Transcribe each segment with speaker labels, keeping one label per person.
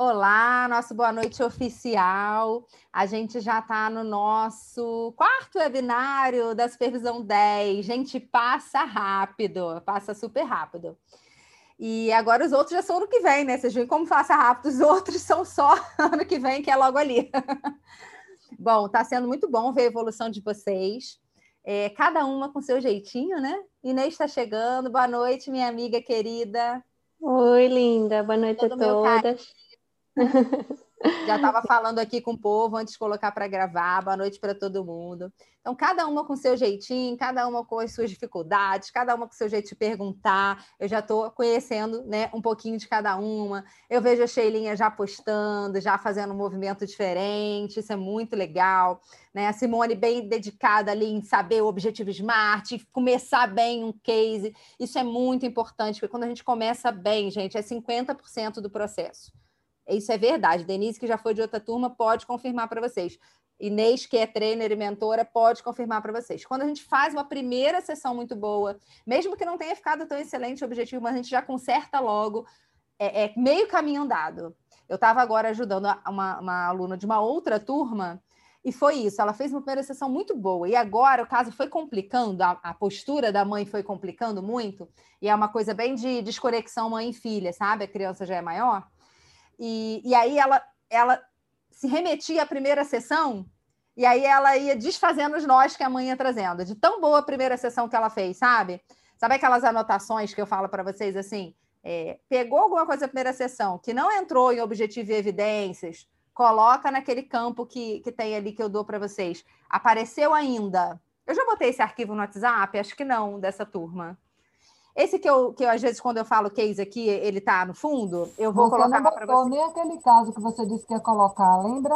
Speaker 1: Olá, nosso boa noite oficial. A gente já está no nosso quarto webinário da Supervisão 10. Gente, passa rápido, passa super rápido. E agora os outros já são ano que vem, né? Vocês veem como passa rápido, os outros são só ano que vem, que é logo ali. bom, está sendo muito bom ver a evolução de vocês. É, cada uma com seu jeitinho, né? Inês está chegando. Boa noite, minha amiga querida.
Speaker 2: Oi, linda. Boa noite Todo a todas.
Speaker 1: Já estava falando aqui com o povo antes de colocar para gravar. Boa noite para todo mundo. Então, cada uma com seu jeitinho, cada uma com as suas dificuldades, cada uma com seu jeito de perguntar. Eu já estou conhecendo né, um pouquinho de cada uma. Eu vejo a Sheilinha já postando, já fazendo um movimento diferente. Isso é muito legal. Né? A Simone bem dedicada ali em saber o objetivo SMART, começar bem um case. Isso é muito importante, porque quando a gente começa bem, gente, é 50% do processo. Isso é verdade. Denise, que já foi de outra turma, pode confirmar para vocês. Inês, que é trainer e mentora, pode confirmar para vocês. Quando a gente faz uma primeira sessão muito boa, mesmo que não tenha ficado tão excelente o objetivo, mas a gente já conserta logo, é, é meio caminho andado. Eu estava agora ajudando uma, uma, aluna de uma outra turma, e foi isso. Ela fez uma primeira sessão muito boa, e agora o caso foi complicando, a, a postura da mãe foi complicando muito, e é uma coisa bem de desconexão mãe e filha, sabe? A criança já é maior. E, e aí ela, ela se remetia à primeira sessão e aí ela ia desfazendo os nós que a mãe ia trazendo. De tão boa a primeira sessão que ela fez, sabe? Sabe aquelas anotações que eu falo para vocês assim? É, pegou alguma coisa na primeira sessão que não entrou em objetivo e evidências, coloca naquele campo que, que tem ali que eu dou para vocês. Apareceu ainda. Eu já botei esse arquivo no WhatsApp? Acho que não, dessa turma. Esse que eu, que eu, às vezes, quando eu falo case aqui, ele está no fundo, eu vou
Speaker 3: você
Speaker 1: colocar
Speaker 3: para você. nem aquele caso que você disse que ia colocar, lembra?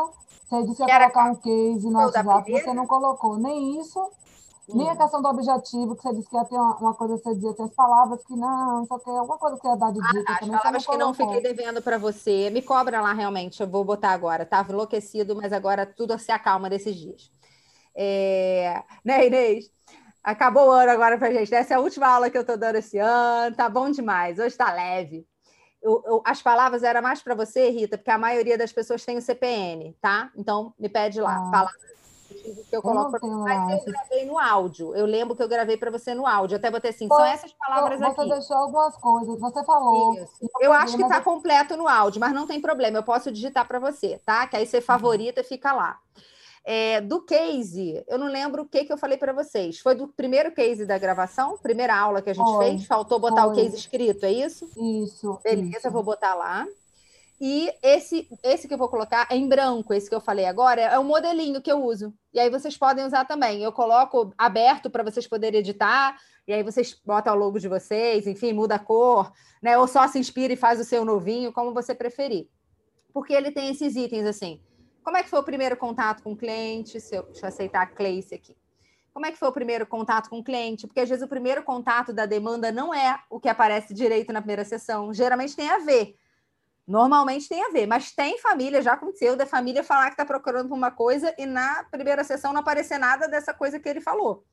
Speaker 3: Você disse que ia colocar um case no WhatsApp, você não colocou nem isso, hum. nem a hum. questão do objetivo, que você disse que ia ter uma, uma coisa que você dizia, tem as palavras que não, só que alguma coisa que ia dar de ah, dica. Ah,
Speaker 1: as palavras que não fiquei devendo para você. Me cobra lá realmente, eu vou botar agora. Estava enlouquecido, mas agora tudo se acalma desses dias. É... Né, Inês? Acabou o ano agora para gente. Essa é a última aula que eu estou dando esse ano. Tá bom demais. Hoje está leve. Eu, eu, as palavras eram mais para você, Rita, porque a maioria das pessoas tem o CPN, tá? Então me pede lá. Ah. Palavras que eu coloco. Mas eu gravei no áudio. Eu lembro que eu gravei para você no áudio. Até botei assim, são essas palavras
Speaker 3: você
Speaker 1: aqui.
Speaker 3: Você deixou algumas coisas, você falou.
Speaker 1: Isso. Eu acho que está completo no áudio, mas não tem problema. Eu posso digitar para você, tá? Que aí você favorita e fica lá. É, do case, eu não lembro o que, que eu falei para vocês. Foi do primeiro case da gravação, primeira aula que a gente foi, fez. Faltou botar foi. o case escrito, é isso?
Speaker 3: Isso.
Speaker 1: Beleza,
Speaker 3: isso.
Speaker 1: vou botar lá. E esse, esse que eu vou colocar é em branco, esse que eu falei agora, é o modelinho que eu uso. E aí vocês podem usar também. Eu coloco aberto para vocês poderem editar, e aí vocês botam o logo de vocês, enfim, muda a cor, né? Ou só se inspira e faz o seu novinho, como você preferir. Porque ele tem esses itens assim como é que foi o primeiro contato com o cliente? Se eu, deixa eu aceitar a Cleice aqui. Como é que foi o primeiro contato com o cliente? Porque às vezes o primeiro contato da demanda não é o que aparece direito na primeira sessão. Geralmente tem a ver. Normalmente tem a ver, mas tem família, já aconteceu, da família falar que está procurando por uma coisa e na primeira sessão não aparecer nada dessa coisa que ele falou.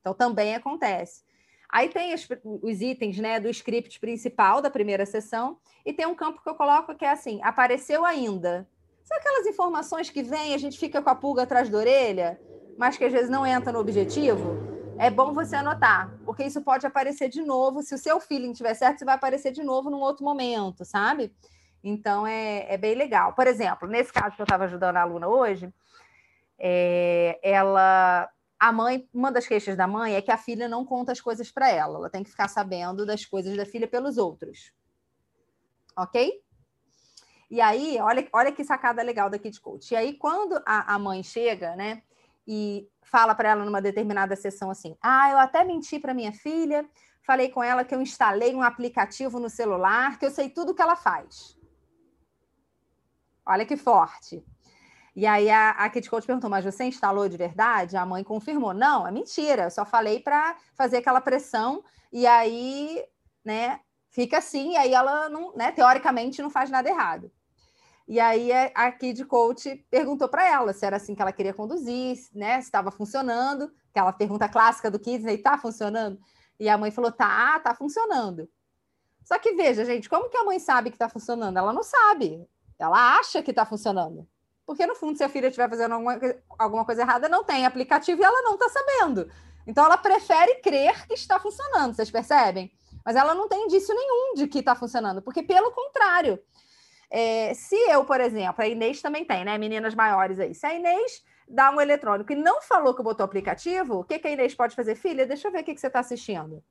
Speaker 1: Então também acontece. Aí tem os, os, itens né, do script principal da primeira sessão, e tem um campo que eu coloco que é assim: apareceu ainda. Sabe aquelas informações que vêm, a gente fica com a pulga atrás da orelha, mas que às vezes não entra no objetivo? É bom você anotar, porque isso pode aparecer de novo. Se o seu feeling tiver certo, isso vai aparecer de novo num outro momento, sabe? Então é, é bem legal. Por exemplo, nesse caso que eu estava ajudando a aluna hoje, é, ela a mãe, uma das queixas da mãe é que a filha não conta as coisas para ela. Ela tem que ficar sabendo das coisas da filha pelos outros. Ok? E aí, olha, olha que sacada legal da Kid Coach. E aí, quando a, a mãe chega, né, e fala para ela numa determinada sessão assim: Ah, eu até menti para minha filha, falei com ela que eu instalei um aplicativo no celular, que eu sei tudo que ela faz. Olha que forte. E aí a, a Kid Coach perguntou: Mas você instalou de verdade? A mãe confirmou: Não, é mentira, eu só falei para fazer aquela pressão, e aí, né, fica assim, e aí ela não, né, teoricamente não faz nada errado. E aí a Kid Coach perguntou para ela se era assim que ela queria conduzir, né? Se estava funcionando, aquela pergunta clássica do Kids, né? Tá funcionando? E a mãe falou: tá, tá funcionando. Só que veja, gente, como que a mãe sabe que está funcionando? Ela não sabe. Ela acha que está funcionando. Porque, no fundo, se a filha estiver fazendo alguma, alguma coisa errada, não tem aplicativo e ela não está sabendo. Então, ela prefere crer que está funcionando, vocês percebem? Mas ela não tem indício nenhum de que está funcionando, porque, pelo contrário, é, se eu, por exemplo, a Inês também tem, né? Meninas maiores aí. Se a Inês dá um eletrônico e não falou que botou aplicativo, o que, que a Inês pode fazer? Filha, deixa eu ver o que, que você está assistindo.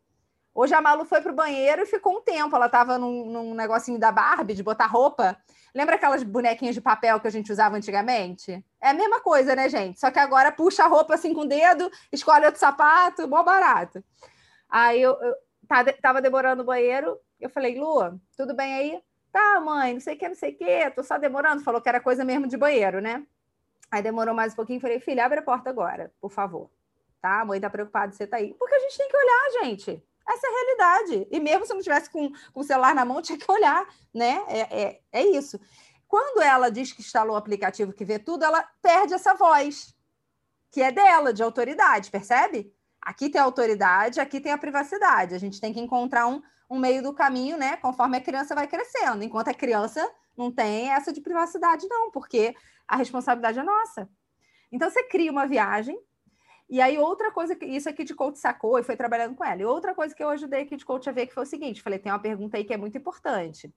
Speaker 1: Hoje a Malu foi para o banheiro e ficou um tempo. Ela estava num, num, negocinho da Barbie de botar roupa. Lembra aquelas bonequinhas de papel que a gente usava antigamente? É a mesma coisa, né, gente? Só que agora puxa a roupa assim com o dedo, escolhe outro sapato, bom barato. Aí eu, eu tava demorando no banheiro, eu falei, Lua, tudo bem aí? Tá, mãe, não sei o que, não sei o que, tô só demorando. Falou que era coisa mesmo de banheiro, né? Aí demorou mais um pouquinho, falei, filha, abre a porta agora, por favor. Tá? A mãe tá preocupada, você tá aí. Porque a gente tem que olhar, gente. Essa é a realidade. E mesmo se não tivesse com, com o celular na mão, tinha que olhar, né? É, é, é isso. Quando ela diz que instalou o aplicativo que vê tudo, ela perde essa voz, que é dela, de autoridade, percebe? Aqui tem a autoridade, aqui tem a privacidade. A gente tem que encontrar um, um meio do caminho, né? Conforme a criança vai crescendo. Enquanto a criança não tem essa de privacidade, não, porque a responsabilidade é nossa. Então, você cria uma viagem, e aí outra coisa, que isso aqui de coach sacou e foi trabalhando com ela. E outra coisa que eu ajudei aqui de coach a ver que foi o seguinte, falei, tem uma pergunta aí que é muito importante.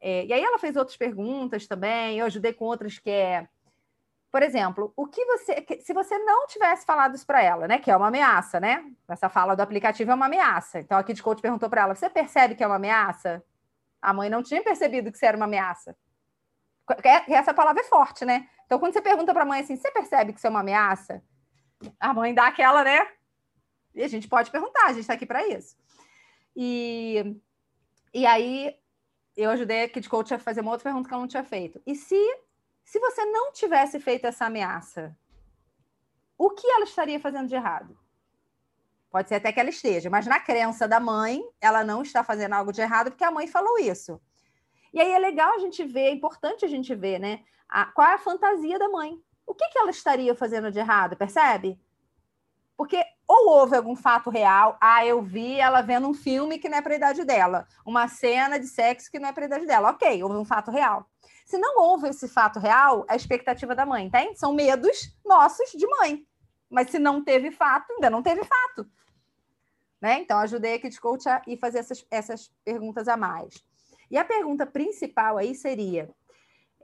Speaker 1: É, e aí ela fez outras perguntas também, eu ajudei com outras que é, por exemplo, o que você, se você não tivesse falado isso para ela, né, que é uma ameaça, né? Essa fala do aplicativo é uma ameaça. Então aqui de coach perguntou para ela, você percebe que é uma ameaça? A mãe não tinha percebido que isso era uma ameaça. Essa palavra é forte, né? Então, quando você pergunta para a mãe assim, você percebe que isso é uma ameaça? A mãe dá aquela, né? E a gente pode perguntar, a gente está aqui para isso. E, e aí, eu ajudei a Kid Coach a fazer uma outra pergunta que ela não tinha feito. E se, se você não tivesse feito essa ameaça, o que ela estaria fazendo de errado? Pode ser até que ela esteja, mas na crença da mãe, ela não está fazendo algo de errado porque a mãe falou isso. E aí é legal a gente ver, é importante a gente ver, né? A, qual é a fantasia da mãe. O que, que ela estaria fazendo de errado, percebe? Porque ou houve algum fato real, ah, eu vi ela vendo um filme que não é para a idade dela, uma cena de sexo que não é para a idade dela. Ok, houve um fato real. Se não houve esse fato real, é a expectativa da mãe, tem? São medos nossos de mãe. Mas se não teve fato, ainda não teve fato. Né? Então, ajudei a Kid Coach a ir fazer essas, essas perguntas a mais. E a pergunta principal aí seria: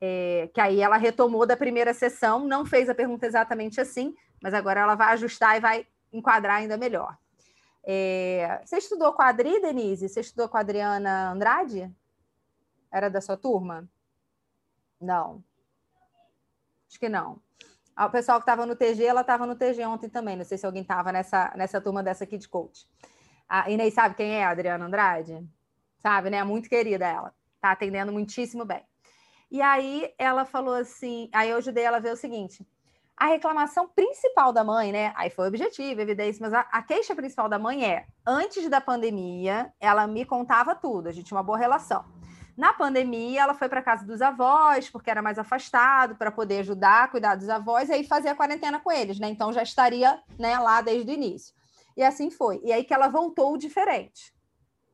Speaker 1: é, que aí ela retomou da primeira sessão, não fez a pergunta exatamente assim, mas agora ela vai ajustar e vai enquadrar ainda melhor. É, você estudou com a Adri, Denise? Você estudou com a Adriana Andrade? Era da sua turma? Não. Acho que não. Ah, o pessoal que estava no TG, ela estava no TG ontem também. Não sei se alguém estava nessa, nessa turma dessa aqui de coach. A Inês sabe quem é a Adriana Andrade? Sabe, né? Muito querida ela. Está atendendo muitíssimo bem. E aí ela falou assim, aí eu ajudei ela a ver o seguinte: a reclamação principal da mãe, né? Aí foi objetivo, evidência, mas a, a, queixa principal da mãe é: antes da pandemia, ela me contava tudo, a gente tinha uma boa relação. Na pandemia, ela foi para casa dos avós, porque era mais afastado, para poder ajudar cuidar dos avós, e aí fazia a quarentena com eles, né? Então já estaria né, lá desde o início. E assim foi. E aí que ela voltou diferente.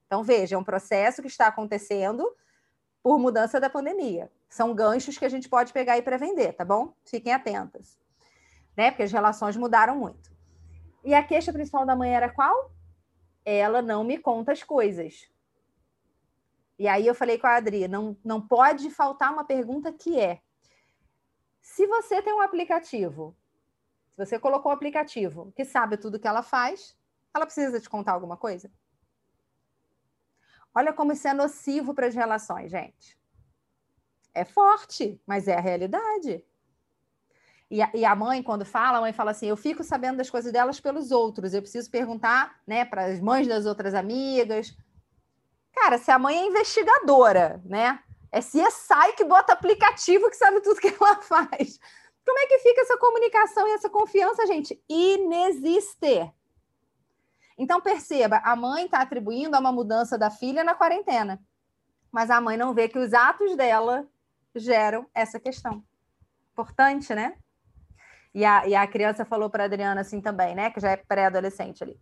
Speaker 1: Então, veja, é um processo que está acontecendo por mudança da pandemia. São ganchos que a gente pode pegar aí para vender, tá bom? Fiquem atentas. Né? Porque as relações mudaram muito. E a queixa principal da mãe era qual? Ela não me conta as coisas. E aí eu falei com a Adri, não, não pode faltar uma pergunta que é: se você tem um aplicativo, se você colocou um aplicativo que sabe tudo que ela faz, ela precisa te contar alguma coisa? Olha como isso é nocivo para as relações, gente. É forte, mas é a realidade. E a, e a, mãe, quando fala, a mãe fala assim: eu fico sabendo das coisas delas pelos outros, eu preciso perguntar né, para as mães das outras amigas. Cara, se a mãe é investigadora, né? É CSI que bota aplicativo que sabe tudo que ela faz. Como é que fica essa comunicação e essa confiança, gente? Inexiste. Então, perceba, a mãe está atribuindo a uma mudança da filha na quarentena, mas a mãe não vê que os atos dela geram essa questão. Importante, né? E a, e a criança falou para Adriana assim também, né? Que já é pré-adolescente ali.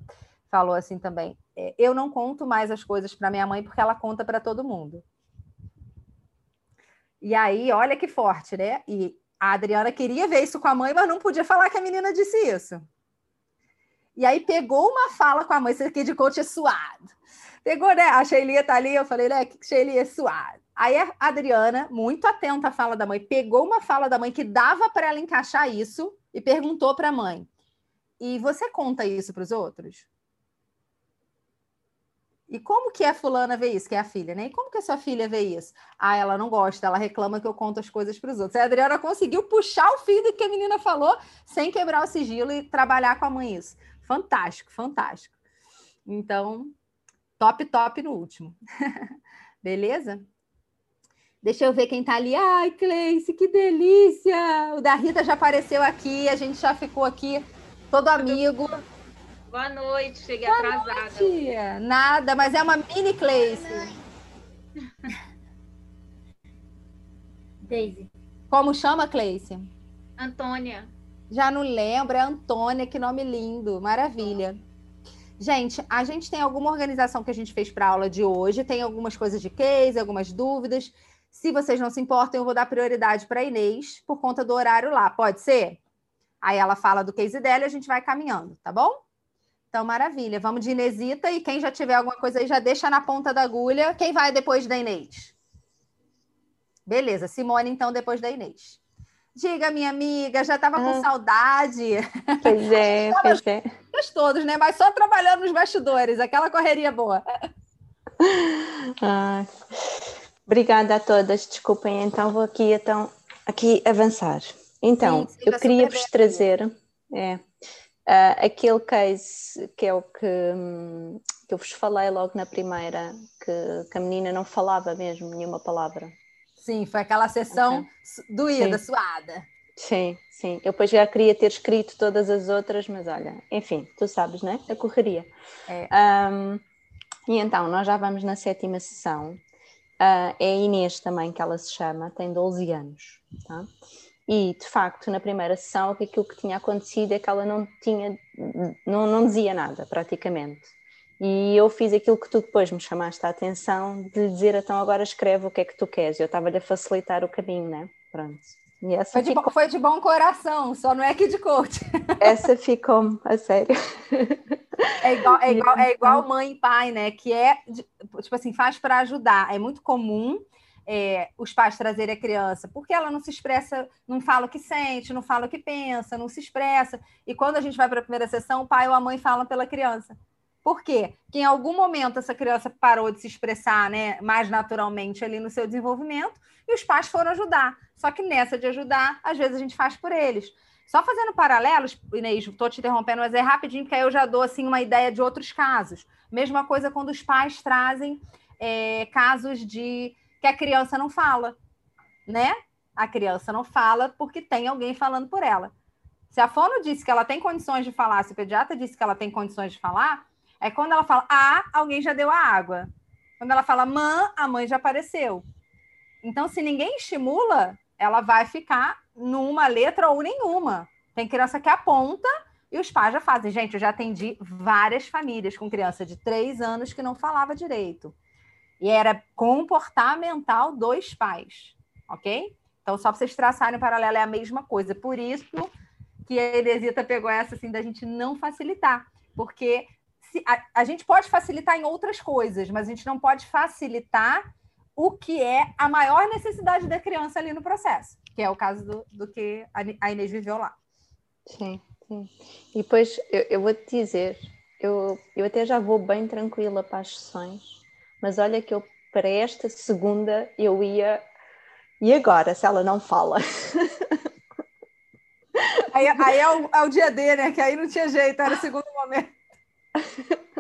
Speaker 1: Falou assim também: é, eu não conto mais as coisas para minha mãe porque ela conta para todo mundo. E aí, olha que forte, né? E a Adriana queria ver isso com a mãe, mas não podia falar que a menina disse isso. E aí pegou uma fala com a mãe, isso aqui de coach é suado. Pegou, né? A Sheilia tá ali, eu falei, né? Que Sheilia é suado. Aí a Adriana, muito atenta à fala da mãe, pegou uma fala da mãe que dava para ela encaixar isso e perguntou para a mãe: E você conta isso para os outros? E como que a fulana vê isso, que é a filha, né? E como que a sua filha vê isso? Ah, ela não gosta, ela reclama que eu conto as coisas para os outros. a Adriana conseguiu puxar o fio do que a menina falou sem quebrar o sigilo e trabalhar com a mãe isso. Fantástico, fantástico. Então, top, top no último. Beleza? Deixa eu ver quem tá ali. Ai, Cleice, que delícia! O da Rita já apareceu aqui, a gente já ficou aqui, todo amigo.
Speaker 4: Boa noite, cheguei Boa atrasada. Noite.
Speaker 1: Nada, mas é uma mini Cleice.
Speaker 4: Daisy.
Speaker 1: Como chama, Cleice?
Speaker 4: Antônia.
Speaker 1: Já não lembro, é Antônia, que nome lindo, maravilha. Gente, a gente tem alguma organização que a gente fez para a aula de hoje, tem algumas coisas de case, algumas dúvidas. Se vocês não se importam, eu vou dar prioridade para a Inês por conta do horário lá, pode ser? Aí ela fala do case dela e a gente vai caminhando, tá bom? Então, maravilha. Vamos de Inesita e quem já tiver alguma coisa aí já deixa na ponta da agulha. Quem vai depois da Inês? Beleza, Simone, então, depois da Inês. Diga, minha amiga, já estava com ah. saudade.
Speaker 2: Pois é, pois é.
Speaker 1: Nós todos, né? Mas só trabalhando nos bastidores, aquela correria boa.
Speaker 2: Ah, obrigada a todas. Desculpem, então vou aqui, então, aqui avançar. Então, Sim, eu queria vos trazer. É, Uh, aquele case que é o que, que eu vos falei logo na primeira, que, que a menina não falava mesmo nenhuma palavra.
Speaker 1: Sim, foi aquela sessão okay. doída, sim. suada.
Speaker 2: Sim, sim. Eu depois já queria ter escrito todas as outras, mas olha, enfim, tu sabes, né? A correria. É. Um, e então, nós já vamos na sétima sessão. Uh, é Inês também que ela se chama, tem 12 anos. Tá? E de facto, na primeira sessão, aquilo que tinha acontecido é que ela não tinha, não, não dizia nada praticamente. E eu fiz aquilo que tu depois me chamaste a atenção de lhe dizer, então agora escreve o que é que tu queres. Eu estava-lhe a facilitar o caminho, né? Pronto.
Speaker 1: Foi, de ficou... bom, foi de bom coração, só não é que de coach.
Speaker 2: Essa ficou a sério.
Speaker 1: É igual, é, igual, é igual mãe e pai, né? Que é, tipo assim, faz para ajudar. É muito comum é, os pais trazerem a criança, porque ela não se expressa, não fala o que sente, não fala o que pensa, não se expressa. E quando a gente vai para a primeira sessão, o pai ou a mãe falam pela criança. Por quê? Que em algum momento essa criança parou de se expressar né, mais naturalmente ali no seu desenvolvimento e os pais foram ajudar. Só que nessa de ajudar, às vezes a gente faz por eles. Só fazendo paralelos, Inês, estou te interrompendo, mas é rapidinho, porque aí eu já dou assim, uma ideia de outros casos. Mesma coisa quando os pais trazem é, casos de que a criança não fala, né? A criança não fala porque tem alguém falando por ela. Se a fono disse que ela tem condições de falar, se o pediatra disse que ela tem condições de falar, é quando ela fala ah, alguém já deu a água. Quando ela fala mãe, a mãe já apareceu. Então, se ninguém estimula, ela vai ficar numa letra ou nenhuma. Tem criança que aponta e os pais já fazem. Gente, eu já atendi várias famílias com criança de três anos que não falava direito. E era comportamental dos pais, ok? Então, só para vocês traçarem o paralelo, é a mesma coisa. Por isso que a Elisita pegou essa assim da gente não facilitar, porque se, a, a gente pode facilitar em outras coisas, mas a gente não pode facilitar o que é a maior necessidade da criança ali no processo, que é o caso do, do que a Inês viveu lá.
Speaker 2: Sim, sim. E depois eu, eu vou te dizer, eu, eu até já vou bem tranquila para as sessões, mas olha que eu para esta segunda eu ia. E agora, se ela não fala?
Speaker 1: Aí, aí é, o, é, o, dia D, né? Que aí não tinha jeito, era o segundo momento.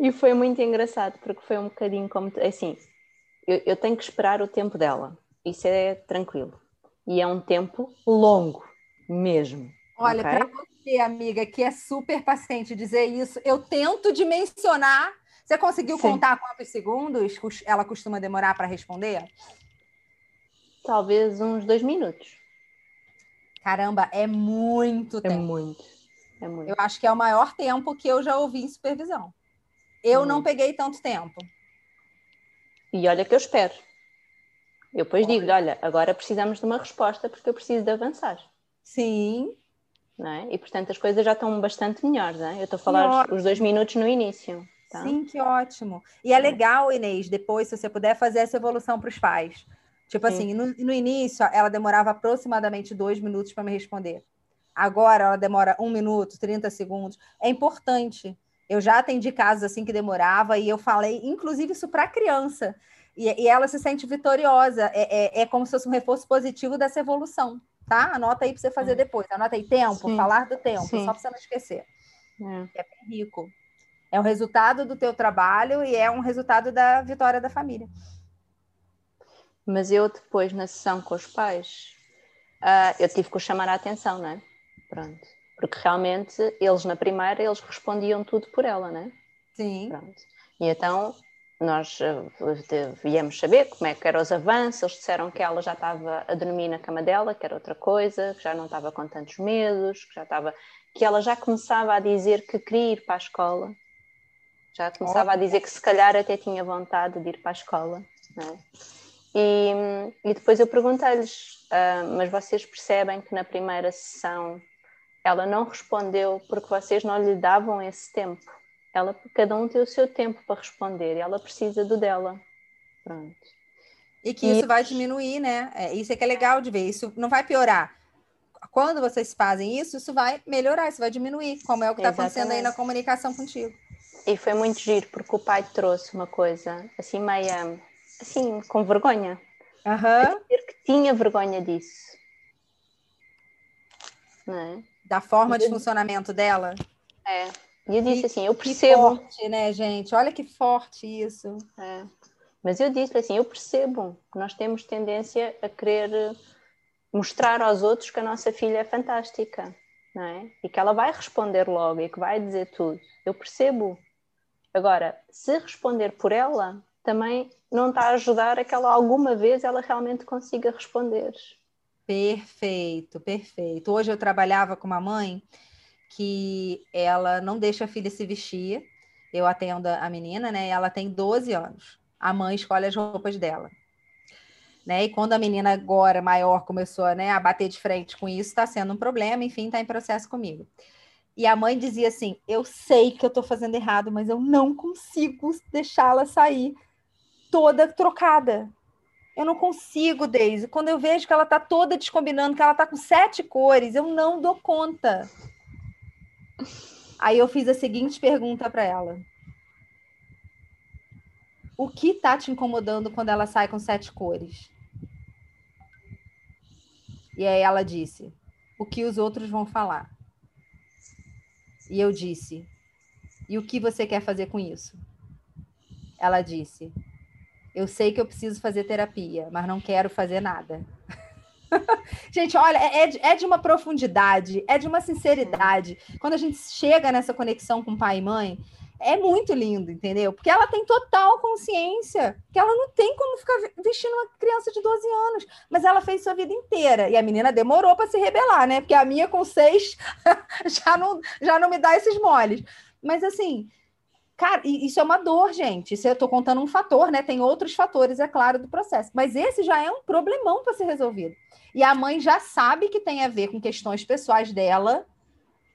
Speaker 2: E foi muito engraçado, porque foi um bocadinho como. Assim, eu, eu tenho que esperar o tempo dela, isso é tranquilo. E é um tempo longo, mesmo.
Speaker 1: Olha, okay? para você, amiga, que é super paciente dizer isso, eu tento dimensionar você conseguiu Sim. contar quantos segundos ela costuma demorar para responder?
Speaker 2: Talvez uns dois minutos.
Speaker 1: Caramba, é muito
Speaker 2: é
Speaker 1: tempo.
Speaker 2: Muito. É muito.
Speaker 1: Eu acho que é o maior tempo que eu já ouvi em supervisão. Eu não peguei tanto tempo.
Speaker 2: E olha que eu espero. Eu depois digo-lhe, olha, agora precisamos de uma resposta porque eu preciso de avançar.
Speaker 1: Sim.
Speaker 2: Não é? E portanto as coisas já estão bastante melhores, não é? Eu estou a falar os dois minutos no início. Tá?
Speaker 1: Sim, que ótimo. E é legal, Inês, depois, se você puder, fazer essa evolução para os pais. Tipo Sim. assim, no, no início, ela demorava aproximadamente dois minutos para me responder. Agora ela demora um minuto, 30 segundos. É importante. Eu já atendi casos assim que demorava e eu falei, inclusive, isso para a criança. E, e, ela se sente vitoriosa. É, é, é, como se fosse um reforço positivo dessa evolução, tá? Anota aí para você fazer depois. Anota aí tempo, Sim. falar do tempo, Sim. só para você não esquecer. É. é bem rico. É o resultado do teu trabalho e é um resultado da vitória da família.
Speaker 2: Mas eu depois, na sessão com os pais, uh, eu tive que chamar a atenção, não é? Pronto. Porque realmente eles na primeira, eles respondiam tudo por ela, não é?
Speaker 1: Sim.
Speaker 2: Pronto. E então nós uh, viemos saber como é que eram os avanços, eles disseram que ela já estava a dormir na cama dela, que era outra coisa, que já não estava com tantos medos, que já estava, que ela já começava a dizer que queria ir para a escola, já começava a dizer que se calhar até tinha vontade de ir para a escola, não é? E, e depois eu perguntei-lhes, uh, mas vocês percebem que na primeira sessão ela não respondeu porque vocês não lhe davam esse tempo. Ela, cada um tem o seu tempo para responder e ela precisa do dela. Pronto.
Speaker 1: E que e... isso vai diminuir, né? É, isso é que é legal de ver. Isso não vai piorar. Quando vocês fazem isso, isso vai melhorar, isso vai diminuir, como é o que está acontecendo aí na comunicação contigo.
Speaker 2: E foi muito giro, porque o pai trouxe uma coisa assim meia assim, com vergonha.
Speaker 1: Uhum.
Speaker 2: Dizer que tinha vergonha disso. Não é?
Speaker 1: Da forma de funcionamento dela?
Speaker 2: É. E eu disse assim, eu percebo.
Speaker 1: Que forte, né, gente? Olha que forte isso.
Speaker 2: É. Mas eu disse assim, eu percebo. Nós temos tendência a querer mostrar aos outros que a nossa filha é fantástica, não é? E que ela vai responder logo e que vai dizer tudo. Eu percebo. Agora, se responder por ela, também não está a ajudar a que ela alguma vez ela realmente consiga responder.
Speaker 1: Perfeito, perfeito. Hoje eu trabalhava com uma mãe que ela não deixa a filha se vestir. Eu atendo a menina, né? Ela tem 12 anos. A mãe escolhe as roupas dela. Né? E quando a menina agora maior começou né, a bater de frente com isso, está sendo um problema, enfim, está em processo comigo. E a mãe dizia assim: Eu sei que eu estou fazendo errado, mas eu não consigo deixá-la sair toda trocada. Eu não consigo, Daisy. Quando eu vejo que ela está toda descombinando, que ela está com sete cores, eu não dou conta. Aí eu fiz a seguinte pergunta para ela: O que está te incomodando quando ela sai com sete cores? E aí ela disse: O que os outros vão falar? E eu disse: E o que você quer fazer com isso? Ela disse: eu sei que eu preciso fazer terapia, mas não quero fazer nada. gente, olha, é, é, é de uma profundidade, é de uma sinceridade. Quando a gente chega nessa conexão com pai e mãe, é muito lindo, entendeu? Porque ela tem total consciência que ela não tem como ficar vestindo uma criança de 12 anos, mas ela fez sua vida inteira. E a menina demorou para se rebelar, né? Porque a minha com seis já não, já não me dá esses moles. Mas assim, Cara, isso é uma dor, gente. Isso eu estou contando um fator, né? Tem outros fatores, é claro, do processo. Mas esse já é um problemão para ser resolvido. E a mãe já sabe que tem a ver com questões pessoais dela,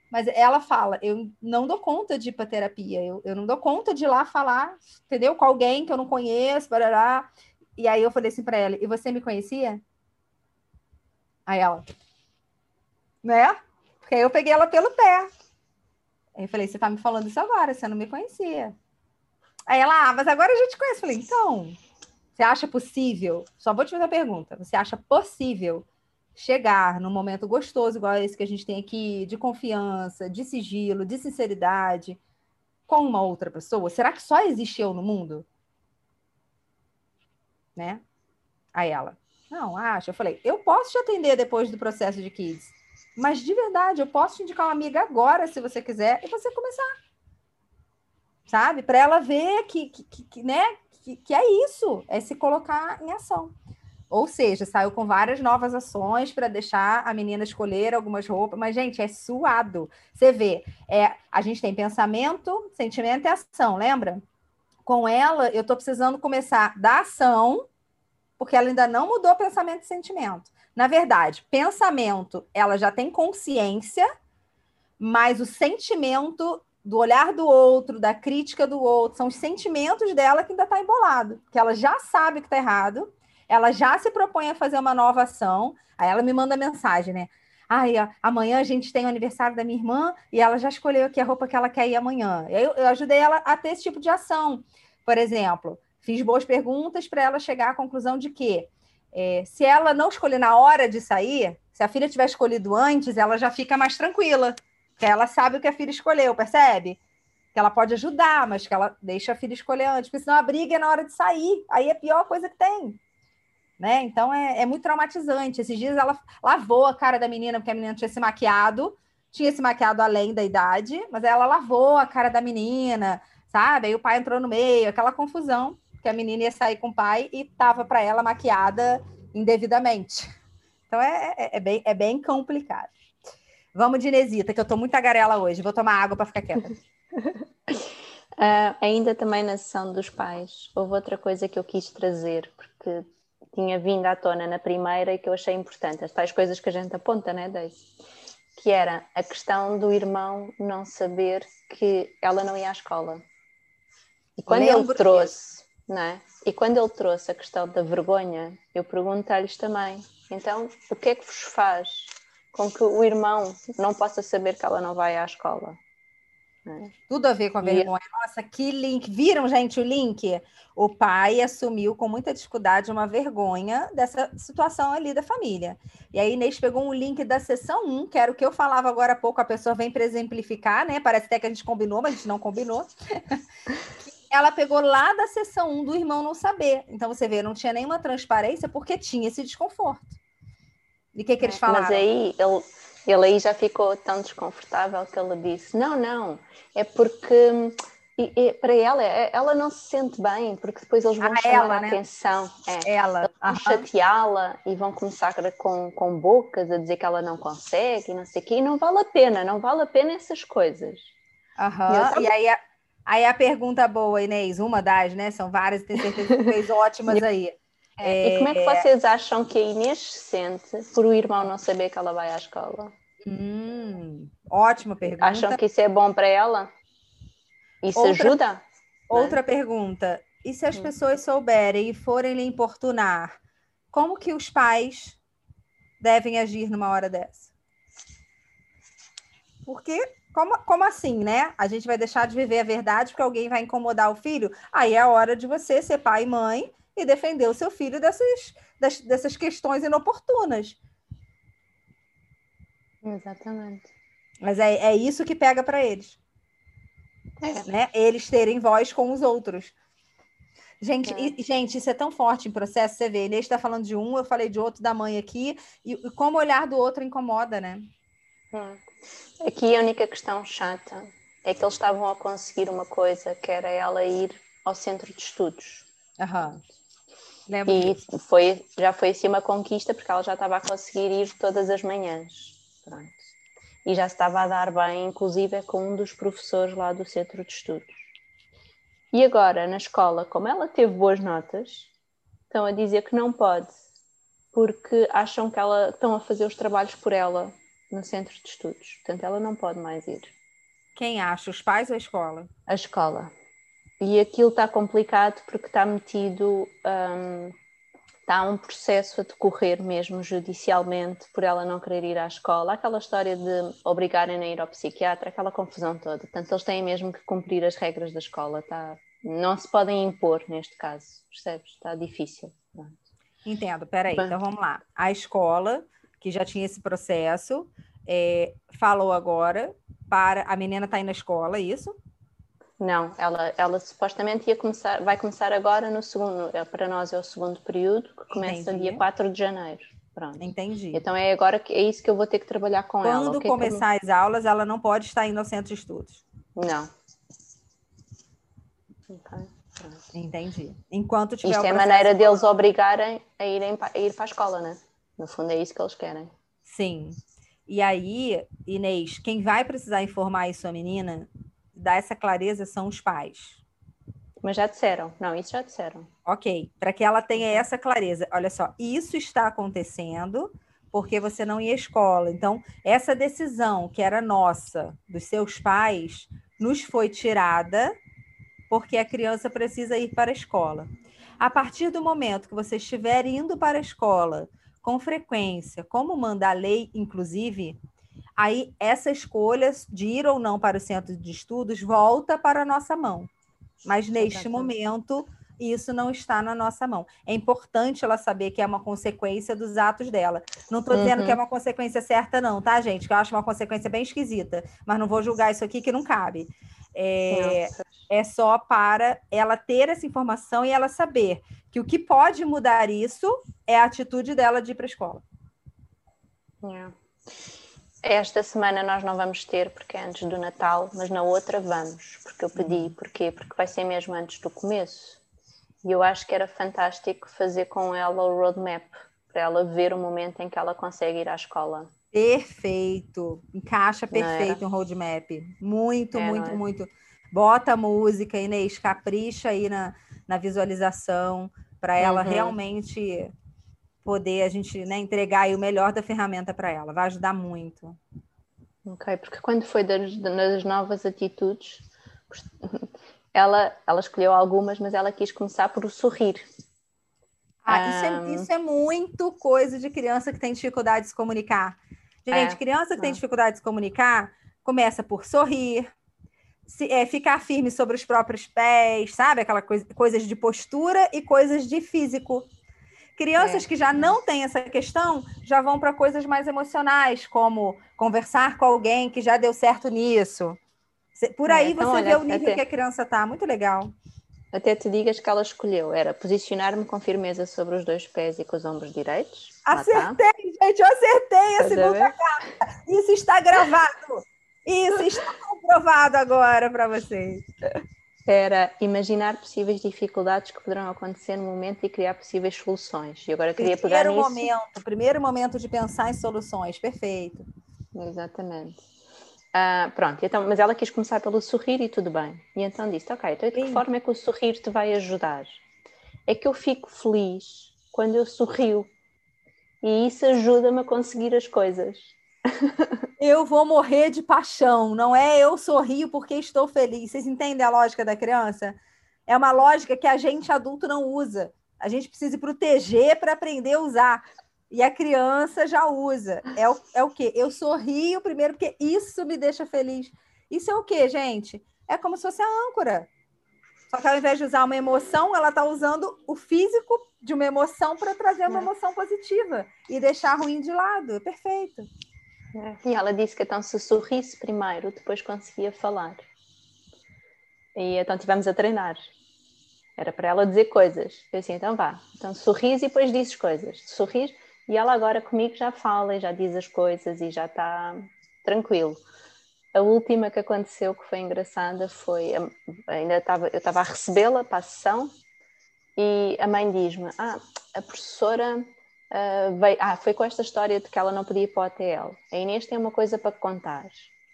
Speaker 1: mas ela fala: eu não dou conta de ir para terapia, eu, eu não dou conta de ir lá falar, entendeu? Com alguém que eu não conheço, barará. E aí eu falei assim para ela: e você me conhecia? Aí ela, né? Porque aí eu peguei ela pelo pé. Eu falei, você tá me falando isso agora, você não me conhecia. Aí ela, ah, mas agora a gente conhece. Eu falei, então, você acha possível? Só vou te fazer uma pergunta. Você acha possível chegar num momento gostoso, igual esse que a gente tem aqui, de confiança, de sigilo, de sinceridade, com uma outra pessoa? Será que só existe eu no mundo? Né? Aí ela, não, acha. Eu falei, eu posso te atender depois do processo de kids. Mas de verdade, eu posso te indicar uma amiga agora, se você quiser, e você começar. Sabe? Para ela ver que, que, que né? Que, que, é isso, é se colocar em ação. Ou seja, saiu com várias novas ações para deixar a menina escolher algumas roupas, mas, gente, é suado. Você vê, é, a gente tem pensamento, sentimento e ação, lembra? Com ela, eu estou precisando começar da ação porque ela ainda não mudou pensamento e sentimento. Na verdade, pensamento, ela já tem consciência, mas o sentimento do olhar do outro, da crítica do outro, são os sentimentos dela que ainda está embolado, que ela já sabe que está errado, ela já se propõe a fazer uma nova ação, aí ela me manda mensagem, né? Ai, amanhã a gente tem o aniversário da minha irmã e ela já escolheu aqui a roupa que ela quer ir amanhã. Eu, eu ajudei ela a ter esse tipo de ação. Por exemplo, fiz boas perguntas para ela chegar à conclusão de que é, se ela não escolher na hora de sair, se a filha tiver escolhido antes, ela já fica mais tranquila, porque ela sabe o que a filha escolheu, percebe? Que ela pode ajudar, mas que ela deixa a filha escolher antes, porque senão a briga é na hora de sair, aí é a pior coisa que tem. Né? Então é, é muito traumatizante. Esses dias ela lavou a cara da menina, porque a menina tinha se maquiado, tinha se maquiado além da idade, mas ela lavou a cara da menina, sabe? Aí o pai entrou no meio, aquela confusão que a menina ia sair com o pai e tava para ela maquiada indevidamente. Então é, é, é, bem, é bem complicado. Vamos de Inesita, que eu estou muito tagarela hoje. Vou tomar água para ficar quieta.
Speaker 2: Uh, ainda também na sessão dos pais, houve outra coisa que eu quis trazer, porque tinha vindo à tona na primeira e que eu achei importante, as tais coisas que a gente aponta, né, Daisy? Que era a questão do irmão não saber que ela não ia à escola. E quando Lembro ele trouxe, né? E quando ele trouxe a questão da vergonha, eu perguntei-lhes também: então, o que é que vos faz com que o irmão não possa saber que ela não vai à escola?
Speaker 1: Né? Tudo a ver com a vergonha. Nossa, que link! Viram, gente, o link? O pai assumiu com muita dificuldade uma vergonha dessa situação ali da família. E aí Inês pegou um link da sessão 1, que era o que eu falava agora há pouco, a pessoa vem para exemplificar, né? Parece até que a gente combinou, mas a gente não combinou. ela pegou lá da sessão 1 do irmão não saber. Então você vê, não tinha nenhuma transparência porque tinha esse desconforto. E o que, que eles falaram?
Speaker 2: Mas aí ele, ele aí já ficou tão desconfortável que ele disse: não, não, é porque e, e, para ela, é, ela não se sente bem, porque depois eles vão ah, chamar ela, a né? atenção. É,
Speaker 1: ela.
Speaker 2: Vão chateá-la e vão começar com, com bocas a dizer que ela não consegue e não sei o quê. E não vale a pena, não vale a pena essas coisas.
Speaker 1: Uhum. E, aí, Aí a pergunta boa, Inês, uma das, né? São várias, tenho certeza que fez ótimas aí.
Speaker 2: É, e como é que é. vocês acham que a Inês se sente por o irmão não saber que ela vai à escola?
Speaker 1: Hum, ótima pergunta.
Speaker 2: Acham que isso é bom para ela? Isso outra, ajuda?
Speaker 1: Outra né? pergunta. E se as hum. pessoas souberem e forem lhe importunar, como que os pais devem agir numa hora dessa? Porque como, como assim, né? A gente vai deixar de viver a verdade porque alguém vai incomodar o filho? Aí é a hora de você ser pai e mãe e defender o seu filho dessas, das, dessas questões inoportunas.
Speaker 2: Exatamente.
Speaker 1: Mas é, é isso que pega para eles. É. Né? Eles terem voz com os outros. Gente, é. e, gente, isso é tão forte em processo, você vê. Ele está falando de um, eu falei de outro da mãe aqui, e, e como o olhar do outro incomoda, né?
Speaker 2: É. Aqui a única questão chata é que eles estavam a conseguir uma coisa, que era ela ir ao centro de estudos.
Speaker 1: Aham.
Speaker 2: E foi, já foi assim uma conquista, porque ela já estava a conseguir ir todas as manhãs. Pronto. E já se estava a dar bem, inclusive, com um dos professores lá do centro de estudos. E agora, na escola, como ela teve boas notas, estão a dizer que não pode, porque acham que ela estão a fazer os trabalhos por ela no centro de estudos. Portanto, ela não pode mais ir.
Speaker 1: Quem acha? Os pais ou a escola?
Speaker 2: A escola. E aquilo está complicado porque está metido. Um, está um processo a decorrer mesmo judicialmente por ela não querer ir à escola, aquela história de obrigarem a ir ao psiquiatra, aquela confusão toda. Portanto, eles têm mesmo que cumprir as regras da escola. Está, não se podem impor neste caso, percebes? Está difícil.
Speaker 1: Entendo, peraí, Bem, então vamos lá. A escola que já tinha esse processo, é, falou agora para a menina está indo na escola, é isso?
Speaker 2: Não, ela, ela supostamente ia começar, vai começar agora no segundo, é, para nós é o segundo período, que começa Entendi. dia 4 de janeiro. Pronto.
Speaker 1: Entendi.
Speaker 2: Então é agora que é isso que eu vou ter que trabalhar com
Speaker 1: Quando
Speaker 2: ela.
Speaker 1: Quando começar as aulas, ela não pode estar indo ao centro de estudos.
Speaker 2: Não.
Speaker 1: Okay. Entendi. Enquanto tiver
Speaker 2: Isto é a maneira deles obrigarem a, irem, a ir para a escola, né? No fundo, é isso que eles querem.
Speaker 1: Sim. E aí, Inês, quem vai precisar informar isso a menina, dar essa clareza, são os pais.
Speaker 2: Mas já disseram, não, isso já disseram.
Speaker 1: Ok, para que ela tenha essa clareza. Olha só, isso está acontecendo porque você não ia à escola. Então, essa decisão que era nossa, dos seus pais, nos foi tirada porque a criança precisa ir para a escola. A partir do momento que você estiver indo para a escola com frequência, como manda a lei, inclusive, aí essa escolha de ir ou não para o centro de estudos volta para a nossa mão. Mas neste momento, isso não está na nossa mão. É importante ela saber que é uma consequência dos atos dela. Não estou dizendo uhum. que é uma consequência certa, não, tá, gente? Que eu acho uma consequência bem esquisita, mas não vou julgar isso aqui que não cabe. É, é só para ela ter essa informação e ela saber que o que pode mudar isso é a atitude dela de ir para a escola.
Speaker 2: Yeah. Esta semana nós não vamos ter, porque é antes do Natal, mas na outra vamos, porque eu pedi. Uhum. Porquê? Porque vai ser mesmo antes do começo. E eu acho que era fantástico fazer com ela o roadmap, para ela ver o momento em que ela consegue ir à escola.
Speaker 1: Perfeito. Encaixa perfeito um roadmap. Muito, é, muito, é? muito. Bota a música, Inês, capricha aí na, na visualização, para ela uhum. realmente poder a gente né, entregar o melhor da ferramenta para ela. Vai ajudar muito.
Speaker 2: Ok, porque quando foi das, das novas atitudes, ela, ela escolheu algumas, mas ela quis começar por o sorrir.
Speaker 1: Ah, isso, é, isso é muito coisa de criança que tem dificuldade de se comunicar. Gente, é, criança que tem dificuldade de se comunicar começa por sorrir, se, é, ficar firme sobre os próprios pés, sabe? Aquela coisa, coisas de postura e coisas de físico. Crianças é. que já não têm essa questão já vão para coisas mais emocionais, como conversar com alguém que já deu certo nisso. Por é, aí é, então, você olha, vê o nível até, que a criança está, muito legal.
Speaker 2: Até te digas que ela escolheu, era posicionar-me com firmeza sobre os dois pés e com os ombros direitos.
Speaker 1: Tá. Acertei, tá. gente, eu acertei a segunda carta. Isso está gravado. Isso está comprovado agora para vocês
Speaker 2: era imaginar possíveis dificuldades que poderão acontecer no momento e criar possíveis soluções. E agora queria pegar
Speaker 1: nisso... momento, primeiro momento de pensar em soluções, perfeito.
Speaker 2: Exatamente. Uh, pronto, então, mas ela quis começar pelo sorrir e tudo bem. E então disse, ok, então de que Sim. forma é que o sorrir te vai ajudar? É que eu fico feliz quando eu sorrio. E isso ajuda-me a conseguir as coisas.
Speaker 1: eu vou morrer de paixão, não é eu sorrio porque estou feliz. Vocês entendem a lógica da criança? É uma lógica que a gente adulto não usa. A gente precisa proteger para aprender a usar. E a criança já usa. É o, é o quê? Eu sorrio primeiro porque isso me deixa feliz. Isso é o quê, gente? É como se fosse a âncora. Só que ao invés de usar uma emoção, ela está usando o físico de uma emoção para trazer uma é. emoção positiva e deixar ruim de lado. Perfeito.
Speaker 2: E ela disse que então se sorrisse primeiro, depois conseguia falar. E então tivemos a treinar. Era para ela dizer coisas. Eu assim, então vá. Então sorris e depois dizes coisas. Sorris e ela agora comigo já fala e já diz as coisas e já está tranquilo. A última que aconteceu que foi engraçada foi ainda estava eu estava a recebê-la para a sessão e a mãe diz-me: "Ah, a professora uh, veio, ah, foi com esta história de que ela não podia ir para o hotel. A Inês tem uma coisa para contar.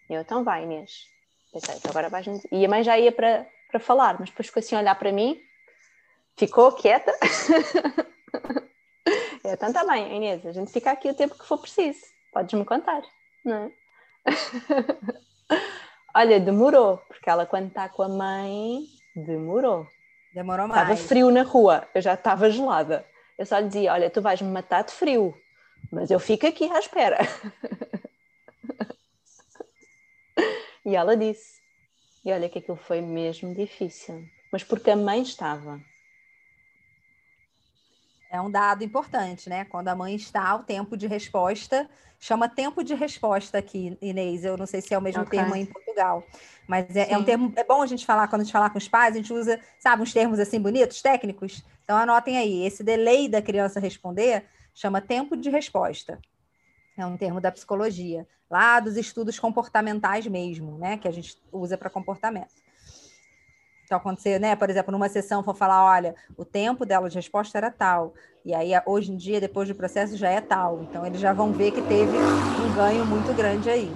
Speaker 2: E eu, então vai, Inês. Pensei, então agora vais E a mãe já ia para, para falar, mas depois ficou assim a olhar para mim, ficou quieta. eu, então está bem, Inês, a gente fica aqui o tempo que for preciso. Podes-me contar, não é? Olha, demorou, porque ela quando está com a mãe, demorou.
Speaker 1: Demorou mais.
Speaker 2: Estava frio na rua, eu já estava gelada. Eu só lhe dizia: Olha, tu vais me matar de frio, mas eu fico aqui à espera. e ela disse. E olha que aquilo foi mesmo difícil, mas porque a mãe estava.
Speaker 1: É um dado importante, né? Quando a mãe está, o tempo de resposta chama tempo de resposta aqui, Inês. Eu não sei se é o mesmo okay. termo em Portugal, mas é, é, um termo. É bom a gente falar quando a gente falar com os pais, a gente usa, sabe, uns termos assim bonitos, técnicos. Então anotem aí, esse delay da criança responder chama tempo de resposta. É um termo da psicologia, lá dos estudos comportamentais mesmo, né? Que a gente usa para comportamento. Então, acontecer, né? Por exemplo, numa sessão for falar, olha, o tempo dela de resposta era tal, e aí hoje em dia, depois do processo, já é tal. Então, eles já vão ver que teve um ganho muito grande aí.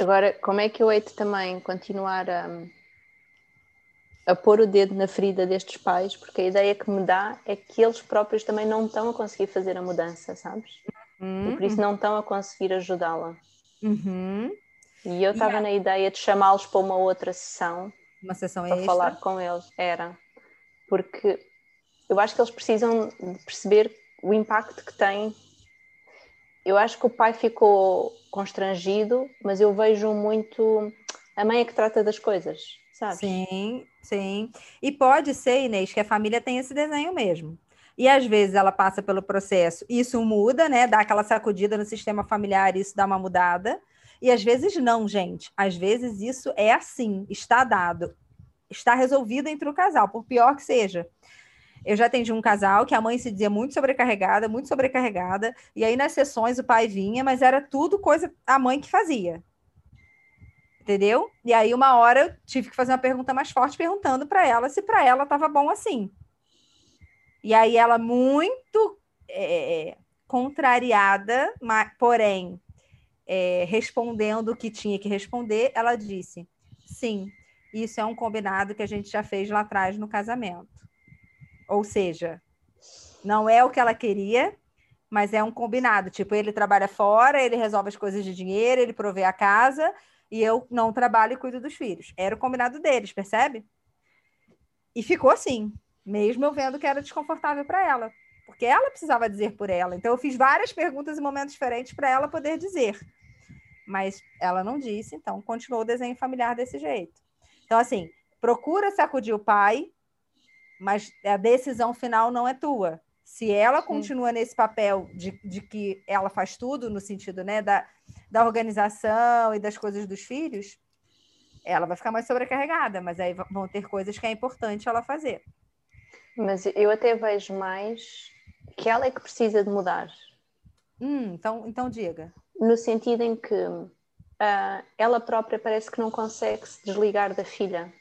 Speaker 2: Agora, como é que eu hei também continuar a a pôr o dedo na ferida destes pais, porque a ideia que me dá é que eles próprios também não estão a conseguir fazer a mudança, sabes? Uhum. E por isso não estão a conseguir ajudá-la.
Speaker 1: Uhum.
Speaker 2: E eu estava na ideia de chamá-los para uma outra sessão.
Speaker 1: Uma sessão
Speaker 2: para extra? falar com eles. Era. Porque eu acho que eles precisam de perceber o impacto que tem. Eu acho que o pai ficou constrangido, mas eu vejo muito a mãe é que trata das coisas, sabe?
Speaker 1: Sim, sim. E pode ser, Inês, que a família tem esse desenho mesmo. E às vezes ela passa pelo processo, isso muda, né? Dá aquela sacudida no sistema familiar, isso dá uma mudada. E às vezes não, gente. Às vezes isso é assim, está dado, está resolvido entre o casal, por pior que seja. Eu já atendi um casal que a mãe se dizia muito sobrecarregada, muito sobrecarregada, e aí nas sessões o pai vinha, mas era tudo coisa a mãe que fazia. Entendeu? E aí uma hora eu tive que fazer uma pergunta mais forte perguntando para ela se para ela estava bom assim. E aí ela muito é, contrariada, mas, porém é, respondendo o que tinha que responder, ela disse: sim, isso é um combinado que a gente já fez lá atrás no casamento. Ou seja, não é o que ela queria, mas é um combinado. Tipo, ele trabalha fora, ele resolve as coisas de dinheiro, ele provê a casa e eu não trabalho e cuido dos filhos. Era o combinado deles, percebe? E ficou assim, mesmo eu vendo que era desconfortável para ela, porque ela precisava dizer por ela. Então eu fiz várias perguntas em momentos diferentes para ela poder dizer. Mas ela não disse, então continuou o desenho familiar desse jeito. Então assim, procura sacudir o pai, mas a decisão final não é tua. Se ela Sim. continua nesse papel de, de que ela faz tudo, no sentido né, da, da organização e das coisas dos filhos, ela vai ficar mais sobrecarregada, mas aí vão ter coisas que é importante ela fazer.
Speaker 2: Mas eu até vejo mais que ela é que precisa de mudar.
Speaker 1: Hum, então, então diga.
Speaker 2: No sentido em que uh, ela própria parece que não consegue se desligar da filha,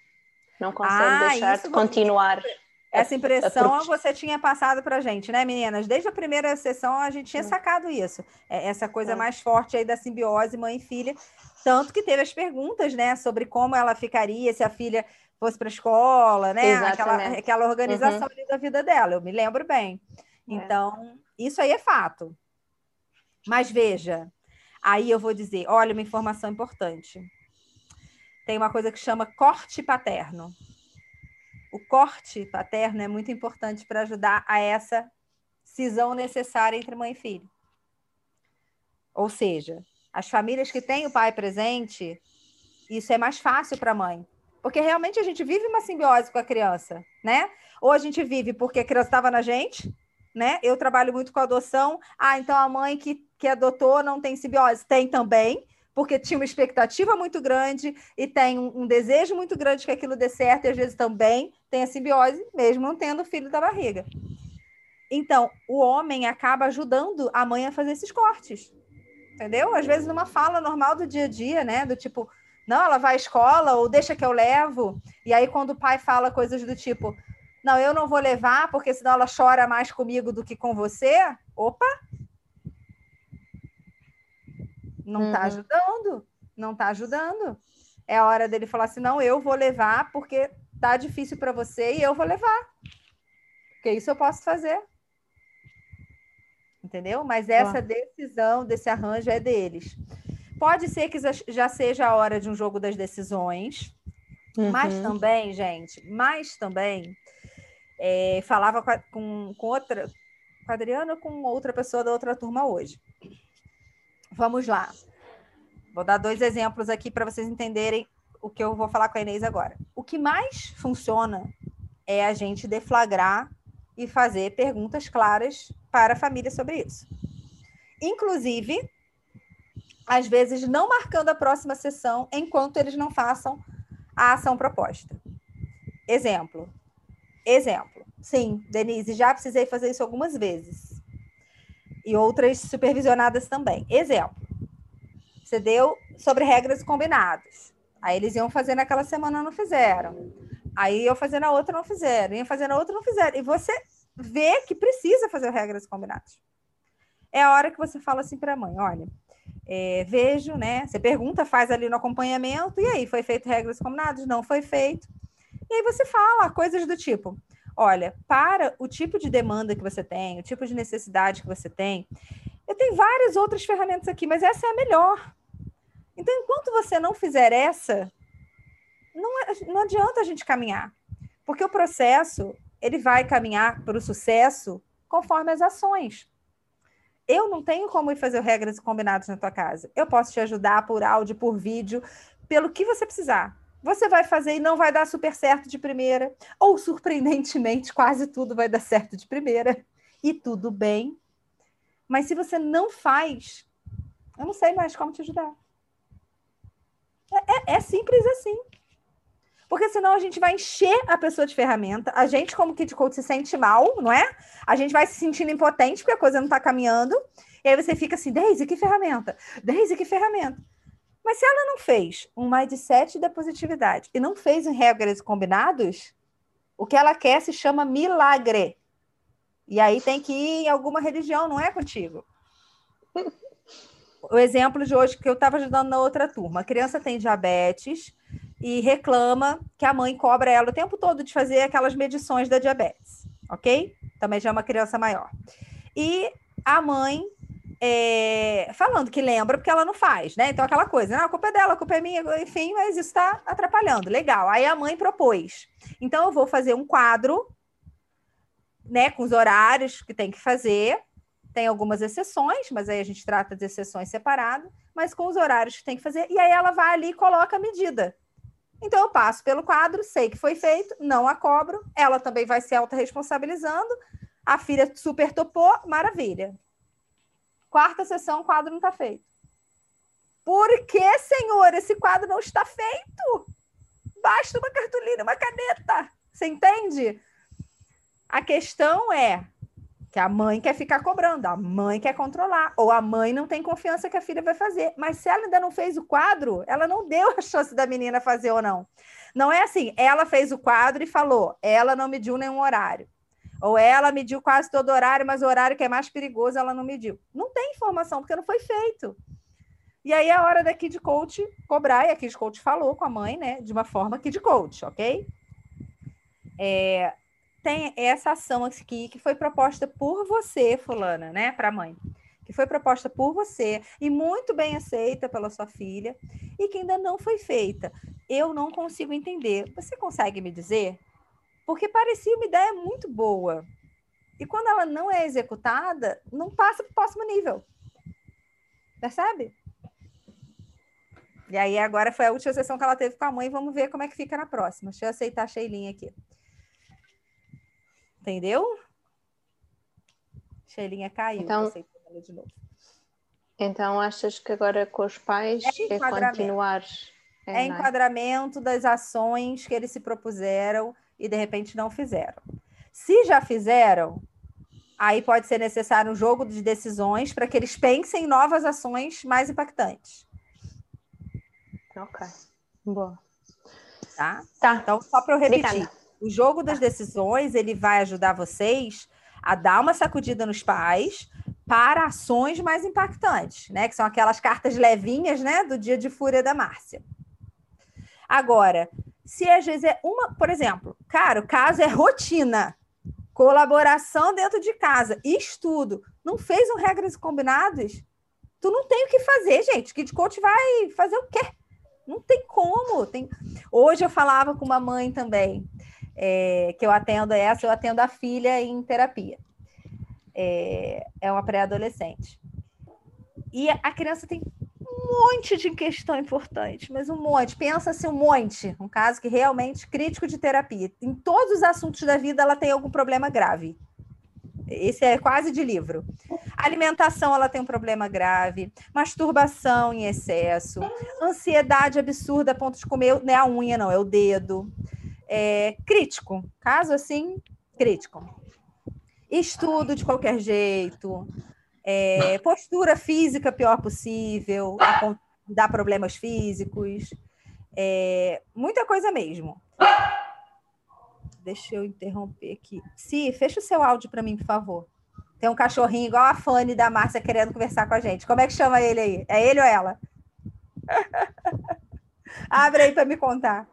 Speaker 2: não consegue ah, deixar de continuar.
Speaker 1: Essa impressão a, você tinha passado para gente, né, meninas? Desde a primeira sessão a gente tinha sacado isso. É, essa coisa é. mais forte aí da simbiose mãe e filha. Tanto que teve as perguntas, né, sobre como ela ficaria se a filha fosse para a escola, né? Aquela, aquela organização uhum. da vida dela, eu me lembro bem. É. Então, isso aí é fato. Mas veja, aí eu vou dizer: olha, uma informação importante. Tem uma coisa que chama corte paterno. O corte paterno é muito importante para ajudar a essa cisão necessária entre mãe e filho. Ou seja, as famílias que têm o pai presente, isso é mais fácil para a mãe, porque realmente a gente vive uma simbiose com a criança, né? Ou a gente vive porque a criança estava na gente, né? Eu trabalho muito com adoção. Ah, então a mãe que, que adotou não tem simbiose? Tem também, porque tinha uma expectativa muito grande e tem um, um, desejo muito grande que aquilo dê certo, e às vezes também tem a simbiose, mesmo não tendo filho da barriga. Então, o homem acaba ajudando a mãe a fazer esses cortes. Entendeu? Às vezes, numa fala normal do dia a dia, né? Do tipo, não, ela vai à escola ou deixa que eu levo. E aí, quando o pai fala coisas do tipo, não, eu não vou levar porque senão ela chora mais comigo do que com você. Opa! Não está uhum. ajudando. Não está ajudando. É a hora dele falar assim: não, eu vou levar porque tá difícil para você e eu vou levar. Porque isso eu posso fazer. Entendeu? Mas essa decisão desse arranjo é deles. Pode ser que já seja a hora de um jogo das decisões, uhum. mas também, gente, mas também é, falava com, com outra, com a Adriana com outra pessoa da outra turma hoje. Vamos lá. Vou dar dois exemplos aqui para vocês entenderem o que eu vou falar com a Inês agora. O que mais funciona é a gente deflagrar e fazer perguntas claras para a família sobre isso. Inclusive, às vezes não marcando a próxima sessão enquanto eles não façam a ação proposta. Exemplo. Exemplo. Sim, Denise, já precisei fazer isso algumas vezes. E outras supervisionadas também. Exemplo. Você deu sobre regras combinadas. Aí eles iam fazer naquela semana, não fizeram. Aí eu fazer na outra, não fizeram. Ia fazer na outra, não fizeram. E você vê que precisa fazer regras combinadas. É a hora que você fala assim para a mãe: olha, é, vejo, né? Você pergunta, faz ali no acompanhamento, e aí, foi feito regras combinadas? Não foi feito. E aí você fala coisas do tipo: olha, para o tipo de demanda que você tem, o tipo de necessidade que você tem, eu tenho várias outras ferramentas aqui, mas essa é a melhor. Então, enquanto você não fizer essa, não, é, não adianta a gente caminhar, porque o processo ele vai caminhar para o sucesso conforme as ações. Eu não tenho como ir fazer regras e combinados na tua casa. Eu posso te ajudar por áudio, por vídeo, pelo que você precisar. Você vai fazer e não vai dar super certo de primeira, ou surpreendentemente, quase tudo vai dar certo de primeira, e tudo bem. Mas se você não faz, eu não sei mais como te ajudar. É, é, é simples assim. Porque senão a gente vai encher a pessoa de ferramenta, a gente, como Kid Coach, se sente mal, não é? A gente vai se sentindo impotente porque a coisa não está caminhando. E aí você fica assim, Deise, que ferramenta? Deise, que ferramenta? Mas se ela não fez um mindset da positividade e não fez em regras combinados, o que ela quer se chama milagre. E aí tem que ir em alguma religião, não é contigo. O exemplo de hoje que eu estava ajudando na outra turma. A criança tem diabetes e reclama que a mãe cobra ela o tempo todo de fazer aquelas medições da diabetes, ok? Também já é uma criança maior. E a mãe é, falando que lembra porque ela não faz, né? Então, aquela coisa, não, a culpa é dela, a culpa é minha, enfim, mas isso está atrapalhando. Legal. Aí a mãe propôs. Então, eu vou fazer um quadro, né, com os horários que tem que fazer. Tem algumas exceções, mas aí a gente trata de exceções separadas, mas com os horários que tem que fazer. E aí ela vai ali e coloca a medida. Então, eu passo pelo quadro, sei que foi feito, não a cobro. Ela também vai se autorresponsabilizando. A filha super topou, maravilha. Quarta sessão, o quadro não está feito. Por que, Senhor, esse quadro não está feito? Basta uma cartolina, uma caneta. Você entende? A questão é que a mãe quer ficar cobrando, a mãe quer controlar, ou a mãe não tem confiança que a filha vai fazer. Mas se ela ainda não fez o quadro, ela não deu a chance da menina fazer ou não. Não é assim, ela fez o quadro e falou, ela não mediu nenhum horário. Ou ela mediu quase todo horário, mas o horário que é mais perigoso ela não mediu. Não tem informação, porque não foi feito. E aí é a hora da Kid Coach cobrar, e a Kid Coach falou com a mãe, né? De uma forma Kid Coach, ok? É, tem essa ação aqui que foi proposta por você, fulana, né? Para a mãe. Que foi proposta por você e muito bem aceita pela sua filha e que ainda não foi feita. Eu não consigo entender. Você consegue me dizer porque parecia uma ideia muito boa. E quando ela não é executada, não passa para o próximo nível. Percebe? E aí, agora foi a última sessão que ela teve com a mãe. Vamos ver como é que fica na próxima. Deixa eu aceitar a Sheilinha aqui. Entendeu? Sheilinha caiu.
Speaker 2: Então, de novo. então, achas que agora com os pais é, é continuar?
Speaker 1: É, é, é enquadramento das ações que eles se propuseram e de repente não fizeram. Se já fizeram, aí pode ser necessário um jogo de decisões para que eles pensem em novas ações mais impactantes.
Speaker 2: Ok. Boa.
Speaker 1: Tá? Tá. Então, só para eu repetir. Obrigada. O jogo das decisões, ele vai ajudar vocês a dar uma sacudida nos pais para ações mais impactantes, né? Que são aquelas cartas levinhas, né? Do dia de fúria da Márcia. Agora, se às vezes é uma, por exemplo, cara, o caso é rotina, colaboração dentro de casa, estudo, não fez um regras combinadas, tu não tem o que fazer, gente. Kid Coach vai fazer o quê? Não tem como. Tem... Hoje eu falava com uma mãe também, é, que eu atendo essa, eu atendo a filha em terapia. É, é uma pré-adolescente. E a criança tem monte de questão importante, mas um monte. Pensa-se um monte, um caso que realmente crítico de terapia. Em todos os assuntos da vida ela tem algum problema grave. Esse é quase de livro. Alimentação, ela tem um problema grave. Masturbação em excesso. Ansiedade absurda a ponto de comer, não é a unha, não, é o dedo. É, crítico. Caso assim, crítico. Estudo de qualquer jeito é, postura física pior possível, dá problemas físicos, é, muita coisa mesmo. Deixa eu interromper aqui. Si, fecha o seu áudio para mim, por favor. Tem um cachorrinho igual a Fanny da Márcia querendo conversar com a gente. Como é que chama ele aí? É ele ou ela? Abre aí para me contar.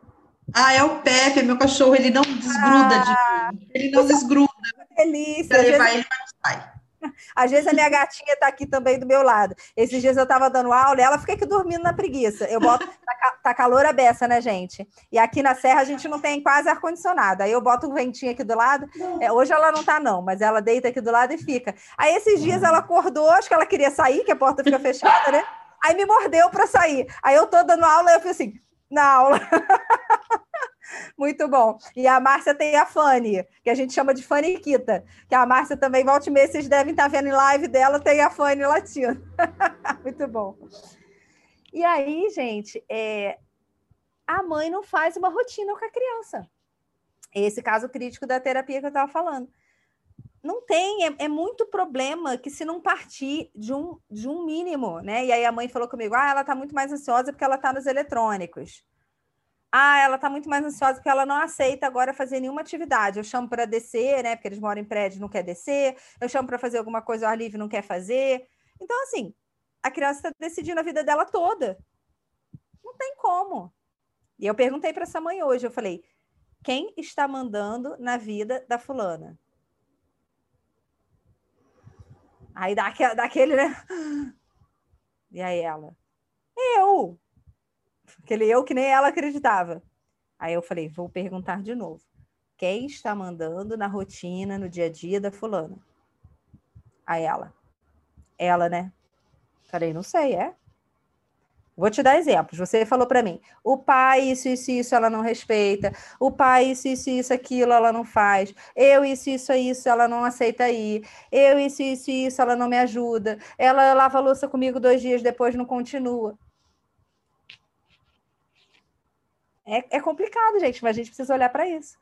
Speaker 5: Ah, é o Pepe, meu cachorro, ele não desgruda ah, de mim. Ele não desgruda.
Speaker 1: Delícia.
Speaker 5: Pra levar ele, não sai.
Speaker 1: Às vezes a minha gatinha está aqui também do meu lado. Esses dias eu estava dando aula e ela fica aqui dormindo na preguiça. Eu boto. Tá, tá calor a beça, né, gente? E aqui na Serra a gente não tem quase ar-condicionado. Aí eu boto um ventinho aqui do lado. É, hoje ela não tá, não, mas ela deita aqui do lado e fica. Aí esses dias ela acordou, acho que ela queria sair, que a porta fica fechada, né? Aí me mordeu para sair. Aí eu tô dando aula e eu fiz assim, na aula. Muito bom. E a Márcia tem a Fanny, que a gente chama de Faniquita, que a Márcia também, volte e meia, vocês devem estar vendo em live dela, tem a Fanny latina. Muito bom. E aí, gente, é, a mãe não faz uma rotina com a criança. Esse caso crítico da terapia que eu estava falando. Não tem, é, é, muito problema que se não partir de um, de um mínimo, né? E aí a mãe falou comigo, ah, ela está muito mais ansiosa porque ela está nos eletrônicos. Ah, ela está muito mais ansiosa porque ela não aceita agora fazer nenhuma atividade. Eu chamo para descer, né? Porque eles moram em prédio, não quer descer. Eu chamo para fazer alguma coisa ao ar livre, não quer fazer. Então, assim, a criança está decidindo a vida dela toda. Não tem como. E eu perguntei para essa mãe hoje, eu falei, quem está mandando na vida da fulana? Aí dá aquele, né? E aí ela, eu. Aquele eu que nem ela acreditava. Aí eu falei, vou perguntar de novo. Quem está mandando na rotina, no dia a dia da fulana? Aí ela. Ela, né? Falei, não sei, é? Vou te dar exemplos. Você falou para mim, o pai, isso, isso, isso, ela não respeita. O pai, isso, isso, isso, aquilo, ela não faz. Eu, isso, isso, isso, ela não aceita ir. Eu, isso, isso, isso, ela não me ajuda. Ela lava a louça comigo dois dias depois, não continua. É, é complicado, gente, mas a gente precisa olhar para isso.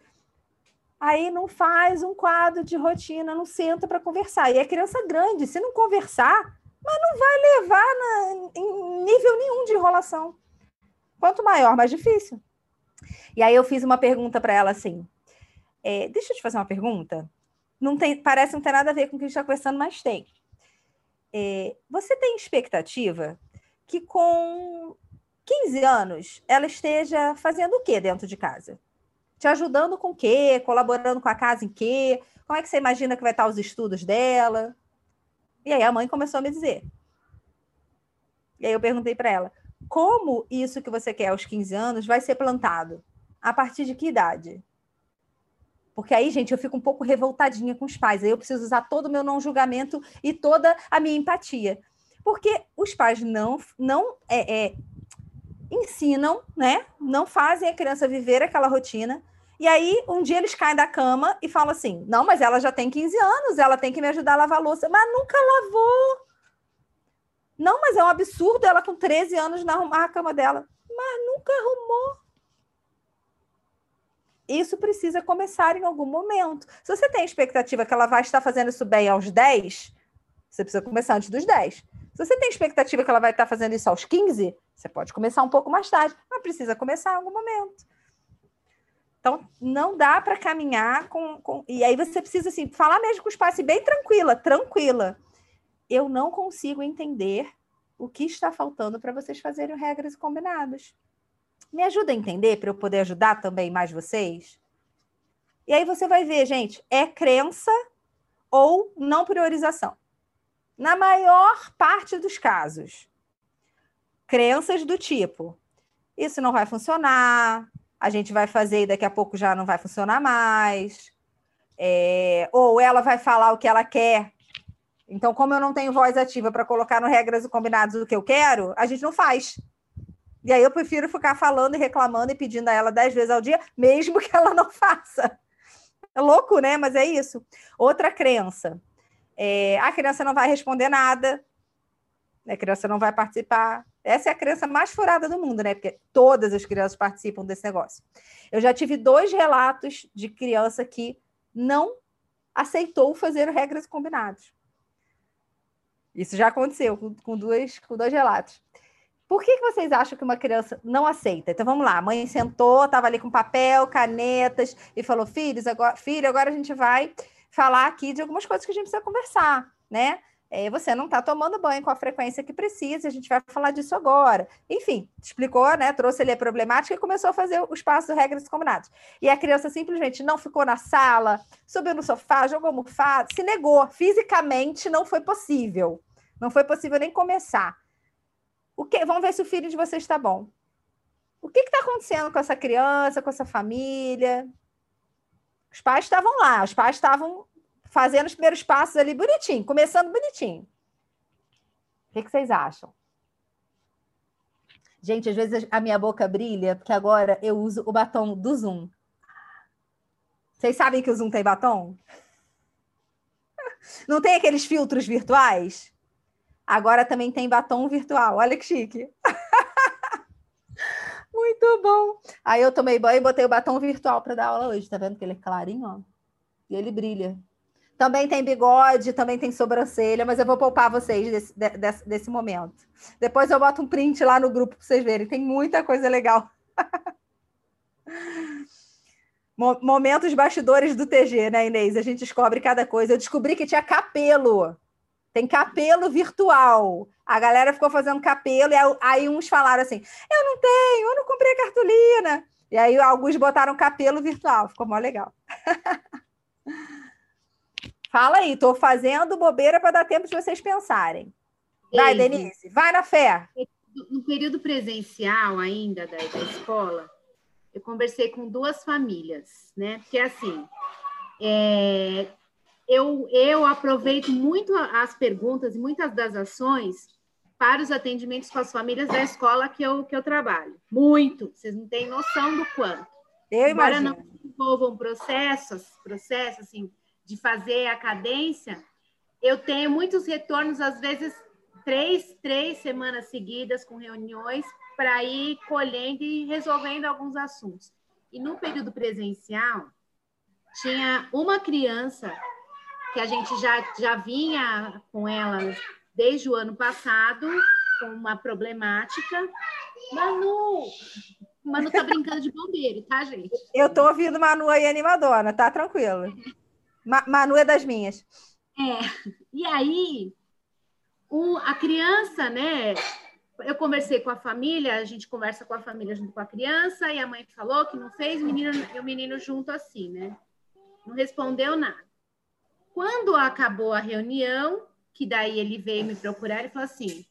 Speaker 1: Aí não faz um quadro de rotina, não senta para conversar. E é criança grande, se não conversar, mas não vai levar na, em nível nenhum de enrolação. Quanto maior, mais difícil. E aí eu fiz uma pergunta para ela assim: é, deixa eu te fazer uma pergunta. Não tem, parece não ter nada a ver com o que a gente está conversando, mas tem. É, você tem expectativa que com 15 anos, ela esteja fazendo o que dentro de casa? Te ajudando com o quê? Colaborando com a casa em quê? Como é que você imagina que vai estar os estudos dela? E aí a mãe começou a me dizer. E aí eu perguntei para ela: como isso que você quer aos 15 anos vai ser plantado? A partir de que idade? Porque aí, gente, eu fico um pouco revoltadinha com os pais. Aí eu preciso usar todo o meu não julgamento e toda a minha empatia. Porque os pais não, não é, é ensinam, né? Não fazem a criança viver aquela rotina. E aí, um dia eles caem da cama e falam assim: não, mas ela já tem 15 anos, ela tem que me ajudar a lavar a louça. Mas nunca lavou. Não, mas é um absurdo ela com 13 anos não arrumar a cama dela. Mas nunca arrumou. Isso precisa começar em algum momento. Se você tem a expectativa que ela vai estar fazendo isso bem aos 10, você precisa começar antes dos 10. Se você tem expectativa que ela vai estar fazendo isso aos 15, você pode começar um pouco mais tarde, mas precisa começar em algum momento. Então, não dá para caminhar com, com, E aí você precisa assim, falar mesmo com os pais, assim, bem tranquila, tranquila. Eu não consigo entender o que está faltando para vocês fazerem regras e combinados. Me ajuda a entender para eu poder ajudar também mais vocês? E aí você vai ver, gente, é crença ou não priorização na maior parte dos casos, crenças do tipo: isso não vai funcionar, a gente vai fazer e daqui a pouco já não vai funcionar mais. É, ou ela vai falar o que ela quer. Então, como eu não tenho voz ativa para colocar no regras e combinados o que eu quero, a gente não faz. E aí eu prefiro ficar falando e reclamando e pedindo a ela dez vezes ao dia, mesmo que ela não faça. É louco, né? Mas é isso. Outra crença. É, a criança não vai responder nada, a criança não vai participar. Essa é a criança mais furada do mundo, né? Porque todas as crianças participam desse negócio. Eu já tive dois relatos de criança que não aceitou fazer regras combinadas. Isso já aconteceu com, com, com dois relatos. Por que, que vocês acham que uma criança não aceita? Então vamos lá, a mãe sentou, estava ali com papel, canetas e falou: filhos, agora, filho, agora a gente vai falar aqui de algumas coisas que a gente precisa conversar, né? é, você não está tomando banho com a frequência que precisa, a gente vai falar disso agora. Enfim, explicou, né? Trouxe ali a problemática e começou a fazer os passos regras combinados. E a criança simplesmente não ficou na sala, subiu no sofá, jogou almofada, se negou. Fisicamente não foi possível. Não foi possível nem começar. O que? Vamos ver se o filho de vocês está bom. O que está acontecendo com essa criança, com essa família? Os pais estavam lá, os pais estavam fazendo os primeiros passos ali bonitinho, começando bonitinho. O que, que vocês acham? Gente, às vezes a minha boca brilha, porque agora eu uso o batom do Zoom. Vocês sabem que o Zoom tem batom? Não tem aqueles filtros virtuais? Agora também tem batom virtual. Olha que chique. Muito bom. Aí eu tomei banho e botei o batom virtual para dar aula hoje. Tá vendo que ele é clarinho, ó? E ele brilha. Também tem bigode, também tem sobrancelha, mas eu vou poupar vocês desse, desse, desse momento. Depois eu boto um print lá no grupo para vocês verem. Tem muita coisa legal. Momentos bastidores do TG, né, Inês? A gente descobre cada coisa. Eu descobri que tinha capelo. Tem capelo virtual. A galera ficou fazendo capelo, e aí uns falaram assim: eu não tenho, eu não comprei cartolina. E aí alguns botaram capelo virtual, ficou mó legal. Fala aí, estou fazendo bobeira para dar tempo de vocês pensarem. Vai, Ei, Denise, vai na fé.
Speaker 6: No período presencial ainda da, da escola, eu conversei com duas famílias, né? Porque assim, é, eu, eu aproveito muito as perguntas e muitas das ações para os atendimentos com as famílias da escola que eu, que eu trabalho. Muito, vocês não têm noção do quanto.
Speaker 1: Eu Embora
Speaker 6: imagino. não envolvam processos, processos assim, de fazer a cadência, eu tenho muitos retornos, às vezes três, três semanas seguidas com reuniões para ir colhendo e resolvendo alguns assuntos. E no período presencial, tinha uma criança que a gente já, já vinha com ela desde o ano passado, com uma problemática. Manu, Manu tá brincando de bombeiro, tá, gente?
Speaker 1: Eu tô ouvindo Manu aí animadona, tá tranquilo. Ma Manu é das minhas.
Speaker 6: É. E aí, o, a criança, né? Eu conversei com a família, a gente conversa com a família junto com a criança, e a mãe falou que não fez, menino, o menino junto assim, né? Não respondeu nada. Quando acabou a reunião, que daí ele veio me procurar e falou assim: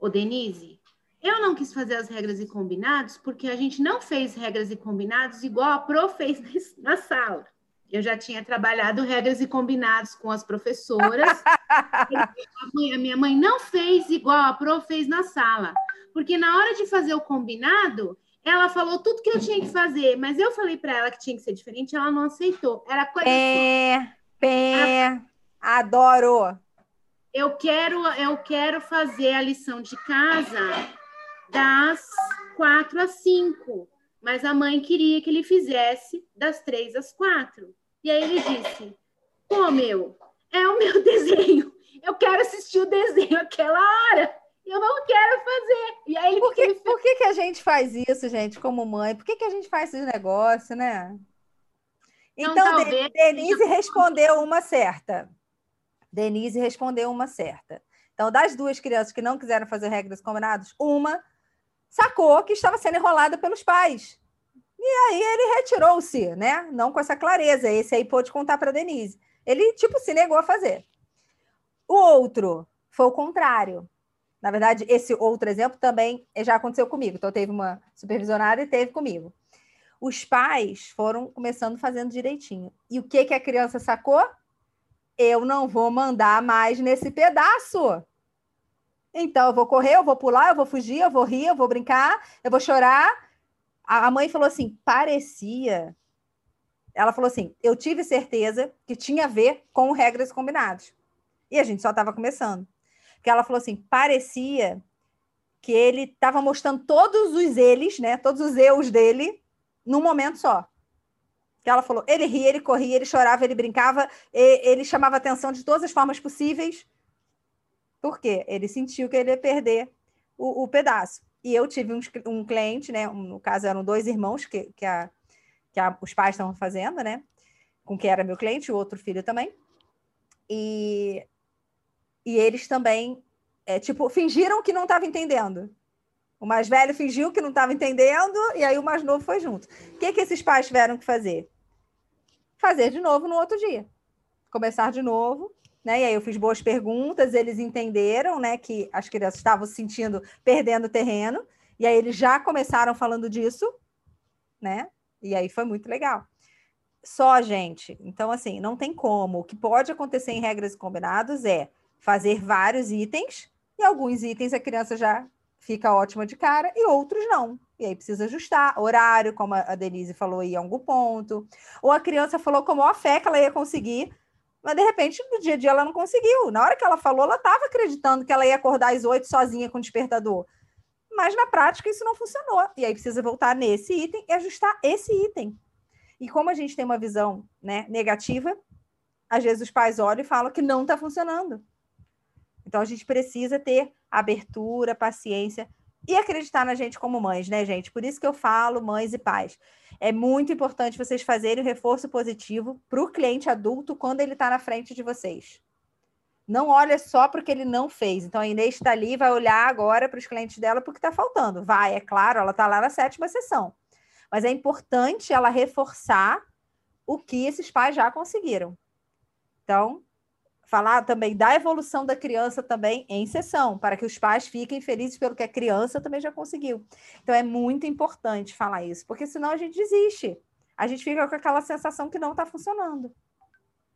Speaker 6: Ô Denise, eu não quis fazer as regras e combinados porque a gente não fez regras e combinados igual a Pro fez na sala. Eu já tinha trabalhado regras e combinados com as professoras. a, minha mãe não fez igual a Pro fez na sala, porque na hora de fazer o combinado, ela falou tudo que eu tinha que fazer, mas eu falei para ela que tinha que ser diferente, ela não aceitou. Era coisa
Speaker 1: pé, assim. pé, adoro.
Speaker 6: Eu quero, eu quero fazer a lição de casa das quatro às cinco, mas a mãe queria que ele fizesse das três às quatro. E aí ele disse: Pô, meu, é o meu desenho. Eu quero assistir o desenho aquela hora. Eu não quero fazer. E aí
Speaker 1: por que, por que, que a gente faz isso, gente, como mãe? Por que, que a gente faz esse negócio, né? Então, talvez... Denise respondeu uma certa. Denise respondeu uma certa. Então, das duas crianças que não quiseram fazer regras combinadas, uma sacou que estava sendo enrolada pelos pais. E aí ele retirou-se, né? Não com essa clareza. Esse aí pôde contar para Denise. Ele, tipo, se negou a fazer. O outro foi o contrário. Na verdade, esse outro exemplo também já aconteceu comigo. Então, teve uma supervisionada e teve comigo. Os pais foram começando fazendo direitinho. E o que, que a criança sacou? Eu não vou mandar mais nesse pedaço. Então, eu vou correr, eu vou pular, eu vou fugir, eu vou rir, eu vou brincar, eu vou chorar, a mãe falou assim: parecia. Ela falou assim: eu tive certeza que tinha a ver com regras combinadas. E a gente só estava começando. Porque ela falou assim: parecia que ele estava mostrando todos os eles, né? Todos os eus dele num momento só. Que ela falou, ele ria, ele corria, ele chorava, ele brincava, ele chamava atenção de todas as formas possíveis. Por quê? Ele sentiu que ele ia perder o, o pedaço. E eu tive um, um cliente, né? Um, no caso, eram dois irmãos que, que, a, que a, os pais estavam fazendo, né? Com que era meu cliente, o outro filho também. E e eles também, é, tipo, fingiram que não estava entendendo. O mais velho fingiu que não estava entendendo, e aí o mais novo foi junto. O que, que esses pais tiveram que fazer? Fazer de novo no outro dia. Começar de novo, né? E aí eu fiz boas perguntas, eles entenderam, né, que as crianças estavam se sentindo perdendo terreno, e aí eles já começaram falando disso, né? E aí foi muito legal. Só, gente. Então, assim, não tem como. O que pode acontecer em regras e combinados é fazer vários itens, e alguns itens a criança já fica ótima de cara, e outros não. E aí precisa ajustar horário, como a Denise falou aí em algum ponto. Ou a criança falou com a fé que ela ia conseguir, mas de repente no dia a dia ela não conseguiu. Na hora que ela falou, ela estava acreditando que ela ia acordar às oito sozinha com o despertador. Mas na prática isso não funcionou. E aí precisa voltar nesse item e ajustar esse item. E como a gente tem uma visão né, negativa, às vezes os pais olham e falam que não está funcionando. Então a gente precisa ter abertura, paciência e acreditar na gente como mães, né, gente? Por isso que eu falo, mães e pais. É muito importante vocês fazerem o reforço positivo para o cliente adulto quando ele está na frente de vocês. Não olha só porque ele não fez. Então a Inês está ali, vai olhar agora para os clientes dela porque está faltando. Vai, é claro, ela está lá na sétima sessão. Mas é importante ela reforçar o que esses pais já conseguiram. Então, falar também da evolução da criança também em sessão, para que os pais fiquem felizes pelo que a criança também já conseguiu. Então, é muito importante falar isso, porque senão a gente desiste. A gente fica com aquela sensação que não está funcionando.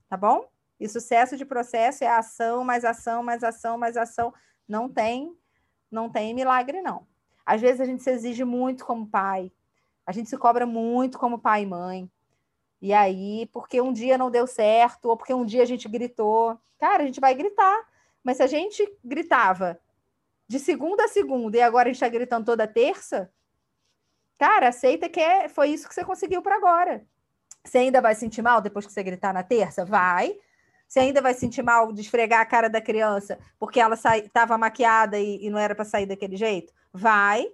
Speaker 1: Tá bom? E sucesso de processo é ação, mais ação, mais ação, mais ação. Não tem, não tem milagre, não. Às vezes a gente se exige muito como pai, a gente se cobra muito como pai e mãe. E aí, porque um dia não deu certo, ou porque um dia a gente gritou. Cara, a gente vai gritar. Mas se a gente gritava de segunda a segunda e agora a gente está gritando toda terça, cara, aceita que é, foi isso que você conseguiu para agora. Você ainda vai sentir mal depois que você gritar na terça? Vai. Você ainda vai sentir mal de esfregar a cara da criança porque ela estava maquiada e, e não era para sair daquele jeito? Vai.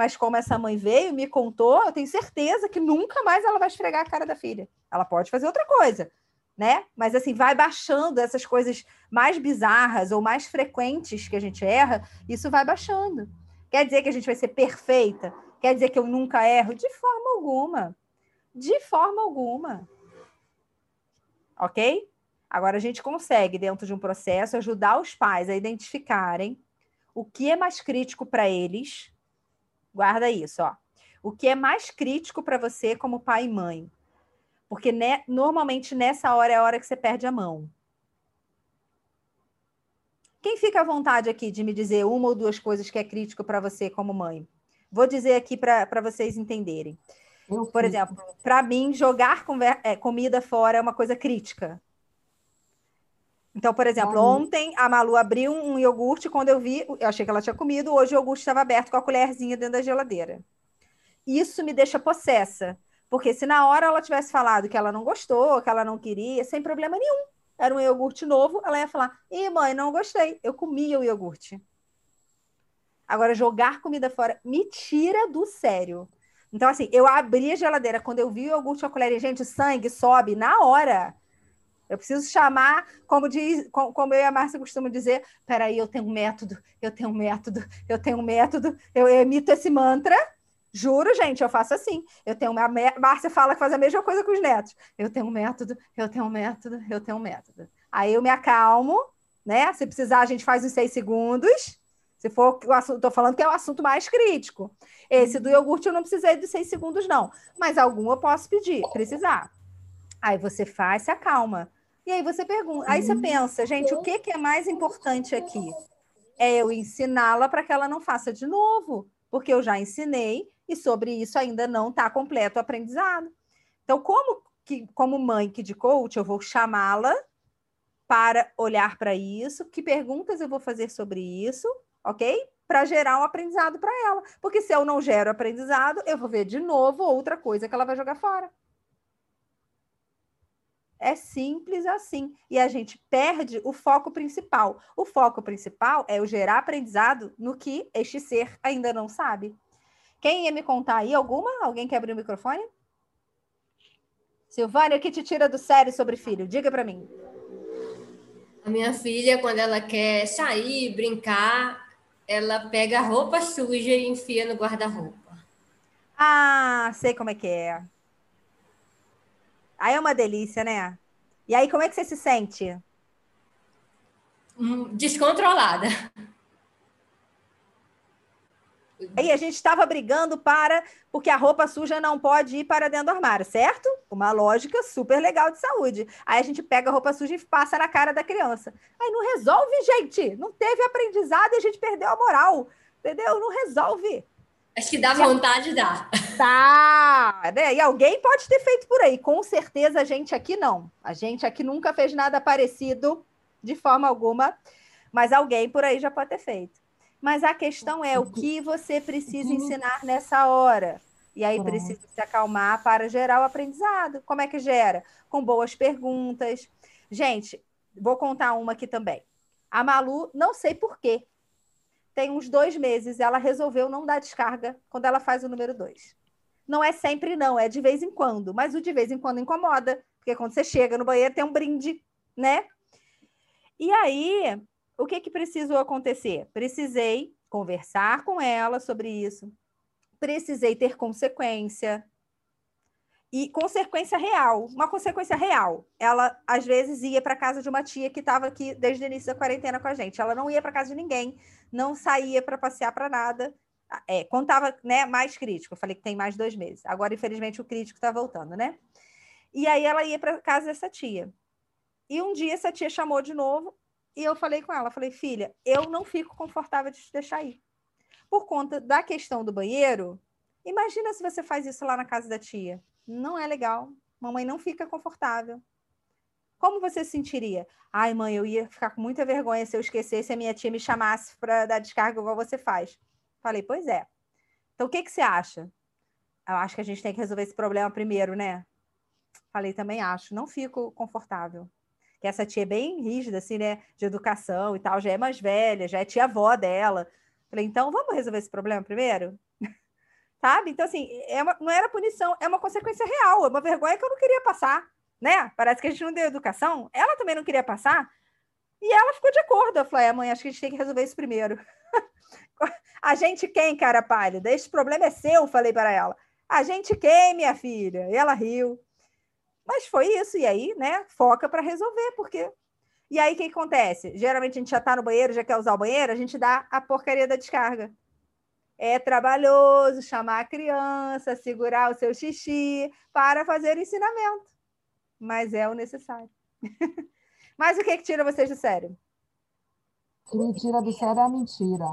Speaker 1: Mas como essa mãe veio me contou, eu tenho certeza que nunca mais ela vai esfregar a cara da filha. Ela pode fazer outra coisa, né? Mas assim, vai baixando essas coisas mais bizarras ou mais frequentes que a gente erra, isso vai baixando. Quer dizer que a gente vai ser perfeita? Quer dizer que eu nunca erro? De forma alguma. De forma alguma. Ok? Agora a gente consegue, dentro de um processo, ajudar os pais a identificarem o que é mais crítico para eles Guarda isso, ó. O que é mais crítico para você como pai e mãe? Porque né, normalmente nessa hora é a hora que você perde a mão. Quem fica à vontade aqui de me dizer uma ou duas coisas que é crítico para você como mãe? Vou dizer aqui para vocês entenderem. Por exemplo, para mim, jogar é, comida fora é uma coisa crítica. Então, por exemplo, ontem a Malu abriu um iogurte, quando eu vi, eu achei que ela tinha comido, hoje o iogurte estava aberto com a colherzinha dentro da geladeira. Isso me deixa possessa, porque se na hora ela tivesse falado que ela não gostou, que ela não queria, sem problema nenhum, era um iogurte novo, ela ia falar: Ih, mãe, não gostei, eu comia o iogurte. Agora, jogar comida fora me tira do sério. Então, assim, eu abri a geladeira, quando eu vi o iogurte com a colher, gente, sangue sobe na hora. Eu preciso chamar, como, diz, como eu e a Márcia costumam dizer, peraí, eu tenho um método, eu tenho um método, eu tenho um método, eu emito esse mantra, juro, gente, eu faço assim. Eu tenho uma Márcia fala que faz a mesma coisa com os netos. Eu tenho um método, eu tenho um método, eu tenho um método. Aí eu me acalmo, né? Se precisar, a gente faz uns seis segundos. Se for o assunto, estou falando que é o assunto mais crítico. Esse do iogurte eu não precisei de seis segundos, não. Mas algum eu posso pedir, precisar. Aí você faz, se acalma. E aí você pergunta, aí você uhum. pensa, gente, o que, que é mais importante aqui? É eu ensiná-la para que ela não faça de novo, porque eu já ensinei e sobre isso ainda não está completo o aprendizado. Então, como que, como mãe que de coach, eu vou chamá-la para olhar para isso, que perguntas eu vou fazer sobre isso, ok? Para gerar um aprendizado para ela. Porque se eu não gero aprendizado, eu vou ver de novo outra coisa que ela vai jogar fora. É simples assim. E a gente perde o foco principal. O foco principal é o gerar aprendizado no que este ser ainda não sabe. Quem ia me contar aí alguma? Alguém quer abrir o microfone? Silvânia, o que te tira do sério sobre filho? Diga para mim.
Speaker 3: A
Speaker 7: minha filha, quando ela quer sair, brincar, ela pega a roupa suja e enfia no guarda-roupa.
Speaker 1: Ah, sei como é que é. Aí é uma delícia, né? E aí, como é que você se sente?
Speaker 7: Hum, descontrolada.
Speaker 1: Aí a gente estava brigando para porque a roupa suja não pode ir para dentro do armário, certo? Uma lógica super legal de saúde. Aí a gente pega a roupa suja e passa na cara da criança. Aí não resolve, gente. Não teve aprendizado e a gente perdeu a moral. Entendeu? Não resolve.
Speaker 7: Acho que dá vontade, dá.
Speaker 1: Tá, né? E alguém pode ter feito por aí. Com certeza a gente aqui não. A gente aqui nunca fez nada parecido de forma alguma, mas alguém por aí já pode ter feito. Mas a questão é o que você precisa ensinar nessa hora. E aí precisa se acalmar para gerar o aprendizado. Como é que gera? Com boas perguntas. Gente, vou contar uma aqui também. A Malu, não sei por quê, tem uns dois meses, ela resolveu não dar descarga quando ela faz o número dois. Não é sempre, não, é de vez em quando, mas o de vez em quando incomoda, porque quando você chega no banheiro tem um brinde, né? E aí, o que, que precisou acontecer? Precisei conversar com ela sobre isso, precisei ter consequência. E consequência real, uma consequência real. Ela, às vezes, ia para casa de uma tia que estava aqui desde o início da quarentena com a gente. Ela não ia para casa de ninguém, não saía para passear para nada. É, estava né, mais crítico, eu falei que tem mais dois meses. Agora, infelizmente, o crítico está voltando, né? E aí ela ia para casa dessa tia. E um dia essa tia chamou de novo e eu falei com ela, falei, filha, eu não fico confortável de te deixar ir. Por conta da questão do banheiro, imagina se você faz isso lá na casa da tia. Não é legal. Mamãe não fica confortável. Como você se sentiria? Ai, mãe, eu ia ficar com muita vergonha se eu esquecesse a minha tia me chamasse para dar descarga igual você faz. Falei, pois é. Então, o que, que você acha? Eu acho que a gente tem que resolver esse problema primeiro, né? Falei, também acho. Não fico confortável que essa tia é bem rígida, assim, né, de educação e tal, já é mais velha, já é tia-avó dela. Falei, então vamos resolver esse problema primeiro? Sabe? Então, assim, é uma, não era punição, é uma consequência real, é uma vergonha que eu não queria passar, né? Parece que a gente não deu educação, ela também não queria passar, e ela ficou de acordo. Eu falei, é, mãe, acho que a gente tem que resolver isso primeiro. a gente quem, cara pálida? Este problema é seu, falei para ela. A gente quem, minha filha? E ela riu. Mas foi isso, e aí, né, foca para resolver, porque. E aí, o que acontece? Geralmente a gente já está no banheiro, já quer usar o banheiro, a gente dá a porcaria da descarga. É trabalhoso chamar a criança, segurar o seu xixi para fazer ensinamento. Mas é o necessário. Mas o que, que tira vocês do sério?
Speaker 3: O que me tira do sério é a mentira.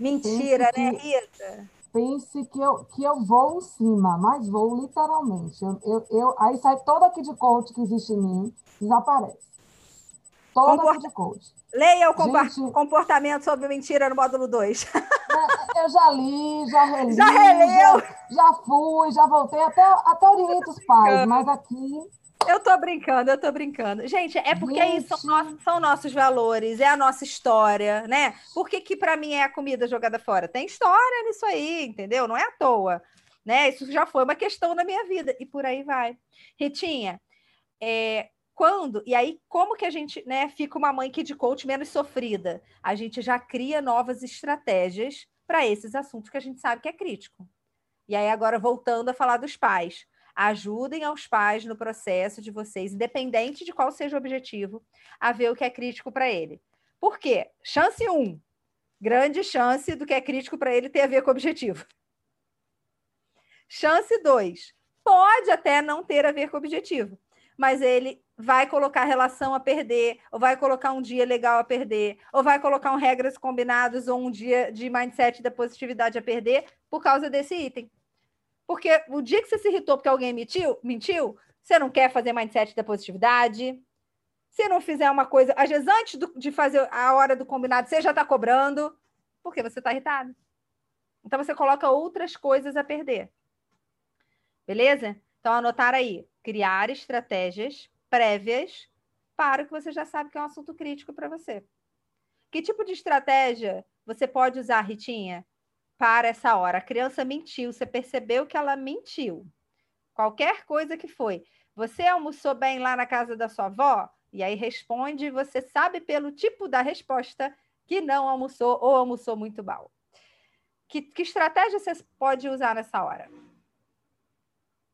Speaker 1: Mentira, né, Rita?
Speaker 3: pense que eu, que eu vou em cima, mas vou literalmente. Eu, eu, eu aí sai todo aqui de coach que existe em mim, desaparece. Todo Comporta... coach.
Speaker 1: Leia o Gente... comportamento sobre mentira no módulo 2.
Speaker 3: É, eu já li, já reli.
Speaker 1: Já releu?
Speaker 3: Já, já fui, já voltei, até, até oriento os pais, mas aqui
Speaker 1: eu tô brincando, eu tô brincando. Gente, é porque Gente. são, nossos, são nossos valores, é a nossa história, né? Por que, que para mim é a comida jogada fora? Tem história nisso aí, entendeu? Não é à toa. Né? Isso já foi uma questão da minha vida, e por aí vai. Ritinha, é, quando, e aí, como que a gente né, fica uma mãe que de coach menos sofrida? A gente já cria novas estratégias para esses assuntos que a gente sabe que é crítico. E aí, agora voltando a falar dos pais Ajudem aos pais no processo de vocês, independente de qual seja o objetivo, a ver o que é crítico para ele. Por quê? Chance 1. Um, grande chance do que é crítico para ele ter a ver com o objetivo. Chance 2. Pode até não ter a ver com o objetivo, mas ele vai colocar relação a perder, ou vai colocar um dia legal a perder, ou vai colocar um regras combinadas ou um dia de mindset da positividade a perder por causa desse item. Porque o dia que você se irritou porque alguém mentiu, mentiu, você não quer fazer mindset da positividade. Se não fizer uma coisa, às vezes antes do, de fazer a hora do combinado, você já está cobrando, porque você está irritado. Então você coloca outras coisas a perder. Beleza? Então anotar aí, criar estratégias prévias para o que você já sabe que é um assunto crítico para você. Que tipo de estratégia você pode usar, Ritinha? para essa hora. A criança mentiu, você percebeu que ela mentiu. Qualquer coisa que foi. Você almoçou bem lá na casa da sua avó? E aí responde, você sabe pelo tipo da resposta que não almoçou ou almoçou muito mal. Que, que estratégia você pode usar nessa hora?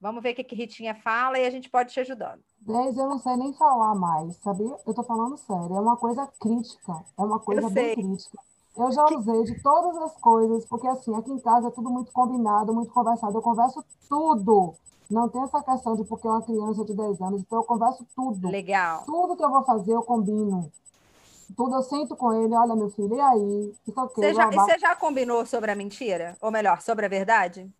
Speaker 1: Vamos ver o que, que Ritinha fala e a gente pode te ajudando.
Speaker 3: Dez, eu não sei nem falar mais, sabia? Eu tô falando sério, é uma coisa crítica, é uma coisa bem crítica. Eu já usei de todas as coisas, porque assim, aqui em casa é tudo muito combinado, muito conversado. Eu converso tudo. Não tem essa questão de porque é uma criança de 10 anos, então eu converso tudo.
Speaker 1: Legal.
Speaker 3: Tudo que eu vou fazer, eu combino. Tudo eu sento com ele, olha, meu filho, e aí? Isso okay,
Speaker 1: você já, e você já combinou sobre a mentira? Ou melhor, sobre a verdade?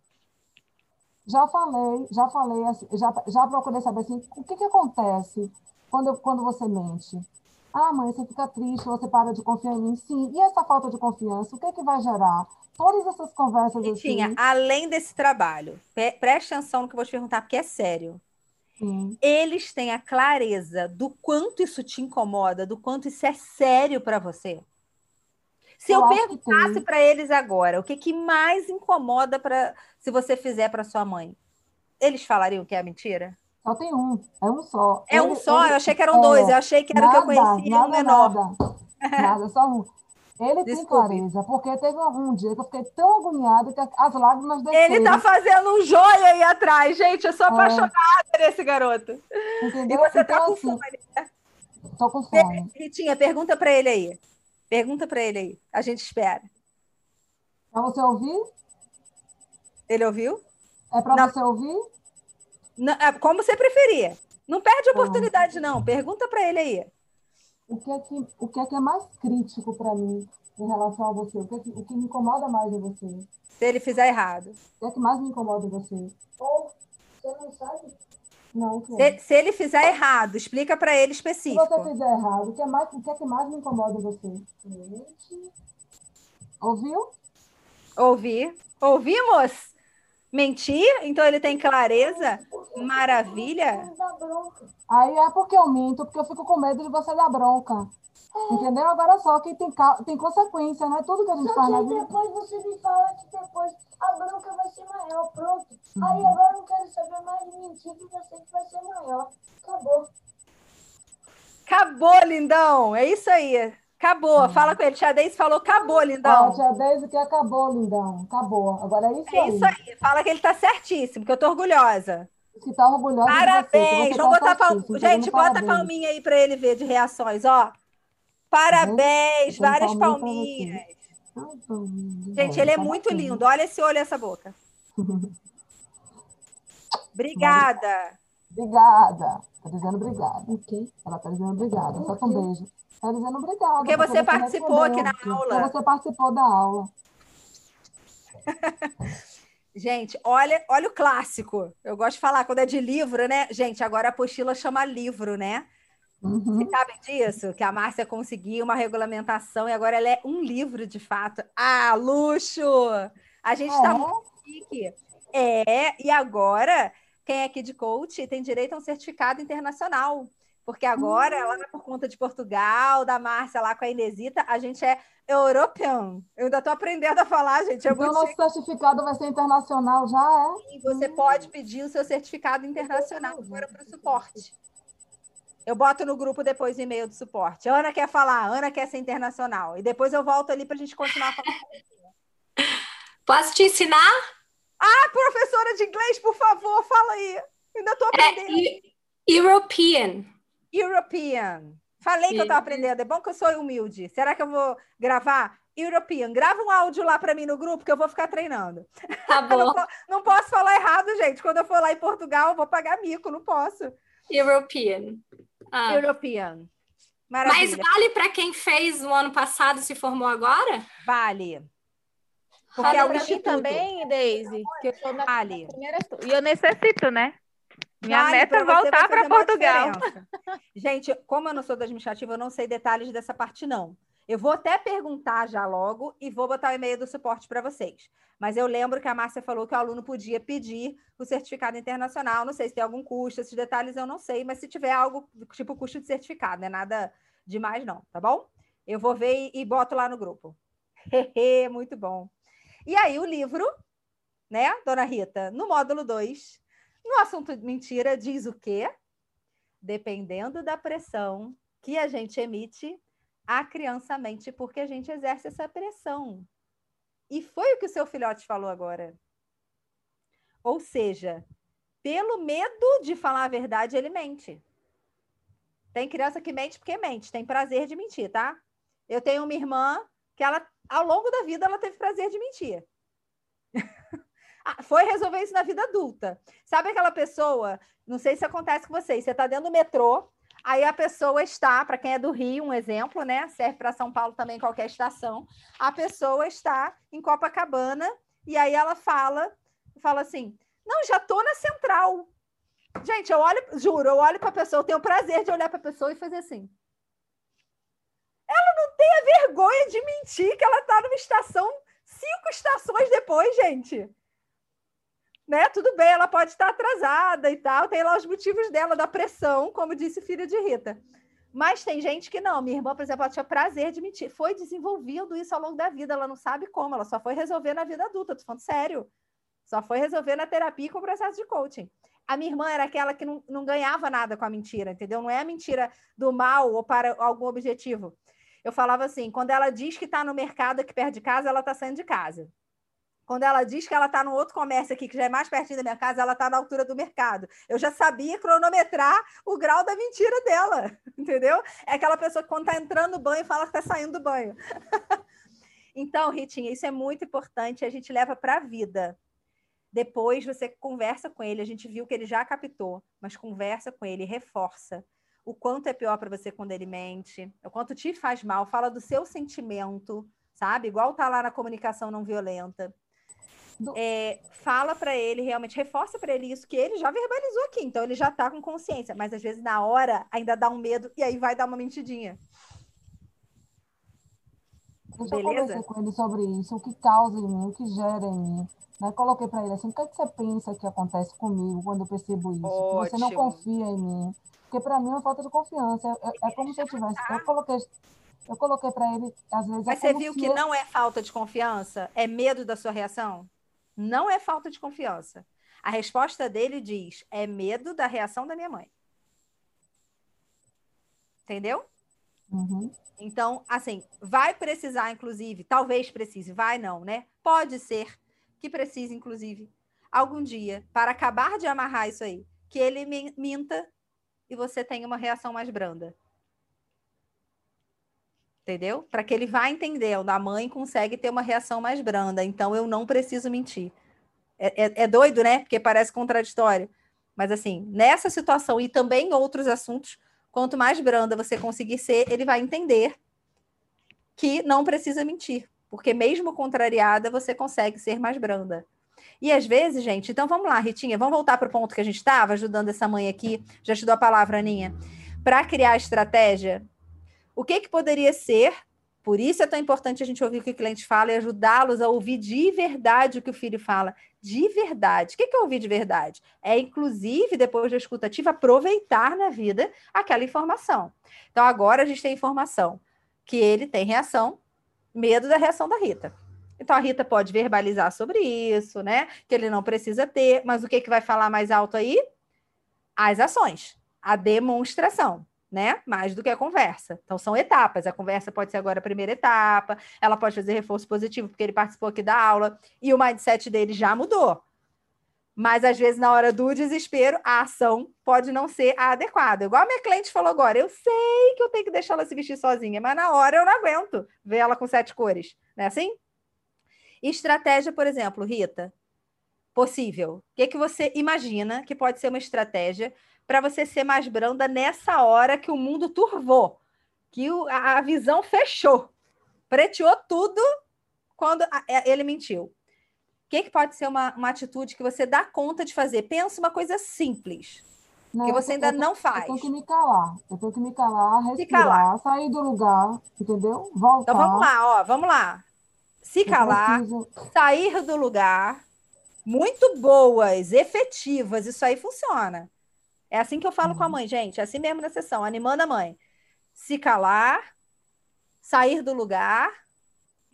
Speaker 3: Já falei, já falei, assim, já, já procurei saber assim, o que, que acontece quando, quando você mente? Ah, mãe, você fica triste, você para de confiar em mim. Sim, e essa falta de confiança, o que, que vai gerar? Todas essas conversas
Speaker 1: e
Speaker 3: assim.
Speaker 1: além desse trabalho, preste atenção no que eu vou te perguntar, porque é sério. Sim. Eles têm a clareza do quanto isso te incomoda, do quanto isso é sério para você. Se eu, perguntasse para eles agora o que, que mais incomoda para se você fizer para sua mãe, eles falariam que é mentira?
Speaker 3: Só tem um, é um só.
Speaker 1: É um só? Ele, eu achei que eram é, dois, eu achei que era nada, o que eu conhecia nada, um menor.
Speaker 3: Nada, nada, só um. Ele Desculpe. tem clareza, porque teve um dia que eu fiquei tão agoniada que as lágrimas
Speaker 1: desceram. Ele tá fazendo um joia aí atrás, gente. Eu sou é. apaixonada nesse garoto. Entendeu? E você tá então, tá com assim, fome, né?
Speaker 3: Tô com fome.
Speaker 1: Ritinha, pergunta para ele aí. Pergunta para ele aí. A gente espera.
Speaker 3: Para você ouvir?
Speaker 1: Ele ouviu?
Speaker 3: É para você ouvir?
Speaker 1: Não, é como você preferir. Não perde a tá. oportunidade, não. Pergunta para ele aí.
Speaker 3: O que, é que, o que é que é mais crítico para mim em relação a você? O que, é que, o que me incomoda mais em você?
Speaker 1: Se ele fizer errado.
Speaker 3: O que é que mais me incomoda em você? Ou você não sabe? Não,
Speaker 1: se, se, ele fizer errado, explica para ele específico.
Speaker 3: Se você fizer errado, o que, é mais, o que é que mais me incomoda em você? Ouviu?
Speaker 1: Ouvi. Ouvimos? Mentir? Então ele tem clareza? Maravilha.
Speaker 3: Aí é porque eu minto, porque eu fico com medo de você dar bronca. Entendeu? Agora só que tem, tem consequência, né? Tudo que a gente
Speaker 8: só
Speaker 3: faz
Speaker 8: vida. depois você me fala que depois a bronca vai ser maior, pronto. Aí agora eu não quero saber mais de mentir que você que vai ser maior. Acabou.
Speaker 1: Acabou, lindão. É isso aí. Acabou. Uhum. Fala com ele. Tia Deise falou, acabou, lindão.
Speaker 3: Ah, tia Deise que acabou, lindão. Acabou. Agora é isso
Speaker 1: é
Speaker 3: aí.
Speaker 1: É isso aí. Fala que ele tá certíssimo, que eu tô orgulhosa.
Speaker 3: Que tá orgulhosa
Speaker 1: Parabéns.
Speaker 3: Você,
Speaker 1: Vamos tá botar pal... Gente, bota parabéns. palminha aí para ele ver de reações, ó. Parabéns, uhum. várias palminhas. Gente, ele é muito lindo. Olha esse olho e essa boca. Obrigada.
Speaker 3: Obrigada. Tá dizendo obrigada. Okay. Ela tá dizendo obrigada. Só um beijo. Tá dizendo obrigada.
Speaker 1: Porque, porque você, participou aqui na aula.
Speaker 3: Porque você participou da aula.
Speaker 1: Gente, olha, olha o clássico. Eu gosto de falar quando é de livro, né? Gente, agora a apostila chama livro, né? Uhum. Vocês sabem disso? Que a Márcia conseguiu uma regulamentação e agora ela é um livro de fato. Ah, luxo! A gente está é. muito chique. É, e agora, quem é aqui de coach tem direito a um certificado internacional. Porque agora, lá por conta de Portugal, da Márcia lá com a Inesita, a gente é european. Eu ainda estou aprendendo a falar, gente. É
Speaker 3: então, nosso certificado vai ser internacional já, é?
Speaker 1: E você pode pedir o seu certificado internacional agora para o suporte. Eu boto no grupo depois o e-mail do suporte. Ana quer falar, Ana quer ser internacional. E depois eu volto ali para a gente continuar falando.
Speaker 7: Posso te ensinar?
Speaker 1: Ah, professora de inglês, por favor, fala aí. Ainda estou é, aprendendo. É,
Speaker 7: European.
Speaker 1: European. Falei que eu estava aprendendo. É bom que eu sou humilde. Será que eu vou gravar? European. Grava um áudio lá para mim no grupo que eu vou ficar treinando.
Speaker 7: Tá bom.
Speaker 1: não, não, posso falar errado, gente. Quando eu for lá em Portugal, eu vou pagar mico. Não posso.
Speaker 7: European.
Speaker 1: Ah. European.
Speaker 7: Maravilha. Mas vale para quem fez no ano passado e se formou agora?
Speaker 1: Vale.
Speaker 4: Porque Fala a mim também, Daisy, que eu sou na vale. primeira e eu necessito, né? Minha vale meta é voltar para Portugal.
Speaker 1: Gente, como eu não sou da administrativa, eu não sei detalhes dessa parte, não. Eu vou até perguntar já logo e vou botar o e-mail do suporte para vocês. Mas eu lembro que a Márcia falou que o aluno podia pedir o certificado internacional. Não sei se tem algum custo, esses detalhes eu não sei, mas se tiver algo tipo custo de certificado, não é nada demais, não, tá bom? Eu vou ver e, e boto lá no grupo. Muito bom. E aí, o livro, né, dona Rita, no módulo 2, no assunto mentira, diz o quê? dependendo da pressão que a gente emite, a criança mente porque a gente exerce essa pressão. E foi o que o seu filhote falou agora. Ou seja, pelo medo de falar a verdade, ele mente. Tem criança que mente porque mente, tem prazer de mentir, tá? Eu tenho uma irmã que ela, ao longo da vida, ela teve prazer de mentir. Ah, foi resolver isso na vida adulta. Sabe aquela pessoa? Não sei se acontece com vocês. Você está dentro do metrô, aí a pessoa está, para quem é do Rio, um exemplo, né? Serve para São Paulo também, qualquer estação. A pessoa está em Copacabana e aí ela fala, fala assim: Não, já estou na central. Gente, eu olho, juro, eu olho para a pessoa, eu tenho o prazer de olhar para a pessoa e fazer assim. Ela não tem a vergonha de mentir que ela está numa estação cinco estações depois, gente. Né? Tudo bem, ela pode estar atrasada e tal, tem lá os motivos dela, da pressão, como disse filha de Rita. Mas tem gente que não. Minha irmã, por exemplo, ela tinha prazer de mentir. Foi desenvolvendo isso ao longo da vida, ela não sabe como, ela só foi resolver na vida adulta, tô falando sério. Só foi resolver na terapia e com o processo de coaching. A minha irmã era aquela que não, não ganhava nada com a mentira, entendeu? Não é a mentira do mal ou para algum objetivo. Eu falava assim: quando ela diz que está no mercado aqui perto de casa, ela está saindo de casa. Quando ela diz que ela está no outro comércio aqui, que já é mais pertinho da minha casa, ela está na altura do mercado. Eu já sabia cronometrar o grau da mentira dela, entendeu? É aquela pessoa que, quando está entrando no banho, fala que está saindo do banho. então, Ritinha, isso é muito importante, a gente leva para a vida. Depois você conversa com ele, a gente viu que ele já captou, mas conversa com ele, reforça o quanto é pior para você quando ele mente, o quanto te faz mal, fala do seu sentimento, sabe? Igual tá lá na comunicação não violenta. Do... É, fala para ele, realmente, reforça para ele isso que ele já verbalizou aqui, então ele já tá com consciência, mas às vezes na hora ainda dá um medo e aí vai dar uma mentidinha.
Speaker 3: Beleza? eu conversar com ele sobre isso, o que causa em mim, o que gera em mim. Né? Coloquei para ele assim, o que, é que você pensa que acontece comigo quando eu percebo isso? Ótimo. Que você não confia em mim. Porque para mim é uma falta de confiança. É, é como se eu tivesse. Eu coloquei, eu coloquei para ele, às vezes.
Speaker 1: Mas
Speaker 3: é
Speaker 1: você viu que eu... não é falta de confiança? É medo da sua reação? Não é falta de confiança. A resposta dele diz: é medo da reação da minha mãe. Entendeu?
Speaker 3: Uhum.
Speaker 1: Então, assim, vai precisar, inclusive, talvez precise, vai não, né? Pode ser que precise, inclusive, algum dia, para acabar de amarrar isso aí, que ele minta e você tenha uma reação mais branda. Entendeu? Para que ele vá entender, a mãe consegue ter uma reação mais branda, então eu não preciso mentir. É, é, é doido, né? Porque parece contraditório. Mas assim, nessa situação e também em outros assuntos, quanto mais branda você conseguir ser, ele vai entender que não precisa mentir, porque mesmo contrariada, você consegue ser mais branda. E às vezes, gente, então vamos lá, Ritinha, vamos voltar para o ponto que a gente estava, ajudando essa mãe aqui. Já te dou a palavra, Aninha. Para criar estratégia, o que, que poderia ser? Por isso é tão importante a gente ouvir o que o cliente fala e ajudá-los a ouvir de verdade o que o filho fala. De verdade. O que é ouvir de verdade? É, inclusive, depois da escutativa, aproveitar na vida aquela informação. Então, agora a gente tem informação que ele tem reação, medo da reação da Rita. Então a Rita pode verbalizar sobre isso, né? Que ele não precisa ter, mas o que, que vai falar mais alto aí? As ações, a demonstração, né? Mais do que a conversa. Então são etapas. A conversa pode ser agora a primeira etapa, ela pode fazer reforço positivo porque ele participou aqui da aula e o mindset dele já mudou. Mas às vezes, na hora do desespero, a ação pode não ser a adequada. Igual a minha cliente falou agora: eu sei que eu tenho que deixar ela se vestir sozinha, mas na hora eu não aguento ver ela com sete cores. Não é assim? Estratégia, por exemplo, Rita, possível. O que, é que você imagina que pode ser uma estratégia para você ser mais branda nessa hora que o mundo turvou, que o, a, visão fechou, preteou tudo quando a, é, ele mentiu? O que, que pode ser uma, uma atitude que você dá conta de fazer? Pensa uma coisa simples. Não, que você ainda não faz.
Speaker 3: Eu tenho que me calar. Eu tenho que me calar, respirar, calar. sair do lugar, entendeu? Voltar.
Speaker 1: Então vamos lá, ó, vamos lá se calar, sair do lugar, muito boas, efetivas, isso aí funciona. É assim que eu falo uhum. com a uhum. mãe, gente, é assim mesmo na sessão, animando a mãe. Se calar, sair do lugar.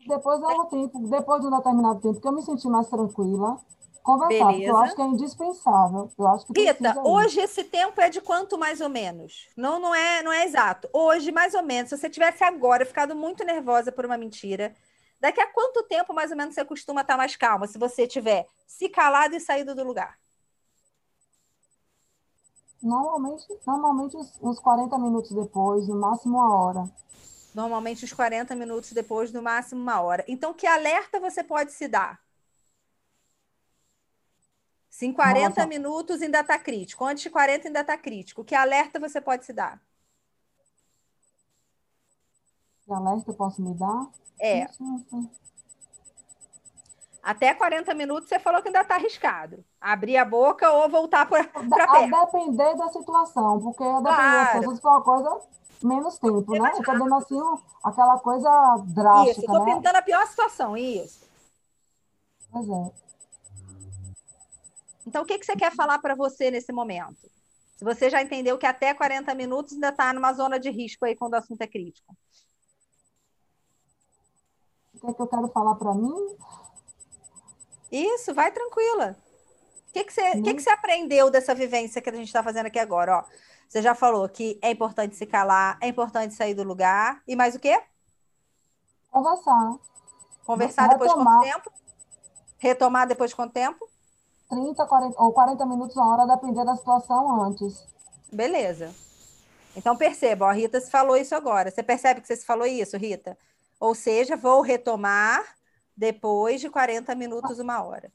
Speaker 3: Depois um depois de um determinado tempo que eu me senti mais tranquila, Conversar, Beleza. eu acho que é indispensável. Eu acho que
Speaker 1: Rita, hoje esse tempo é de quanto mais ou menos? Não, não é, não é exato. Hoje, mais ou menos, se você tivesse agora ficado muito nervosa por uma mentira, daqui a quanto tempo mais ou menos você costuma estar mais calma? Se você tiver se calado e saído do lugar?
Speaker 3: Normalmente, normalmente uns, uns 40 minutos depois, no máximo uma hora.
Speaker 1: Normalmente uns 40 minutos depois, no máximo uma hora. Então, que alerta você pode se dar? Se em 40 Nossa. minutos ainda está crítico, antes de 40 ainda está crítico, que alerta você pode se dar?
Speaker 3: Que alerta eu posso me dar?
Speaker 1: É. Até 40 minutos você falou que ainda está arriscado. Abrir a boca ou voltar para perto.
Speaker 3: A depender da situação, porque claro. da situação, se for uma coisa, menos tempo, né? Eu estou dando assim aquela coisa drástica.
Speaker 1: Isso, estou
Speaker 3: né?
Speaker 1: pintando a pior situação, isso.
Speaker 3: Pois é.
Speaker 1: Então, o que, que você quer falar para você nesse momento? Se você já entendeu que até 40 minutos ainda está numa zona de risco aí quando o assunto é crítico.
Speaker 3: O que, é que eu quero falar para mim?
Speaker 1: Isso, vai tranquila. O que, que, você, que, que você aprendeu dessa vivência que a gente está fazendo aqui agora? Ó, você já falou que é importante se calar, é importante sair do lugar. E mais o quê?
Speaker 3: Conversar.
Speaker 1: Conversar depois de quanto tempo? Retomar depois de quanto tempo?
Speaker 3: 30 40, ou 40 minutos, uma hora, depender da situação antes.
Speaker 1: Beleza. Então perceba, ó, a Rita se falou isso agora. Você percebe que você se falou isso, Rita? Ou seja, vou retomar depois de 40 minutos, uma hora.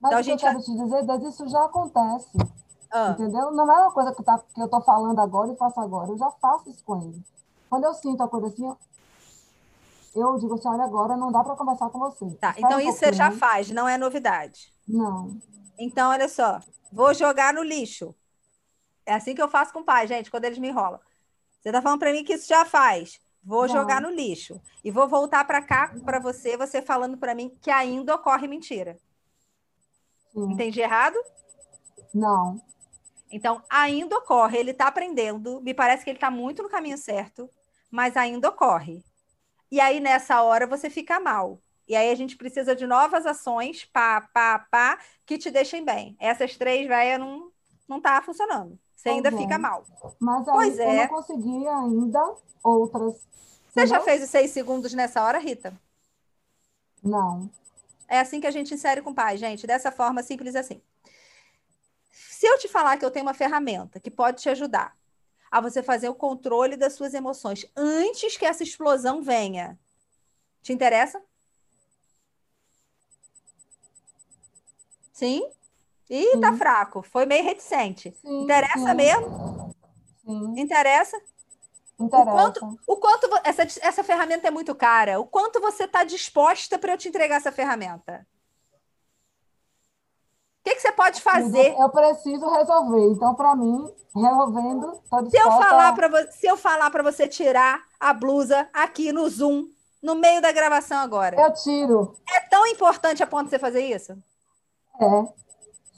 Speaker 3: Mas então, a gente... que eu quero te dizer, Deus, isso já acontece. Ah. Entendeu? Não é uma coisa que, tá, que eu estou falando agora e faço agora. Eu já faço isso com ele. Quando eu sinto a coisa assim, eu digo assim, olha, agora não dá para conversar com você.
Speaker 1: Tá, Espera então um isso você já faz, não é novidade.
Speaker 3: Não.
Speaker 1: Então, olha só, vou jogar no lixo. É assim que eu faço com o pai, gente, quando eles me enrolam. Você está falando para mim que isso já faz. Vou Não. jogar no lixo. E vou voltar para cá para você, você falando para mim que ainda ocorre mentira. Sim. Entendi errado?
Speaker 3: Não.
Speaker 1: Então, ainda ocorre. Ele está aprendendo. Me parece que ele está muito no caminho certo, mas ainda ocorre. E aí, nessa hora, você fica mal. E aí a gente precisa de novas ações, pá, pá, pá, que te deixem bem. Essas três, velho, não, não tá funcionando. Você ainda é. fica mal.
Speaker 3: Mas aí pois eu é. não consegui ainda outras.
Speaker 1: Você já fez os seis segundos nessa hora, Rita?
Speaker 3: Não.
Speaker 1: É assim que a gente insere com o pai, gente. Dessa forma, simples assim. Se eu te falar que eu tenho uma ferramenta que pode te ajudar a você fazer o controle das suas emoções antes que essa explosão venha, te interessa? Sim? Ih, tá fraco. Foi meio reticente. Sim, Interessa sim. mesmo? Sim. Interessa?
Speaker 3: Interessa.
Speaker 1: O quanto, o quanto essa, essa ferramenta é muito cara. O quanto você está disposta para eu te entregar essa ferramenta? O que, que, você pode fazer?
Speaker 3: Eu preciso resolver. Então, para mim, resolvendo,
Speaker 1: se eu falar para Se eu falar para você tirar a blusa aqui no Zoom, no meio da gravação agora.
Speaker 3: Eu tiro.
Speaker 1: É tão importante a ponto de você fazer isso?
Speaker 3: É.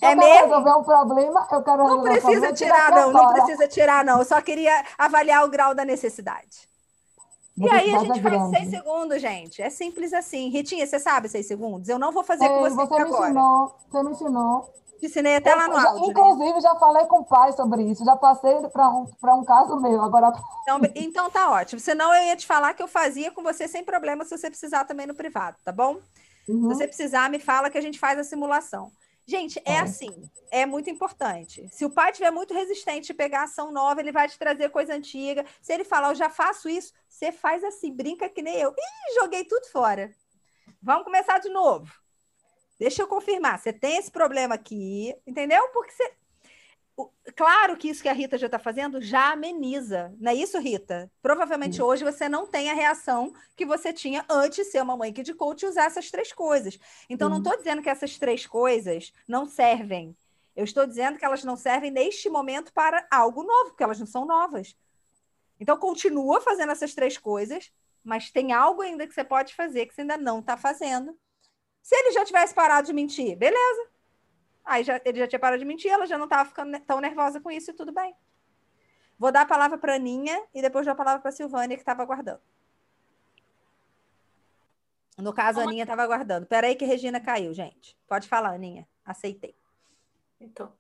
Speaker 3: é mesmo? resolver um problema, eu quero
Speaker 1: Não precisa tirar, não, não precisa tirar, não. Eu só queria avaliar o grau da necessidade. E aí a gente faz seis segundos, gente. É simples assim. Ritinha, você sabe seis segundos? Eu não vou fazer Ei, com você,
Speaker 3: você
Speaker 1: agora.
Speaker 3: Ensinou, você me ensinou.
Speaker 1: Te ensinei até eu, lá no já, áudio.
Speaker 3: Inclusive, né? já falei com o pai sobre isso. Já passei para um, um caso meu. Agora...
Speaker 1: Então, então tá ótimo. Senão eu ia te falar que eu fazia com você sem problema se você precisar também no privado, tá bom? Uhum. Se você precisar, me fala que a gente faz a simulação. Gente, é, assim, é muito importante. Se o pai tiver muito resistente de pegar ação nova, ele vai te trazer coisa antiga. Se ele falar, eu já faço isso, você faz assim, brinca que nem eu. Ih, joguei tudo fora. Vamos começar de novo. Deixa eu confirmar. Você tem esse problema aqui, entendeu? Porque você, Claro que isso que a Rita já está fazendo já ameniza, não é isso, Rita? Provavelmente Sim. hoje você não tem a reação que você tinha antes de ser uma mãe que de coach e usar essas três coisas. Então, Sim. não estou dizendo que essas três coisas não servem. Eu estou dizendo que elas não servem neste momento para algo novo, porque elas não são novas. Então, continua fazendo essas três coisas, mas tem algo ainda que você pode fazer que você ainda não está fazendo. Se ele já tivesse parado de mentir, beleza. Aí já, ele já tinha parado de mentir, ela já não estava ficando tão nervosa com isso e tudo bem. Vou dar a palavra para a Aninha e depois dou a palavra para a Silvânia, que estava aguardando. No caso, a Aninha estava aguardando. Espera aí que Regina caiu, gente. Pode falar, Aninha. aceitei.
Speaker 9: Então,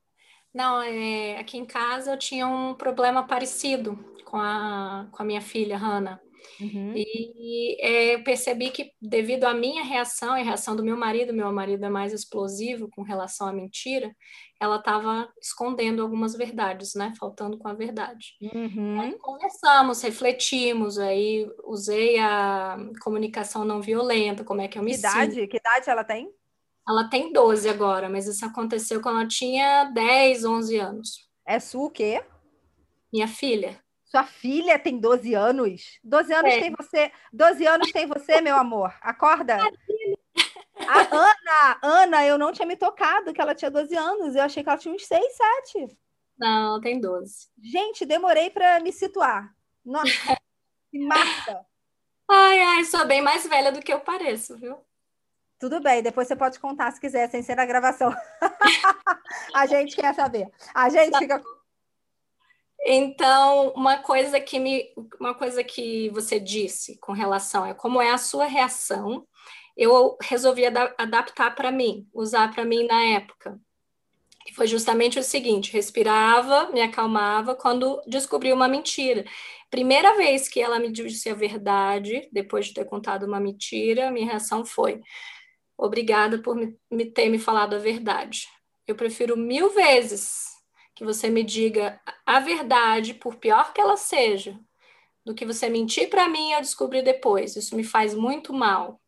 Speaker 9: não, é, aqui em casa eu tinha um problema parecido com a, com a minha filha, Hannah. Uhum. E é, percebi que, devido à minha reação e a reação do meu marido, meu marido é mais explosivo com relação à mentira, ela estava escondendo algumas verdades, né? Faltando com a verdade. Uhum. Aí conversamos, refletimos, aí usei a comunicação não violenta, como é que eu me
Speaker 1: que idade? Sinto. Que idade ela tem?
Speaker 9: Ela tem 12 agora, mas isso aconteceu quando ela tinha 10, 11 anos.
Speaker 1: É sua o quê?
Speaker 9: Minha filha.
Speaker 1: Sua filha tem 12 anos? 12 anos é. tem você. 12 anos tem você, meu amor. Acorda. A Ana, Ana, eu não tinha me tocado que ela tinha 12 anos. Eu achei que ela tinha uns 6, 7.
Speaker 9: Não, tem 12.
Speaker 1: Gente, demorei para me situar. Nossa, que mata.
Speaker 9: Ai, ai, sou bem mais velha do que eu pareço, viu?
Speaker 1: Tudo bem, depois você pode contar se quiser, sem ser na gravação. a gente quer saber. A gente tá. fica
Speaker 9: então, uma coisa que me, uma coisa que você disse com relação a como é a sua reação, eu resolvi ad adaptar para mim, usar para mim na época. Que foi justamente o seguinte: respirava, me acalmava quando descobri uma mentira. Primeira vez que ela me disse a verdade, depois de ter contado uma mentira, minha reação foi: obrigada por me, me ter me falado a verdade. Eu prefiro mil vezes que você me diga a verdade, por pior que ela seja, do que você mentir para mim e eu descobrir depois. Isso me faz muito mal.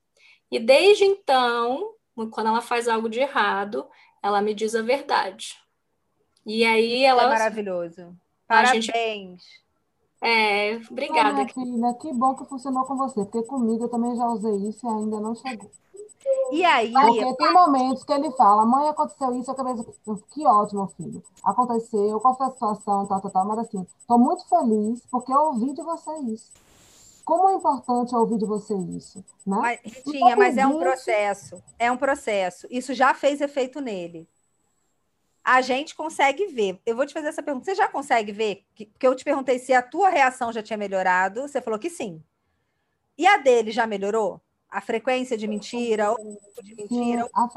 Speaker 9: E desde então, quando ela faz algo de errado, ela me diz a verdade. E aí ela. É
Speaker 1: maravilhoso. Parabéns. Gente...
Speaker 9: É, obrigada.
Speaker 3: Ah, filha, que bom que funcionou com você, porque comigo eu também já usei isso e ainda não chegou.
Speaker 1: E aí.
Speaker 3: Porque tem momentos que ele fala, mãe, aconteceu isso, eu acabei que ótimo, filho. Aconteceu, qual foi a situação, tal, tal, tal, mas assim, estou muito feliz porque eu ouvi de você isso. Como é importante ouvir de você isso, né?
Speaker 1: Mas, Ritinha, mas é um processo, é um processo. Isso já fez efeito nele. A gente consegue ver. Eu vou te fazer essa pergunta. Você já consegue ver? Porque eu te perguntei se a tua reação já tinha melhorado. Você falou que sim. E a dele já melhorou? A frequência de mentira, o tipo de mentira. Sim,
Speaker 3: a,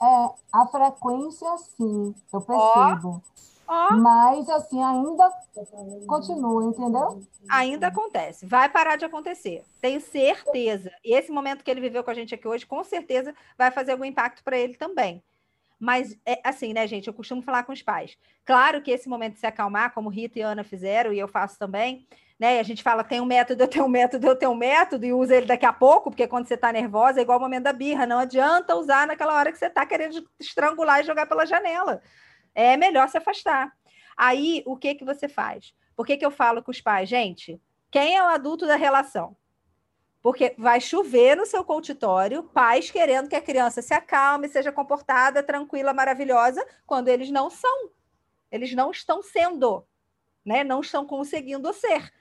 Speaker 3: é, a frequência, sim, eu percebo. Oh, oh. Mas, assim, ainda continua, entendeu?
Speaker 1: Ainda acontece. Vai parar de acontecer. Tenho certeza. E esse momento que ele viveu com a gente aqui hoje, com certeza, vai fazer algum impacto para ele também. Mas, é assim, né, gente? Eu costumo falar com os pais. Claro que esse momento de se acalmar, como Rita e Ana fizeram, e eu faço também, né? A gente fala, tem um método, eu tenho um método, eu tenho um método, e usa ele daqui a pouco, porque quando você está nervosa é igual o momento da birra, não adianta usar naquela hora que você está querendo estrangular e jogar pela janela. É melhor se afastar. Aí, o que que você faz? Por que, que eu falo com os pais? Gente, quem é o adulto da relação? Porque vai chover no seu consultório, pais querendo que a criança se acalme, seja comportada, tranquila, maravilhosa, quando eles não são. Eles não estão sendo, né? Não estão conseguindo ser.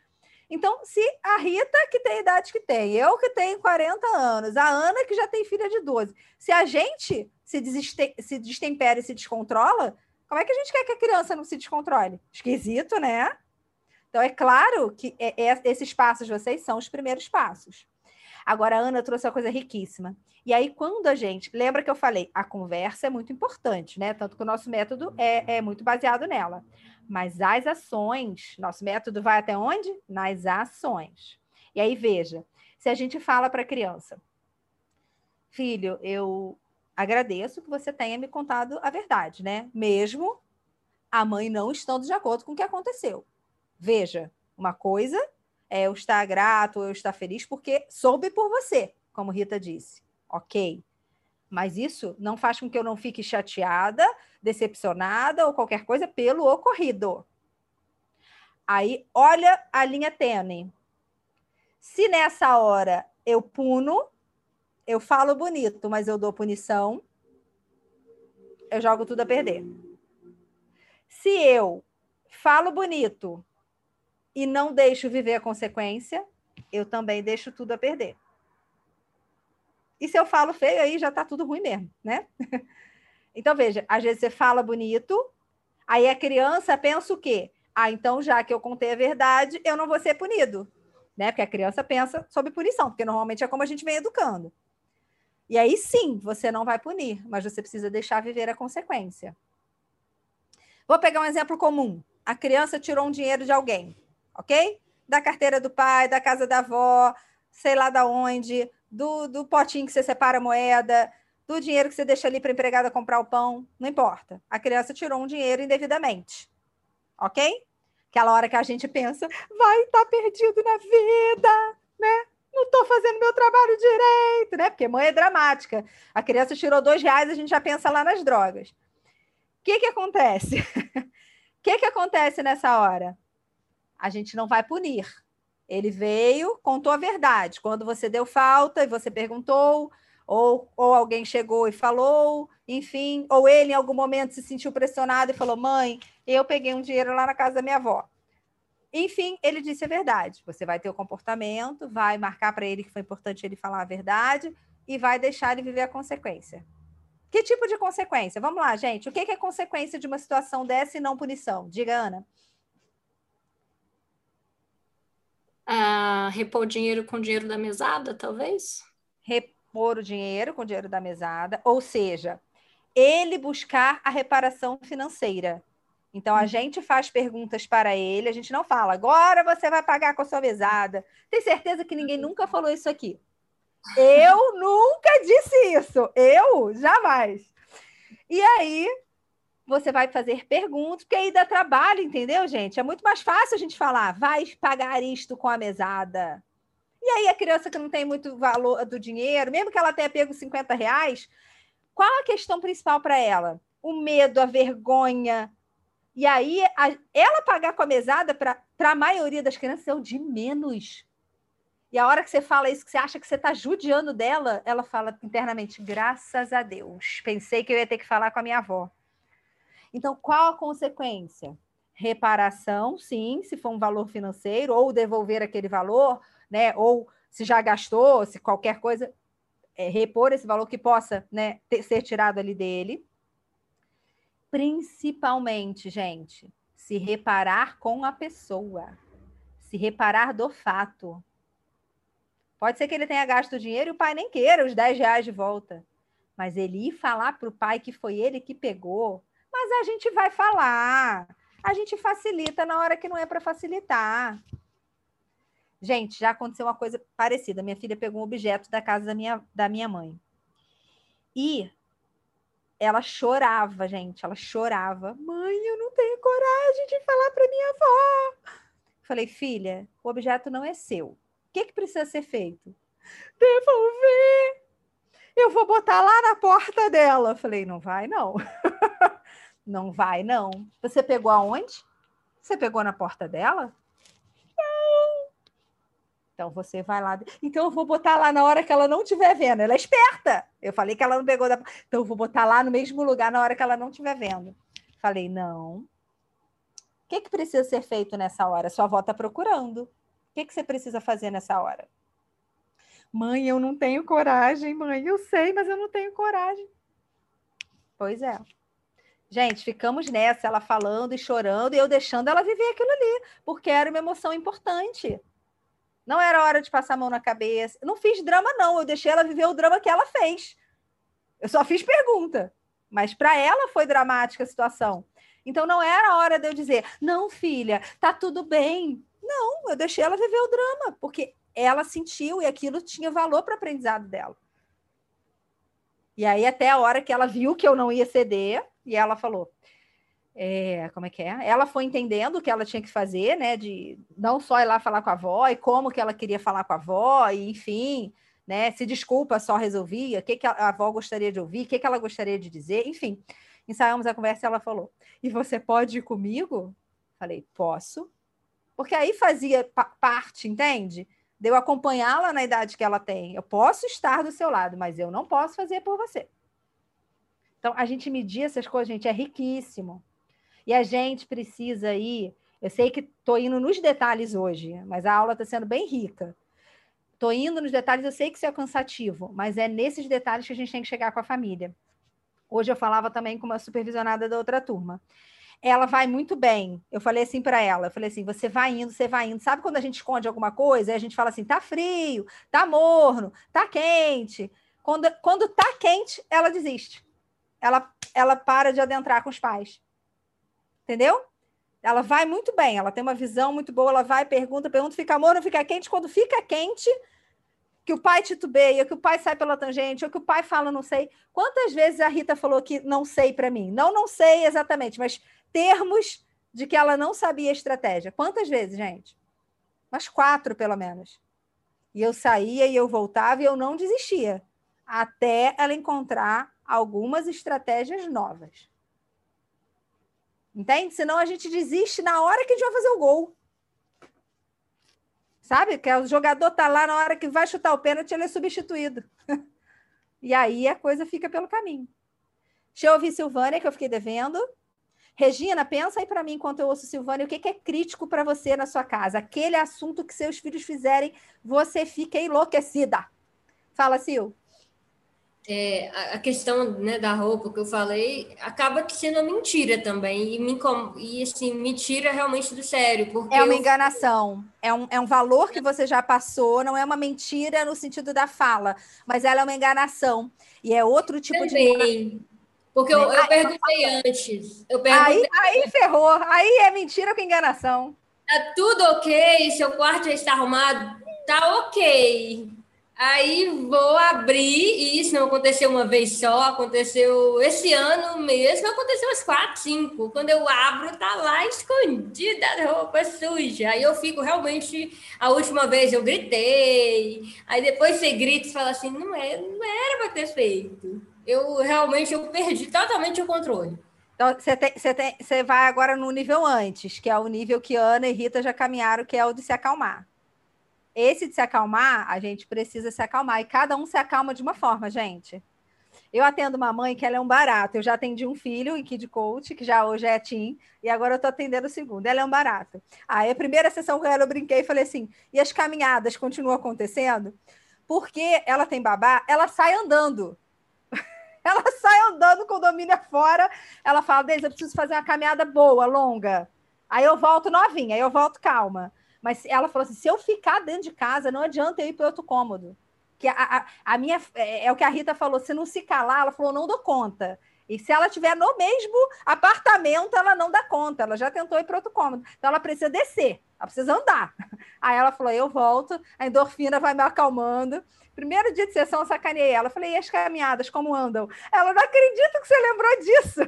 Speaker 1: Então, se a Rita, que tem a idade que tem, eu que tenho 40 anos, a Ana, que já tem filha de 12, se a gente se, deseste se destempera e se descontrola, como é que a gente quer que a criança não se descontrole? Esquisito, né? Então, é claro que é, é, esses passos vocês são os primeiros passos. Agora, a Ana trouxe uma coisa riquíssima. E aí, quando a gente. Lembra que eu falei, a conversa é muito importante, né? Tanto que o nosso método é, é muito baseado nela. Mas as ações, nosso método vai até onde? Nas ações. E aí, veja, se a gente fala para a criança, filho, eu agradeço que você tenha me contado a verdade, né? Mesmo a mãe não estando de acordo com o que aconteceu. Veja, uma coisa é eu estar grato, eu estar feliz, porque soube por você, como Rita disse. Ok. Mas isso não faz com que eu não fique chateada, decepcionada ou qualquer coisa pelo ocorrido. Aí, olha a linha tênue. Se nessa hora eu puno, eu falo bonito, mas eu dou punição, eu jogo tudo a perder. Se eu falo bonito e não deixo viver a consequência, eu também deixo tudo a perder. E se eu falo feio, aí já está tudo ruim mesmo, né? então, veja, às vezes você fala bonito, aí a criança pensa o quê? Ah, então já que eu contei a verdade, eu não vou ser punido, né? Porque a criança pensa sobre punição, porque normalmente é como a gente vem educando. E aí sim, você não vai punir, mas você precisa deixar viver a consequência. Vou pegar um exemplo comum. A criança tirou um dinheiro de alguém, ok? Da carteira do pai, da casa da avó, sei lá da onde, do, do potinho que você separa a moeda, do dinheiro que você deixa ali para a empregada comprar o pão, não importa. A criança tirou um dinheiro indevidamente, ok? Aquela hora que a gente pensa, vai estar tá perdido na vida, né? Não estou fazendo meu trabalho direito, né? Porque mãe é dramática. A criança tirou dois reais, a gente já pensa lá nas drogas. O que, que acontece? O que, que acontece nessa hora? A gente não vai punir. Ele veio, contou a verdade. Quando você deu falta e você perguntou, ou, ou alguém chegou e falou, enfim, ou ele em algum momento se sentiu pressionado e falou: mãe, eu peguei um dinheiro lá na casa da minha avó. Enfim, ele disse a verdade. Você vai ter o comportamento, vai marcar para ele que foi importante ele falar a verdade e vai deixar ele viver a consequência. Que tipo de consequência? Vamos lá, gente. O que é consequência de uma situação dessa e não punição? Diga, Ana.
Speaker 9: Ah, repor dinheiro com dinheiro da mesada, talvez?
Speaker 1: Repor o dinheiro com o dinheiro da mesada, ou seja, ele buscar a reparação financeira. Então a gente faz perguntas para ele, a gente não fala, agora você vai pagar com a sua mesada. Tem certeza que ninguém nunca falou isso aqui? Eu nunca disse isso. Eu jamais. E aí você vai fazer perguntas, porque aí dá trabalho, entendeu, gente? É muito mais fácil a gente falar, vai pagar isto com a mesada. E aí a criança que não tem muito valor do dinheiro, mesmo que ela tenha pego 50 reais, qual a questão principal para ela? O medo, a vergonha. E aí, a, ela pagar com a mesada, para a maioria das crianças, é o de menos. E a hora que você fala isso, que você acha que você está judiando dela, ela fala internamente, graças a Deus. Pensei que eu ia ter que falar com a minha avó. Então, qual a consequência? Reparação, sim, se for um valor financeiro, ou devolver aquele valor, né? Ou se já gastou, se qualquer coisa, é, repor esse valor que possa né, ter, ser tirado ali dele. Principalmente, gente, se reparar com a pessoa, se reparar do fato. Pode ser que ele tenha gasto o dinheiro e o pai nem queira os 10 reais de volta. Mas ele ir falar para o pai que foi ele que pegou. Mas a gente vai falar. A gente facilita na hora que não é para facilitar. Gente, já aconteceu uma coisa parecida. Minha filha pegou um objeto da casa da minha, da minha mãe. E ela chorava, gente. Ela chorava. Mãe, eu não tenho coragem de falar para minha avó. Falei, filha, o objeto não é seu. O que, que precisa ser feito? Devolver. Eu vou botar lá na porta dela. Falei, não vai, não. não vai, não. Você pegou aonde? Você pegou na porta dela? Então você vai lá. Então eu vou botar lá na hora que ela não estiver vendo. Ela é esperta. Eu falei que ela não pegou da. Então eu vou botar lá no mesmo lugar na hora que ela não estiver vendo. Falei, não. O que, que precisa ser feito nessa hora? Sua avó está procurando. O que, que você precisa fazer nessa hora? Mãe, eu não tenho coragem, mãe. Eu sei, mas eu não tenho coragem. Pois é. Gente, ficamos nessa, ela falando e chorando, e eu deixando ela viver aquilo ali, porque era uma emoção importante. Não era hora de passar a mão na cabeça. Não fiz drama, não. Eu deixei ela viver o drama que ela fez. Eu só fiz pergunta. Mas para ela foi dramática a situação. Então não era hora de eu dizer, não, filha, tá tudo bem. Não, eu deixei ela viver o drama, porque ela sentiu e aquilo tinha valor para o aprendizado dela. E aí, até a hora que ela viu que eu não ia ceder, e ela falou: é, como é que é? Ela foi entendendo o que ela tinha que fazer, né? De não só ir lá falar com a avó e como que ela queria falar com a avó, e enfim, né? Se desculpa, só resolvia, o que, que a avó gostaria de ouvir, o que, que ela gostaria de dizer, enfim. Ensaiamos a conversa e ela falou: E você pode ir comigo? Falei, posso. Porque aí fazia parte, entende? De eu acompanhá-la na idade que ela tem. Eu posso estar do seu lado, mas eu não posso fazer por você. Então, a gente medir essas coisas, gente, é riquíssimo. E a gente precisa ir. Eu sei que estou indo nos detalhes hoje, mas a aula está sendo bem rica. Estou indo nos detalhes, eu sei que isso é cansativo, mas é nesses detalhes que a gente tem que chegar com a família. Hoje eu falava também com uma supervisionada da outra turma. Ela vai muito bem. Eu falei assim para ela, eu falei assim, você vai indo, você vai indo. Sabe quando a gente esconde alguma coisa? Aí a gente fala assim, tá frio, tá morno, tá quente. Quando, quando tá quente, ela desiste. Ela, ela para de adentrar com os pais. Entendeu? Ela vai muito bem, ela tem uma visão muito boa, ela vai, pergunta, pergunta, fica amor, não fica quente. Quando fica quente, que o pai titubeia, que o pai sai pela tangente, ou que o pai fala não sei. Quantas vezes a Rita falou que não sei para mim? Não, não sei exatamente, mas termos de que ela não sabia a estratégia. Quantas vezes, gente? Umas quatro, pelo menos. E eu saía e eu voltava e eu não desistia, até ela encontrar algumas estratégias novas. Entende? Senão a gente desiste na hora que a gente vai fazer o gol. Sabe? Que o jogador tá lá na hora que vai chutar o pênalti, ele é substituído. e aí a coisa fica pelo caminho. Deixa eu ouvir Silvânia, que eu fiquei devendo. Regina, pensa aí para mim, enquanto eu ouço Silvânia, o que, que é crítico para você na sua casa? Aquele assunto que seus filhos fizerem, você fica enlouquecida. Fala, Sil
Speaker 7: é, a questão né, da roupa que eu falei acaba sendo mentira também e me e assim me tira realmente do sério porque
Speaker 1: é uma
Speaker 7: eu...
Speaker 1: enganação é um, é um valor que você já passou não é uma mentira no sentido da fala mas ela é uma enganação e é outro tipo
Speaker 7: também.
Speaker 1: de
Speaker 7: porque eu, eu perguntei antes eu perguntei...
Speaker 1: aí, aí ferrou aí é mentira com enganação
Speaker 7: tá tudo ok seu quarto já está arrumado tá ok Aí vou abrir, e isso não aconteceu uma vez só, aconteceu esse ano mesmo, aconteceu umas quatro, cinco. Quando eu abro, tá lá escondida a roupa suja. Aí eu fico realmente. A última vez eu gritei, aí depois você grita e fala assim: não, é, não era para ter feito. Eu realmente eu perdi totalmente o controle.
Speaker 1: Então, você, você, você vai agora no nível antes, que é o nível que Ana e Rita já caminharam, que é o de se acalmar. Esse de se acalmar, a gente precisa se acalmar. E cada um se acalma de uma forma, gente. Eu atendo uma mãe que ela é um barato. Eu já atendi um filho em Kid Coach, que já hoje é Tim, e agora eu estou atendendo o segundo. Ela é um barato. Aí a primeira sessão com ela eu brinquei e falei assim: e as caminhadas continuam acontecendo? Porque ela tem babá, ela sai andando. ela sai andando com o domínio fora. Ela fala: Deise, eu preciso fazer uma caminhada boa, longa. Aí eu volto novinha, aí eu volto calma. Mas ela falou assim: se eu ficar dentro de casa, não adianta eu ir para outro cômodo. Que a, a, a, minha é, é o que a Rita falou: se não se calar, ela falou, não dou conta. E se ela estiver no mesmo apartamento, ela não dá conta. Ela já tentou ir para outro cômodo. Então ela precisa descer, ela precisa andar. Aí ela falou: eu volto, a endorfina vai me acalmando. Primeiro dia de sessão, eu sacaneei ela. Falei: e as caminhadas, como andam? Ela não acredita que você lembrou disso.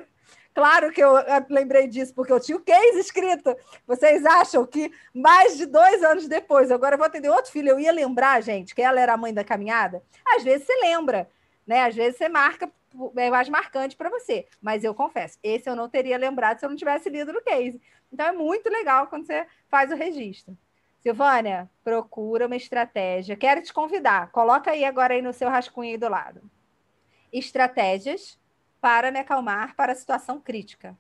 Speaker 1: Claro que eu lembrei disso, porque eu tinha o case escrito. Vocês acham que mais de dois anos depois, agora eu vou atender outro filho, eu ia lembrar, gente, que ela era a mãe da caminhada? Às vezes você lembra, né? Às vezes você marca, é mais marcante para você. Mas eu confesso, esse eu não teria lembrado se eu não tivesse lido no case. Então é muito legal quando você faz o registro. Silvânia, procura uma estratégia. Quero te convidar. Coloca aí agora aí no seu rascunho aí do lado. Estratégias para me acalmar para a situação crítica.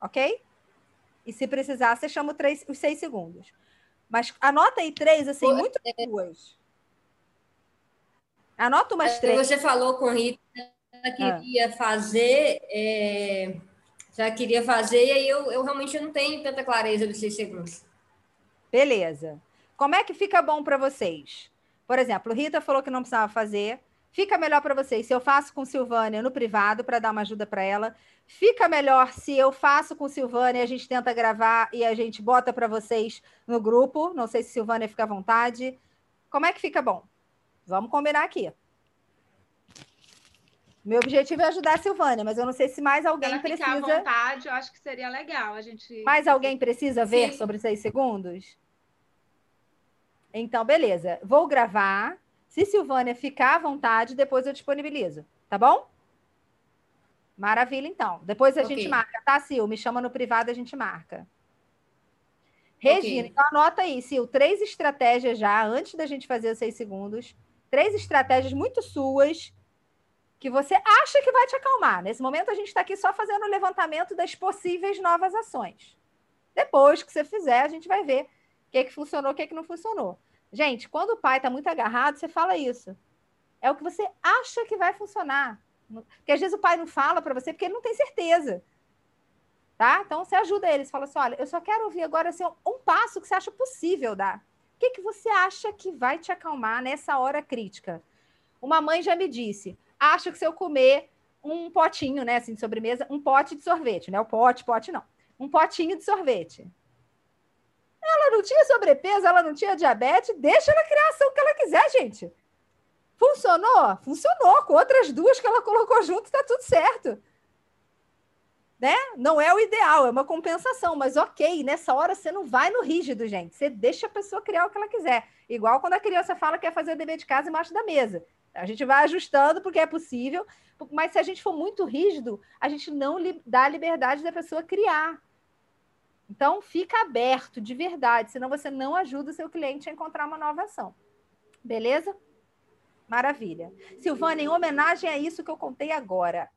Speaker 1: Ok? E se precisar, você chama três, os seis segundos. Mas anota aí três, assim, muito duas. Anota umas é, três.
Speaker 7: Você falou com Rita que ah. queria fazer, é, já queria fazer, e aí eu, eu realmente não tenho tanta clareza dos seis segundos.
Speaker 1: Beleza. Como é que fica bom para vocês? Por exemplo, Rita falou que não precisava fazer. Fica melhor para vocês se eu faço com Silvânia no privado para dar uma ajuda para ela. Fica melhor se eu faço com Silvânia, a gente tenta gravar e a gente bota para vocês no grupo. Não sei se Silvânia fica à vontade. Como é que fica bom? Vamos combinar aqui. Meu objetivo é ajudar a Silvânia, mas eu não sei se mais alguém
Speaker 10: ela
Speaker 1: precisa.
Speaker 10: à vontade, eu acho que seria legal a gente.
Speaker 1: Mais alguém precisa ver Sim. sobre seis segundos? Então, beleza. Vou gravar se Silvânia ficar à vontade, depois eu disponibilizo, tá bom? Maravilha, então. Depois a okay. gente marca, tá, Sil? Me chama no privado, a gente marca. Regina, okay. então anota aí, Sil, três estratégias já, antes da gente fazer os seis segundos. Três estratégias muito suas que você acha que vai te acalmar. Nesse momento, a gente está aqui só fazendo o levantamento das possíveis novas ações. Depois que você fizer, a gente vai ver o que, que funcionou, o que, que não funcionou. Gente, quando o pai está muito agarrado, você fala isso. É o que você acha que vai funcionar. Porque às vezes o pai não fala para você porque ele não tem certeza. Tá? Então você ajuda eles, fala assim: olha, eu só quero ouvir agora assim, um passo que você acha possível dar. O que, que você acha que vai te acalmar nessa hora crítica? Uma mãe já me disse: acho que se eu comer um potinho, né, assim, de sobremesa, um pote de sorvete, né? O pote, pote não. Um potinho de sorvete. Ela não tinha sobrepeso, ela não tinha diabetes, deixa ela criar a ação que ela quiser, gente. Funcionou? Funcionou. Com outras duas que ela colocou junto, está tudo certo. Né? Não é o ideal, é uma compensação, mas ok, nessa hora você não vai no rígido, gente. Você deixa a pessoa criar o que ela quiser. Igual quando a criança fala que quer fazer o dever de casa embaixo da mesa. A gente vai ajustando porque é possível, mas se a gente for muito rígido, a gente não dá a liberdade da pessoa criar. Então, fica aberto de verdade, senão você não ajuda o seu cliente a encontrar uma nova ação. Beleza? Maravilha. Silvana, em homenagem a isso que eu contei agora,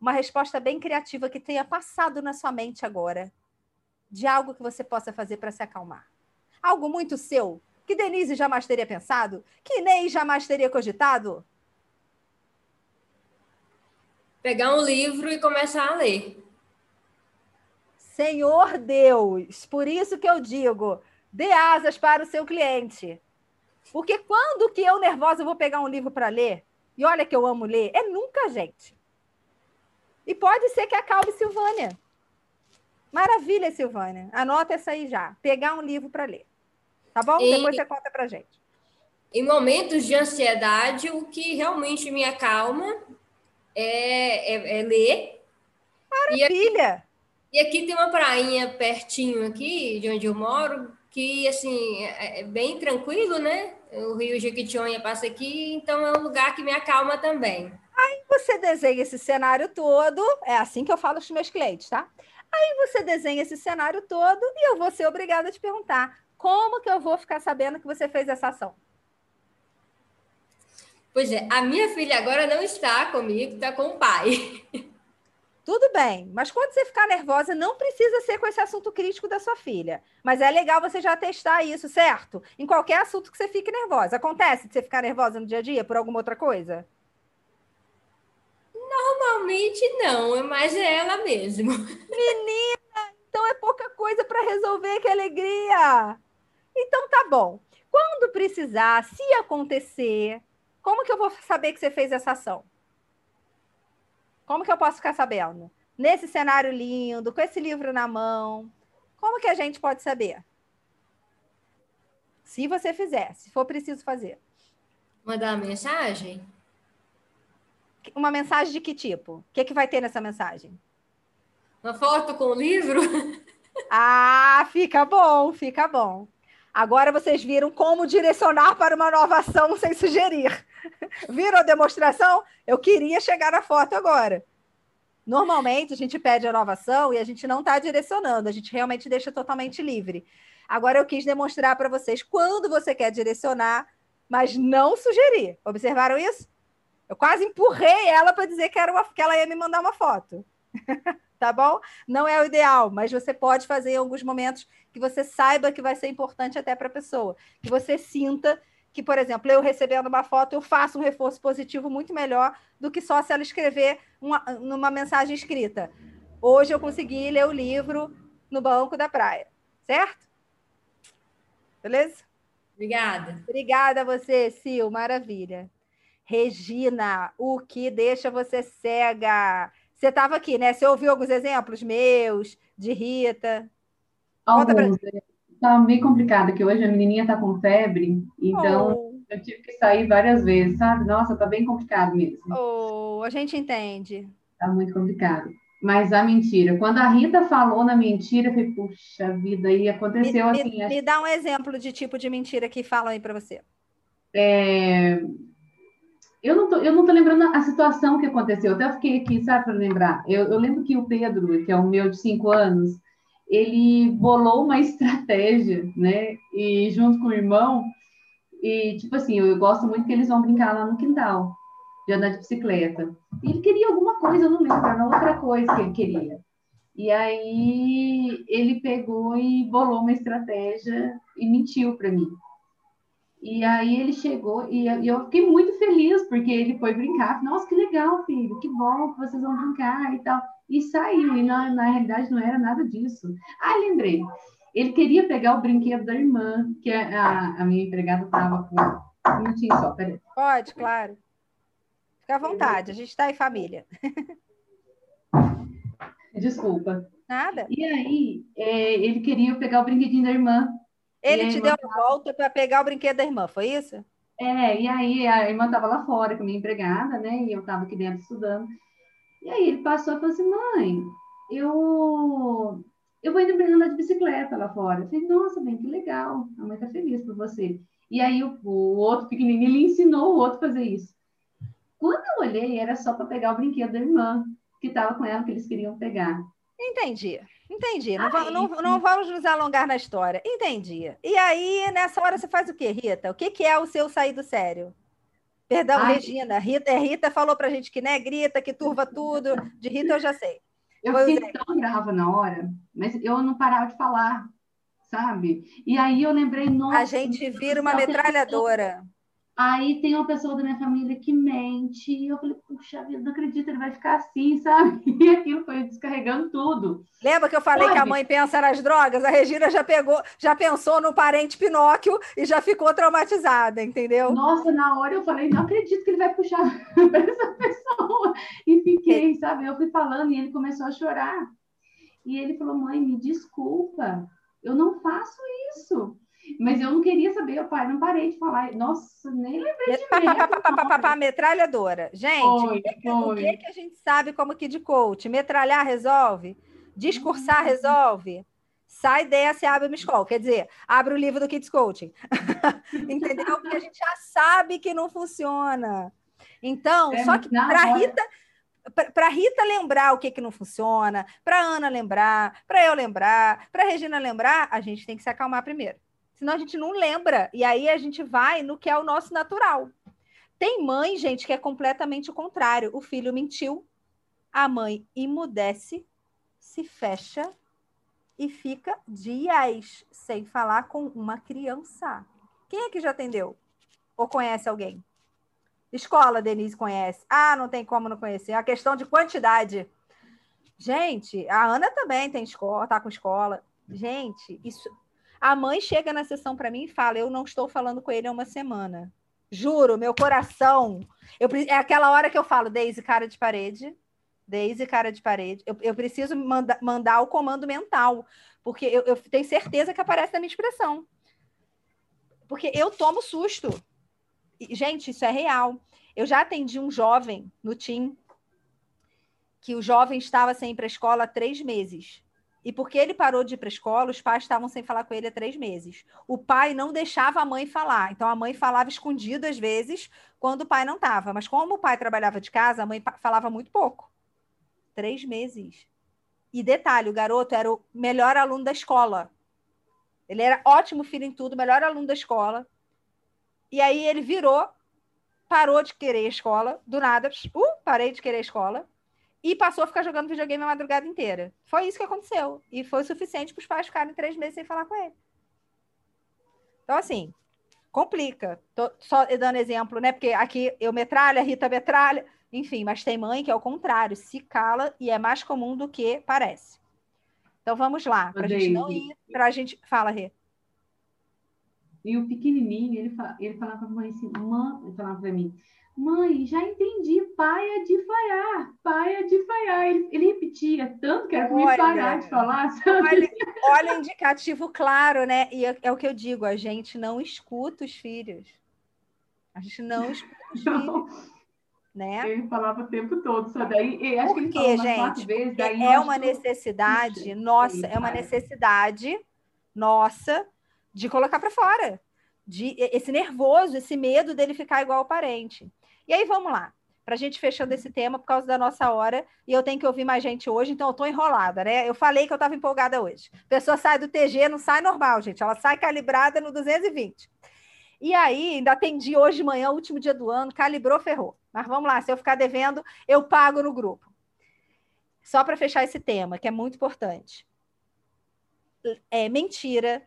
Speaker 1: uma resposta bem criativa que tenha passado na sua mente agora, de algo que você possa fazer para se acalmar. Algo muito seu, que Denise jamais teria pensado, que Inês jamais teria cogitado.
Speaker 7: Pegar um livro e começar a ler.
Speaker 1: Senhor Deus, por isso que eu digo, dê asas para o seu cliente. Porque quando que eu, nervosa, vou pegar um livro para ler, e olha que eu amo ler, é nunca, gente. E pode ser que acalme Silvânia. Maravilha, Silvânia. Anota essa aí já. Pegar um livro para ler. Tá bom? E... Depois você conta para gente.
Speaker 7: Em momentos de ansiedade, o que realmente me acalma é, é, é ler.
Speaker 1: Maravilha!
Speaker 7: E aqui tem uma prainha pertinho aqui de onde eu moro, que assim é, é bem tranquilo, né? O Rio Jequitinhonha passa aqui, então é um lugar que me acalma também.
Speaker 1: Aí você desenha esse cenário todo, é assim que eu falo com os meus clientes, tá? Aí você desenha esse cenário todo e eu vou ser obrigada a te perguntar: como que eu vou ficar sabendo que você fez essa ação?
Speaker 7: Pois é, a minha filha agora não está comigo, está com o pai.
Speaker 1: Tudo bem, mas quando você ficar nervosa, não precisa ser com esse assunto crítico da sua filha. Mas é legal você já testar isso, certo? Em qualquer assunto que você fique nervosa. Acontece de você ficar nervosa no dia a dia por alguma outra coisa?
Speaker 7: Normalmente não, mas é ela mesmo.
Speaker 1: Menina, então é pouca coisa para resolver, que alegria! Então tá bom. Quando precisar, se acontecer, como que eu vou saber que você fez essa ação? Como que eu posso ficar sabendo? Nesse cenário lindo, com esse livro na mão, como que a gente pode saber? Se você fizer, se for preciso fazer.
Speaker 7: Mandar uma mensagem?
Speaker 1: Uma mensagem de que tipo? O que, que vai ter nessa mensagem?
Speaker 7: Uma foto com o livro?
Speaker 1: ah, fica bom, fica bom. Agora vocês viram como direcionar para uma nova ação sem sugerir. Viram a demonstração? Eu queria chegar na foto agora. Normalmente a gente pede a nova ação e a gente não está direcionando, a gente realmente deixa totalmente livre. Agora eu quis demonstrar para vocês quando você quer direcionar, mas não sugerir. Observaram isso? Eu quase empurrei ela para dizer que, era uma, que ela ia me mandar uma foto. tá bom? Não é o ideal, mas você pode fazer em alguns momentos que você saiba que vai ser importante até para a pessoa, que você sinta que, por exemplo, eu recebendo uma foto, eu faço um reforço positivo muito melhor do que só se ela escrever uma, numa mensagem escrita. Hoje eu consegui ler o livro no banco da praia, certo? Beleza?
Speaker 7: Obrigada.
Speaker 1: Obrigada a você, Sil, maravilha. Regina, o que deixa você cega? Você estava aqui, né? Você ouviu alguns exemplos meus, de Rita?
Speaker 6: Alguns. Pra... Tá bem complicado, que hoje a menininha está com febre, então oh. eu tive que sair várias vezes, sabe? Nossa, tá bem complicado mesmo.
Speaker 1: Oh, a gente entende.
Speaker 6: Tá muito complicado. Mas a mentira, quando a Rita falou na mentira, eu falei, puxa vida, aí aconteceu
Speaker 1: me,
Speaker 6: assim.
Speaker 1: Me, me, dá um exemplo de tipo de mentira que falam aí para você.
Speaker 6: É, eu não, tô, eu não tô lembrando a situação que aconteceu, eu até fiquei aqui, sabe, para lembrar. Eu, eu lembro que o Pedro, que é o meu de cinco anos, ele bolou uma estratégia, né? E junto com o irmão, e tipo assim, eu gosto muito que eles vão brincar lá no quintal, de andar de bicicleta. E ele queria alguma coisa, eu não lembro, era outra coisa que ele queria. E aí ele pegou e bolou uma estratégia e mentiu para mim. E aí ele chegou e eu fiquei muito feliz porque ele foi brincar. Nossa, que legal, filho, que bom que vocês vão brincar e tal. E saiu, e na, na realidade não era nada disso. Ah, lembrei. Ele queria pegar o brinquedo da irmã, que a, a minha empregada estava com Um minutinho só, peraí.
Speaker 1: Pode, claro. Fica à vontade, a gente está em família.
Speaker 6: Desculpa.
Speaker 1: Nada.
Speaker 6: E aí, é, ele queria pegar o brinquedinho da irmã.
Speaker 1: Ele te deu a volta para pegar o brinquedo da irmã, foi isso?
Speaker 6: É, e aí a irmã estava lá fora com a minha empregada, né? E eu estava aqui dentro estudando. E aí ele passou e falou assim, mãe, eu, eu vou indo andar de bicicleta lá fora. Eu falei, nossa, bem, que legal. A mãe tá feliz por você. E aí o, o outro pequenininho, ele ensinou o outro a fazer isso. Quando eu olhei, era só para pegar o brinquedo da irmã, que estava com ela, que eles queriam pegar.
Speaker 1: Entendi, entendi. Não, Ai, não, não, vamos nos alongar na história. Entendi. E aí, nessa hora, você faz o quê, Rita? O que, que é o seu sair do sério? Perdão, Ai. Regina. Rita, é, Rita falou pra gente que né, grita, que turva tudo. De Rita eu já sei.
Speaker 6: Eu pois fiquei tão brava na hora, mas eu não parava de falar, sabe? E aí eu lembrei, nossa...
Speaker 1: A gente vira uma metralhadora.
Speaker 6: Aí tem uma pessoa da minha família que mente, e eu falei, puxa vida, não acredito, ele vai ficar assim, sabe? E aquilo foi descarregando tudo.
Speaker 1: Lembra que eu falei sabe? que a mãe pensa nas drogas? A Regina já pegou, já pensou no parente Pinóquio e já ficou traumatizada, entendeu?
Speaker 6: Nossa, na hora eu falei, não acredito que ele vai puxar para essa pessoa. E fiquei, sabe? Eu fui falando e ele começou a chorar. E ele falou, mãe, me desculpa, eu não faço isso. Mas eu não queria saber, pai, não parei de falar. Nossa, nem lembrei de
Speaker 1: pá, Metralhadora. Gente, foi, o, que, o que a gente sabe como de coach? Metralhar resolve? Discursar uhum. resolve? Sai dessa e abre uma escola. Quer dizer, abre o livro do Kids Coaching. Entendeu? Porque a gente já sabe que não funciona. Então, é, só que para Rita para Rita lembrar o que, que não funciona, para Ana lembrar, para eu lembrar, para Regina lembrar, a gente tem que se acalmar primeiro. Senão a gente não lembra. E aí a gente vai no que é o nosso natural. Tem mãe, gente, que é completamente o contrário. O filho mentiu, a mãe emudece, se fecha e fica dias sem falar com uma criança. Quem é que já atendeu? Ou conhece alguém? Escola, Denise conhece. Ah, não tem como não conhecer. É a questão de quantidade. Gente, a Ana também tem escola, tá com escola. Gente, isso a mãe chega na sessão para mim e fala: Eu não estou falando com ele há uma semana. Juro, meu coração. Eu, é aquela hora que eu falo, Deise, cara de parede. Deise, cara de parede. Eu, eu preciso manda, mandar o comando mental, porque eu, eu tenho certeza que aparece na minha expressão. Porque eu tomo susto. E, gente, isso é real. Eu já atendi um jovem no TIM, que o jovem estava sem ir para a escola há três meses. E porque ele parou de ir para a escola, os pais estavam sem falar com ele há três meses. O pai não deixava a mãe falar. Então a mãe falava escondido às vezes, quando o pai não estava. Mas como o pai trabalhava de casa, a mãe falava muito pouco. Três meses. E detalhe: o garoto era o melhor aluno da escola. Ele era ótimo filho em tudo, melhor aluno da escola. E aí ele virou, parou de querer a escola, do nada, uh, parei de querer a escola e passou a ficar jogando videogame a madrugada inteira. Foi isso que aconteceu. E foi o suficiente para os pais ficarem três meses sem falar com ele. Então, assim, complica. Tô só dando exemplo, né? Porque aqui eu metralha, a Rita metralha, enfim, mas tem mãe que é o contrário, se cala e é mais comum do que parece. Então vamos lá, para a gente não ir, para a gente. Fala, Rê.
Speaker 6: E o pequenininho, ele, ele falava para a mãe assim, mãe, ele falava para mim, Mãe, já entendi, paia de falhar, paia de falhar. Ele, ele repetia tanto que era para me parar de falar.
Speaker 1: Olha, olha o indicativo claro, né? E é, é, o que eu digo, a gente não escuta os filhos. A gente não escuta os não. filhos. Né?
Speaker 6: Ele falava o tempo todo, só daí. Acho
Speaker 1: Por que gente? Vezes, é uma necessidade, nossa, é uma necessidade nossa de colocar para fora. De, esse nervoso, esse medo dele ficar igual ao parente. E aí vamos lá, para a gente fechando esse tema por causa da nossa hora, e eu tenho que ouvir mais gente hoje, então eu estou enrolada, né? Eu falei que eu estava empolgada hoje. A pessoa sai do TG, não sai normal, gente, ela sai calibrada no 220. E aí, ainda atendi hoje de manhã, último dia do ano, calibrou, ferrou. Mas vamos lá, se eu ficar devendo, eu pago no grupo. Só para fechar esse tema, que é muito importante. É mentira,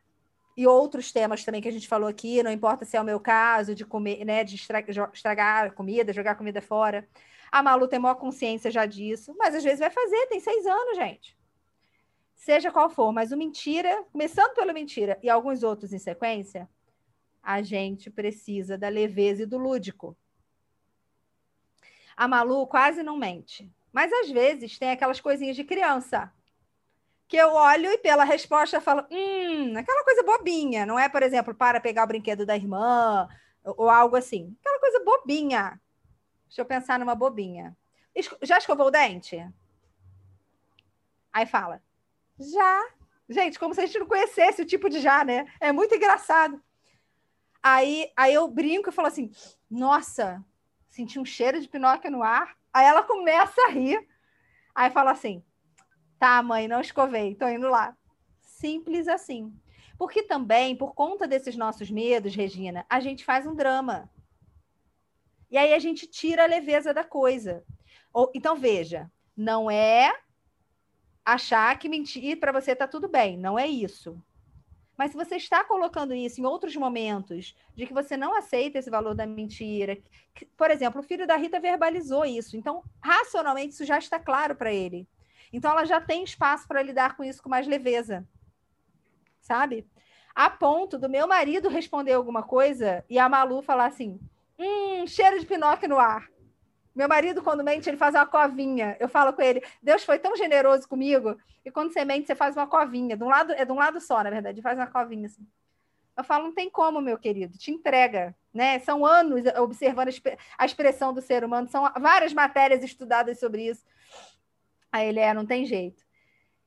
Speaker 1: e outros temas também que a gente falou aqui, não importa se é o meu caso, de comer, né, de estragar comida, jogar comida fora. A Malu tem maior consciência já disso, mas às vezes vai fazer, tem seis anos, gente. Seja qual for, mas o mentira, começando pelo mentira e alguns outros em sequência, A gente precisa da leveza e do lúdico. A Malu quase não mente, mas às vezes tem aquelas coisinhas de criança que eu olho e pela resposta falo, hum, aquela coisa bobinha, não é, por exemplo, para pegar o brinquedo da irmã ou algo assim. Aquela coisa bobinha. Deixa eu pensar numa bobinha. Já escovou o dente? Aí fala, já. Gente, como se a gente não conhecesse o tipo de já, né? É muito engraçado. Aí, aí eu brinco e falo assim, nossa, senti um cheiro de Pinóquio no ar. Aí ela começa a rir. Aí fala assim, Tá, mãe, não escovei, tô indo lá. Simples assim. Porque também, por conta desses nossos medos, Regina, a gente faz um drama. E aí a gente tira a leveza da coisa. Então, veja, não é achar que mentir para você tá tudo bem, não é isso. Mas se você está colocando isso em outros momentos, de que você não aceita esse valor da mentira, que, por exemplo, o filho da Rita verbalizou isso, então racionalmente isso já está claro para ele. Então ela já tem espaço para lidar com isso com mais leveza. Sabe? A ponto do meu marido responder alguma coisa e a Malu falar assim: hum, cheiro de Pinóquio no ar. Meu marido, quando mente, ele faz uma covinha. Eu falo com ele: Deus foi tão generoso comigo. E quando você mente, você faz uma covinha. De um lado, é de um lado só, na verdade. Faz uma covinha assim. Eu falo: Não tem como, meu querido. Te entrega. Né? São anos observando a expressão do ser humano. São várias matérias estudadas sobre isso. Aí ele é, não tem jeito.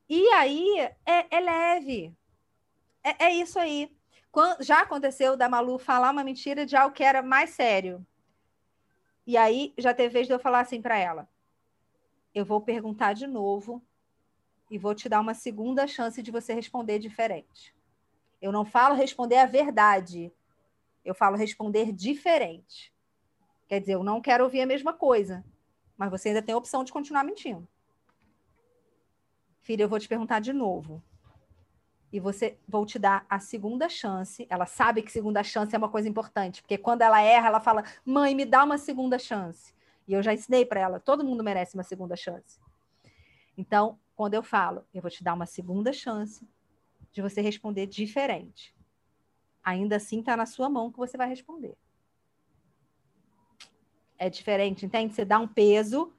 Speaker 1: E aí é, é leve. É, é, isso aí. Quando, já aconteceu da Malu falar uma mentira de algo que era mais sério. E aí já teve vez de eu falar assim para ela: eu vou perguntar de novo e vou te dar uma segunda chance de você responder diferente. Eu não falo responder a verdade, eu falo responder diferente. Quer dizer, eu não quero ouvir a mesma coisa, mas você ainda tem a opção de continuar mentindo. Filha, eu vou te perguntar de novo. E você vou te dar a segunda chance. Ela sabe que segunda chance é uma coisa importante, porque quando ela erra, ela fala: "Mãe, me dá uma segunda chance". E eu já ensinei para ela, todo mundo merece uma segunda chance. Então, quando eu falo, eu vou te dar uma segunda chance de você responder diferente. Ainda assim está na sua mão que você vai responder. É diferente, entende? Você dá um peso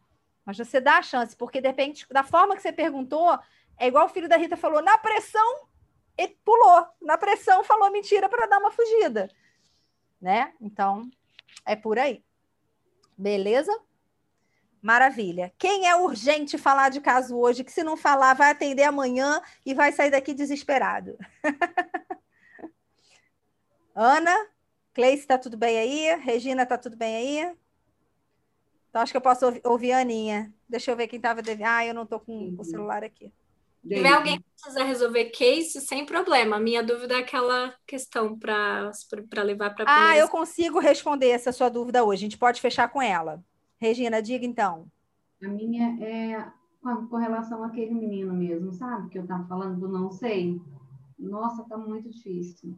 Speaker 1: mas você dá a chance, porque depende da forma que você perguntou, é igual o filho da Rita falou, na pressão, ele pulou. Na pressão, falou mentira para dar uma fugida. Né? Então, é por aí. Beleza? Maravilha. Quem é urgente falar de caso hoje, que se não falar, vai atender amanhã e vai sair daqui desesperado? Ana, Cleice, está tudo bem aí? Regina, está tudo bem aí? Então, acho que eu posso ouvir, a Aninha. Deixa eu ver quem estava devendo. Ah, eu não estou com uhum. o celular aqui.
Speaker 9: Se tiver alguém que precisa resolver case, sem problema. A minha dúvida é aquela questão para levar para
Speaker 1: Ah, primeira... eu consigo responder essa sua dúvida hoje. A gente pode fechar com ela. Regina, diga então.
Speaker 6: A minha é com relação àquele menino mesmo, sabe? Que eu estava falando do não sei. Nossa, tá muito difícil.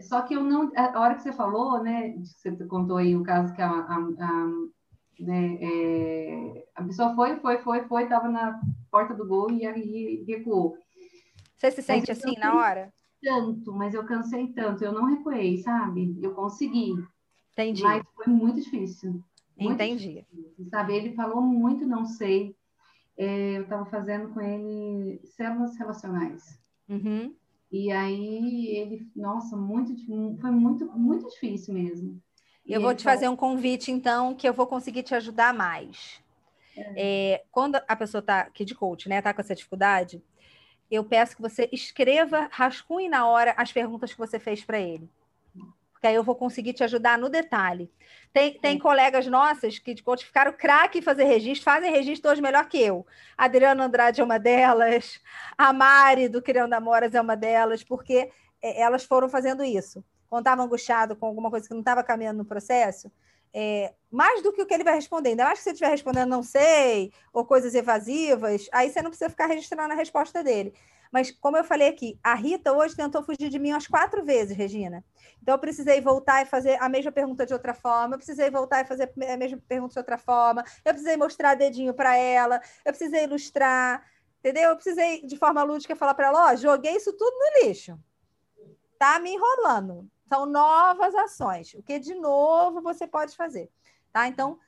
Speaker 6: Só que eu não. A hora que você falou, né? Você contou aí o caso que a, a, a né? É, a pessoa foi, foi, foi, foi, estava na porta do gol e aí recuou.
Speaker 1: Você se sente assim na hora?
Speaker 6: Tanto, mas eu cansei tanto, eu não recuei, sabe? Eu consegui.
Speaker 1: Entendi.
Speaker 6: Mas foi muito difícil.
Speaker 1: Muito Entendi.
Speaker 6: Difícil, sabe? Ele falou muito, não sei. É, eu estava fazendo com ele células relacionais.
Speaker 1: Uhum.
Speaker 6: E aí ele, nossa, muito, foi muito, muito difícil mesmo.
Speaker 1: Eu vou te fazer um convite, então, que eu vou conseguir te ajudar mais. É. É, quando a pessoa está aqui de coach, né, está com essa dificuldade, eu peço que você escreva, rascunhe na hora as perguntas que você fez para ele. Porque aí eu vou conseguir te ajudar no detalhe. Tem, tem colegas nossas que de coach ficaram craque em fazer registro, fazem registro hoje melhor que eu. A Adriana Andrade é uma delas, a Mari do Criando Amoras é uma delas, porque é, elas foram fazendo isso quando estava angustiado com alguma coisa que não estava caminhando no processo, é, mais do que o que ele vai responder, ainda mais que você estiver respondendo não sei, ou coisas evasivas, aí você não precisa ficar registrando a resposta dele. Mas, como eu falei aqui, a Rita hoje tentou fugir de mim umas quatro vezes, Regina. Então, eu precisei voltar e fazer a mesma pergunta de outra forma, eu precisei voltar e fazer a mesma pergunta de outra forma, eu precisei mostrar dedinho para ela, eu precisei ilustrar, entendeu? Eu precisei, de forma lúdica, falar para ela: ó, joguei isso tudo no lixo. Tá me enrolando São novas ações. O que de novo você pode fazer, tá? Então,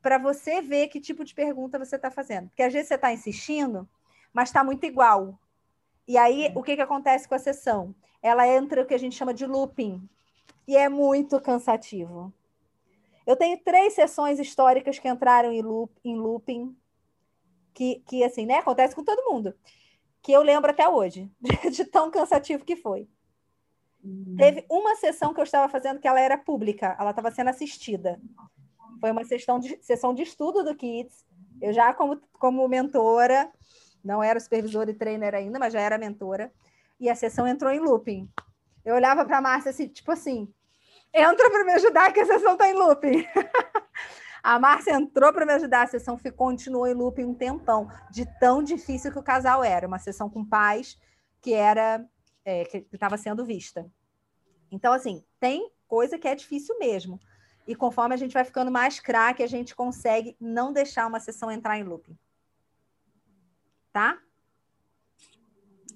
Speaker 1: para você ver que tipo de pergunta você está fazendo. Porque às vezes você está insistindo, mas está muito igual. E aí, o que, que acontece com a sessão? Ela entra o que a gente chama de looping. E é muito cansativo. Eu tenho três sessões históricas que entraram em, loop, em looping, que, que assim, né? Acontece com todo mundo. Que eu lembro até hoje, de tão cansativo que foi. Teve uma sessão que eu estava fazendo que ela era pública, ela estava sendo assistida. Foi uma sessão de, sessão de estudo do Kids. Eu já, como, como mentora, não era supervisora e trainer ainda, mas já era mentora. E a sessão entrou em looping. Eu olhava para a Márcia assim, tipo assim, entra para me ajudar que a sessão está em looping. a Márcia entrou para me ajudar, a sessão ficou, continuou em looping um tempão, de tão difícil que o casal era. Uma sessão com pais que era é, que estava sendo vista. Então, assim, tem coisa que é difícil mesmo. E conforme a gente vai ficando mais craque, a gente consegue não deixar uma sessão entrar em looping. Tá?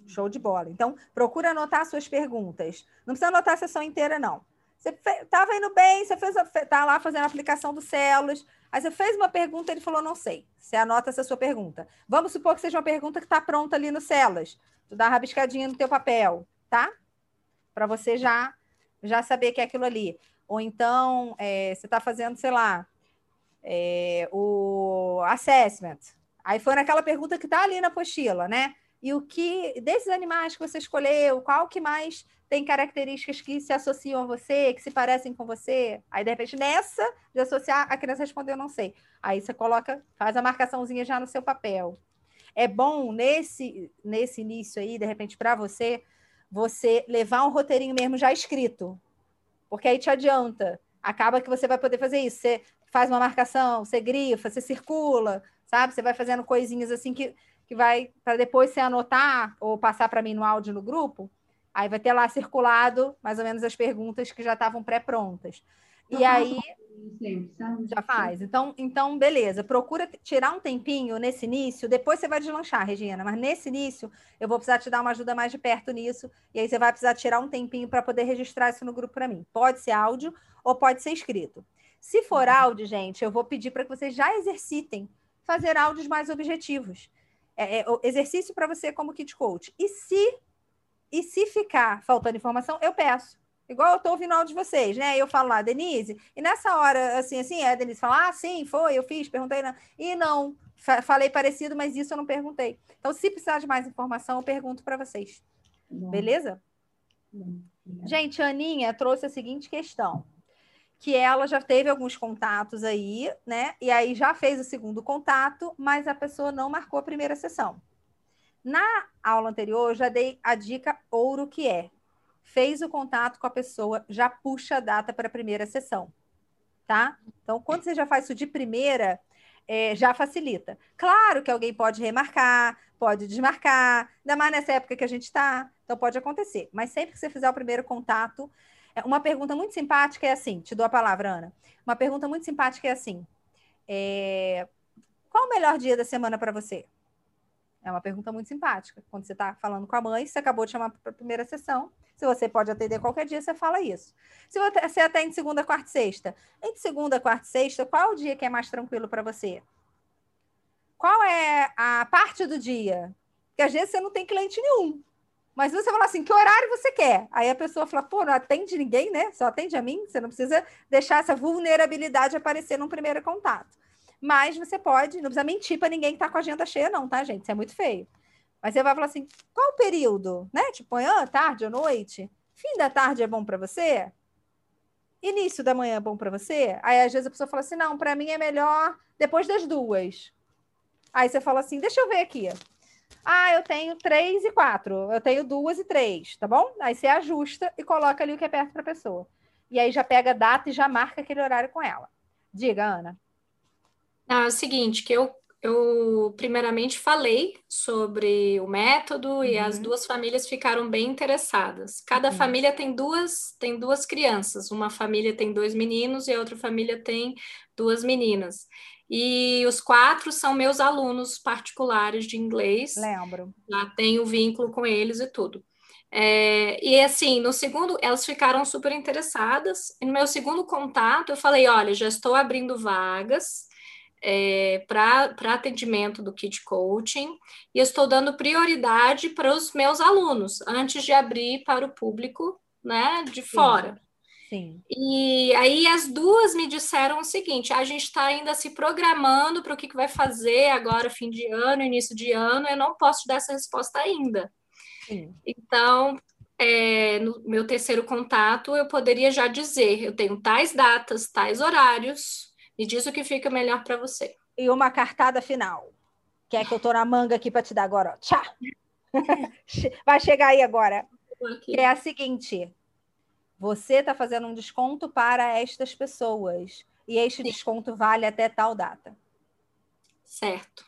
Speaker 1: Show de bola. Então, procura anotar suas perguntas. Não precisa anotar a sessão inteira, não. Você estava indo bem, você fez, tá lá fazendo a aplicação dos células, aí você fez uma pergunta, ele falou, não sei. Você anota essa sua pergunta. Vamos supor que seja uma pergunta que está pronta ali no células. Tu dá uma rabiscadinha no teu papel, tá? Para você já, já saber que é aquilo ali. Ou então, é, você está fazendo, sei lá, é, o assessment. Aí foi naquela pergunta que está ali na apostila, né? E o que, desses animais que você escolheu, qual que mais tem características que se associam a você, que se parecem com você? Aí, de repente, nessa de associar, a criança respondeu, não sei. Aí você coloca, faz a marcaçãozinha já no seu papel. É bom, nesse, nesse início aí, de repente, para você, você levar um roteirinho mesmo já escrito porque aí te adianta. Acaba que você vai poder fazer isso. Você faz uma marcação, você grifa, você circula, sabe? Você vai fazendo coisinhas assim que, que vai para depois você anotar ou passar para mim no áudio no grupo. Aí vai ter lá circulado mais ou menos as perguntas que já estavam pré-prontas. E aí já faz. Então, então, beleza. Procura tirar um tempinho nesse início. Depois você vai deslanchar, Regina. Mas nesse início, eu vou precisar te dar uma ajuda mais de perto nisso. E aí você vai precisar tirar um tempinho para poder registrar isso no grupo para mim. Pode ser áudio ou pode ser escrito. Se for uhum. áudio, gente, eu vou pedir para que vocês já exercitem fazer áudios mais objetivos. É, é, exercício para você como kit coach. E se e se ficar faltando informação, eu peço. Igual eu estou ouvindo áudio de vocês, né? Eu falo lá, Denise, e nessa hora, assim, assim, é, a Denise fala, ah, sim, foi, eu fiz, perguntei, não. e não, falei parecido, mas isso eu não perguntei. Então, se precisar de mais informação, eu pergunto para vocês. Beleza? Gente, a Aninha trouxe a seguinte questão, que ela já teve alguns contatos aí, né? E aí já fez o segundo contato, mas a pessoa não marcou a primeira sessão. Na aula anterior, eu já dei a dica ouro que é fez o contato com a pessoa, já puxa a data para a primeira sessão, tá? Então, quando você já faz isso de primeira, é, já facilita. Claro que alguém pode remarcar, pode desmarcar, ainda mais nessa época que a gente está, então pode acontecer. Mas sempre que você fizer o primeiro contato, uma pergunta muito simpática é assim, te dou a palavra, Ana. Uma pergunta muito simpática é assim, é, qual o melhor dia da semana para você? É uma pergunta muito simpática. Quando você está falando com a mãe, você acabou de chamar para a primeira sessão. Se você pode atender qualquer dia, você fala isso. Se você atende segunda, quarta e sexta, entre segunda, quarta e sexta, qual o dia que é mais tranquilo para você? Qual é a parte do dia? Porque às vezes você não tem cliente nenhum. Mas você fala assim, que horário você quer? Aí a pessoa fala, pô, não atende ninguém, né? Só atende a mim. Você não precisa deixar essa vulnerabilidade aparecer num primeiro contato. Mas você pode, não precisa mentir para ninguém que está com a agenda cheia, não, tá, gente? Isso é muito feio. Mas você vai falar assim: qual o período? Né? Tipo, manhã, tarde ou noite? Fim da tarde é bom para você? Início da manhã é bom para você? Aí às vezes a pessoa fala assim: não, para mim é melhor depois das duas. Aí você fala assim: deixa eu ver aqui. Ah, eu tenho três e quatro. Eu tenho duas e três, tá bom? Aí você ajusta e coloca ali o que é perto para a pessoa. E aí já pega a data e já marca aquele horário com ela. Diga, Ana.
Speaker 9: Ah, é o seguinte, que eu, eu primeiramente falei sobre o método uhum. e as uhum. duas famílias ficaram bem interessadas. Cada uhum. família tem duas, tem duas crianças. Uma família tem dois meninos e a outra família tem duas meninas. E os quatro são meus alunos particulares de inglês.
Speaker 1: Lembro.
Speaker 9: Já tenho vínculo com eles e tudo. É, e assim, no segundo, elas ficaram super interessadas. E no meu segundo contato, eu falei: olha, já estou abrindo vagas é, para atendimento do Kid Coaching e estou dando prioridade para os meus alunos antes de abrir para o público né, de
Speaker 1: Sim.
Speaker 9: fora.
Speaker 1: Sim.
Speaker 9: E aí as duas me disseram o seguinte: a gente está ainda se programando para o que, que vai fazer agora, fim de ano, início de ano, eu não posso te dar essa resposta ainda.
Speaker 1: Sim.
Speaker 9: Então, é, no meu terceiro contato, eu poderia já dizer: eu tenho tais datas, tais horários, me diz o que fica melhor para você.
Speaker 1: E uma cartada final. Que é que eu tô na manga aqui para te dar agora, ó. Tchá! Vai chegar aí agora. Que é a seguinte: você está fazendo um desconto para estas pessoas. E este
Speaker 9: Sim.
Speaker 1: desconto vale até tal data.
Speaker 9: Certo.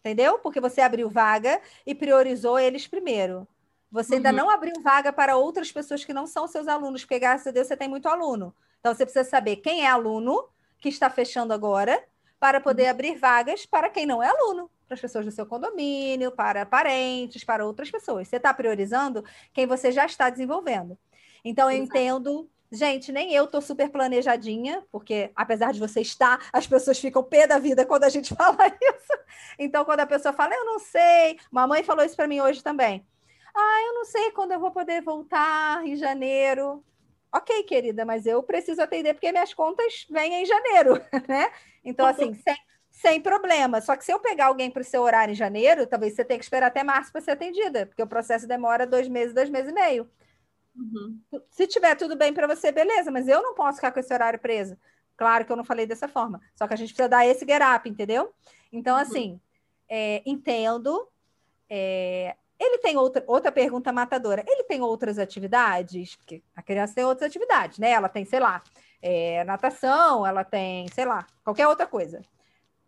Speaker 1: Entendeu? Porque você abriu vaga e priorizou eles primeiro. Você ainda
Speaker 9: Uhum.
Speaker 1: não abriu vaga para outras pessoas que não são seus alunos, porque graças a Deus você tem muito aluno. Então você precisa saber quem é aluno que está fechando agora para poder abrir vagas para quem não é aluno, para as pessoas do seu condomínio, para parentes, para outras pessoas. Você está priorizando quem você já está desenvolvendo. Então eu
Speaker 9: Exato.
Speaker 1: entendo, gente, nem eu estou super planejadinha, porque apesar de você estar, as pessoas ficam pé da vida quando a gente fala isso. Então quando a pessoa fala, eu não sei, mamãe falou isso para mim hoje também. Ah, eu não sei quando eu vou poder voltar em janeiro. Ok, querida, mas eu preciso atender porque minhas contas vêm em janeiro, né? Então, assim, sem, sem problema. Só que se eu pegar alguém para o seu horário em janeiro, talvez você tenha que esperar até março para ser atendida, porque o processo demora dois meses, dois meses e meio.
Speaker 9: Uhum.
Speaker 1: Se tiver tudo bem para você, beleza, mas eu não posso ficar com esse horário preso. Claro que eu não falei dessa forma, só que a gente precisa dar esse get up, entendeu? Então, assim, é, entendo. é, ele tem outra, outra pergunta matadora. Ele tem outras atividades? Porque a criança tem outras atividades, né? Ela tem, sei lá, é, natação, ela tem, sei lá, qualquer outra coisa.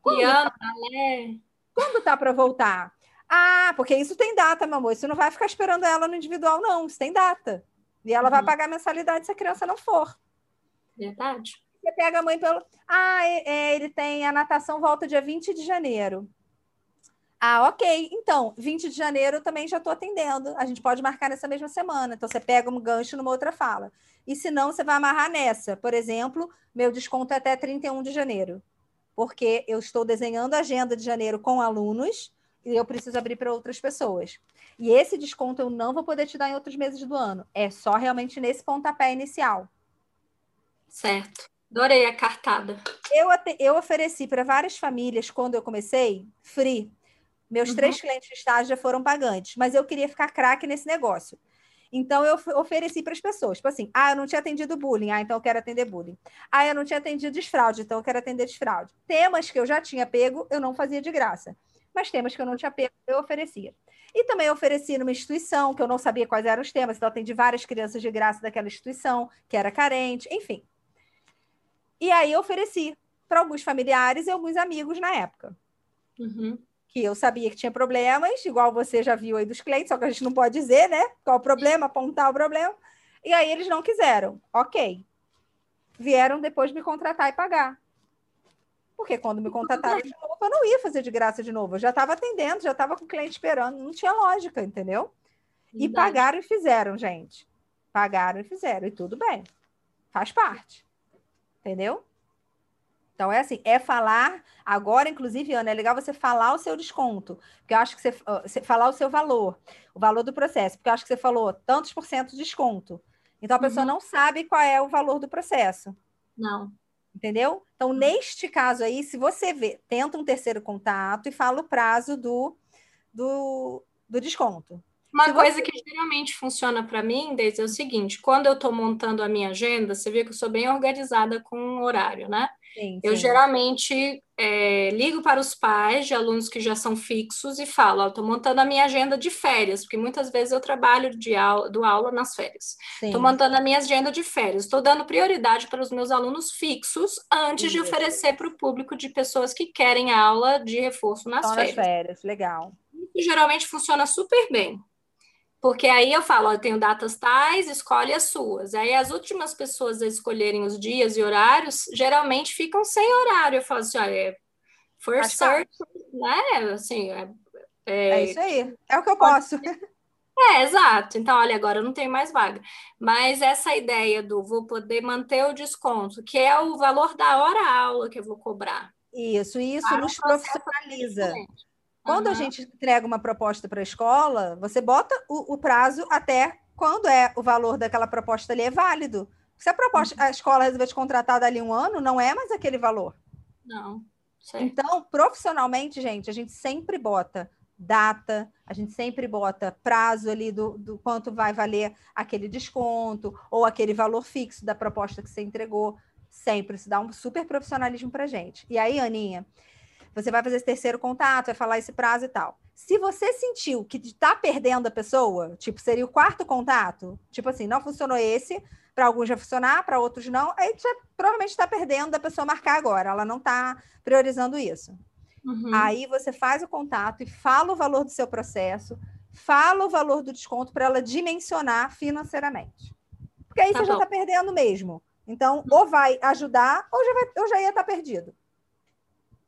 Speaker 1: Quando
Speaker 9: Piano, balé.
Speaker 1: quando tá para voltar? Ah, porque isso tem data, meu amor. Isso não vai ficar esperando ela no individual, não. Isso tem data. E ela vai
Speaker 9: Uhum.
Speaker 1: pagar mensalidade se a criança não for.
Speaker 9: Verdade.
Speaker 1: Você pega a mãe pelo. Ah, é- é, ele tem a natação volta dia 20 de janeiro. Ah, ok. Então, 20 de janeiro eu também já estou atendendo. A gente pode marcar nessa mesma semana. Então, você pega um gancho numa outra fala. E se não, você vai amarrar nessa. Por exemplo, meu desconto é até 31 de janeiro. Porque eu estou desenhando a agenda de janeiro com alunos eu preciso abrir para outras pessoas. E esse desconto eu não vou poder te dar em outros meses do ano. É só realmente nesse pontapé inicial.
Speaker 9: Certo. Adorei a cartada.
Speaker 1: Eu, eu ofereci para várias famílias, quando eu comecei, free. Meus
Speaker 9: Uhum.
Speaker 1: três clientes de estágio já foram pagantes, mas eu queria ficar craque nesse negócio. Então, eu ofereci para as pessoas. Tipo assim, ah, eu não tinha atendido bullying, ah, então eu quero atender bullying. Ah, eu não tinha atendido desfraude, então eu quero atender desfraude. Temas que eu já tinha pego, eu não fazia de graça. Mas temas que eu não tinha pego, eu oferecia. E também ofereci numa instituição, que eu não sabia quais eram os temas, então atendi várias crianças de graça daquela instituição, que era carente, enfim. E aí eu ofereci para alguns familiares e alguns amigos na época.
Speaker 9: Uhum.
Speaker 1: Que eu sabia que tinha problemas, igual você já viu aí dos clientes, só que a gente não pode dizer, né? Qual o problema, apontar o problema. E aí eles não quiseram. Ok. Vieram depois me contratar e pagar. Porque quando me contrataram de novo, eu não ia fazer de graça de novo. Eu já estava atendendo, já estava com o cliente esperando. Não tinha lógica, entendeu? E
Speaker 9: Verdade.
Speaker 1: pagaram e fizeram, gente. Pagaram e fizeram. E tudo bem. Faz parte. Entendeu? Então é assim, é falar. Agora, inclusive, Ana, é legal você falar o seu desconto. Porque eu acho que você, falar o seu valor, o valor do processo, porque eu acho que você falou tantos por cento de desconto. Então a pessoa
Speaker 9: Uhum.
Speaker 1: não sabe qual é o valor do processo.
Speaker 9: Não.
Speaker 1: Entendeu? Então, neste caso aí, se você vê, tenta um terceiro contato e fala o prazo do, do, do desconto.
Speaker 9: Uma coisa que geralmente funciona para mim, Deise, é o seguinte: quando eu estou montando a minha agenda, você vê que eu sou bem organizada com o horário, né?
Speaker 1: Sim,
Speaker 9: Eu
Speaker 1: sim.
Speaker 9: geralmente é, ligo para os pais de alunos que já são fixos e falo: estou montando a minha agenda de férias, porque muitas vezes eu trabalho de aula, do aula nas férias. Estou montando a minha agenda de férias. Estou dando prioridade para os meus alunos fixos antes de oferecer para o público de pessoas que querem aula de reforço nas
Speaker 1: Só nas
Speaker 9: férias.
Speaker 1: férias, legal.
Speaker 9: Isso geralmente funciona super bem. Porque aí eu falo, ó, eu tenho datas tais, escolhe as suas. Aí as últimas pessoas a escolherem os dias e horários, geralmente ficam sem horário. Eu falo assim, olha, é first
Speaker 1: Faz
Speaker 9: search, né? Assim, é,
Speaker 1: É isso aí. É o que eu posso.
Speaker 9: É, exato. Então, olha, agora eu não tenho mais vaga. Mas essa ideia do vou poder manter o desconto, que é o valor da hora-aula que eu vou cobrar.
Speaker 1: Isso, e isso nos profissionaliza. Quando uhum. a gente entrega uma proposta para a escola, você bota o, o, prazo até quando é o valor daquela proposta ali é válido. Se a proposta, uhum. a escola resolver te contratar dali um ano, não é mais aquele valor.
Speaker 9: Não.
Speaker 1: Então, profissionalmente, gente, a gente sempre bota data, a gente sempre bota prazo ali do, do quanto vai valer aquele desconto ou aquele valor fixo da proposta que você entregou. Sempre, isso dá um super profissionalismo para gente. E aí, Aninha, você vai fazer esse terceiro contato, vai falar esse prazo e tal. Se você sentiu que está perdendo a pessoa, tipo, seria o quarto contato, tipo assim, não funcionou esse, para alguns vai funcionar, para outros não, aí você provavelmente está perdendo a pessoa marcar agora, ela não está priorizando isso. Uhum. Aí você faz o contato e fala o valor do seu processo, fala o valor do desconto para ela dimensionar financeiramente. Porque aí tá você bom. já está perdendo mesmo. Então, ou vai ajudar, ou já, vai, ou já ia estar tá perdido.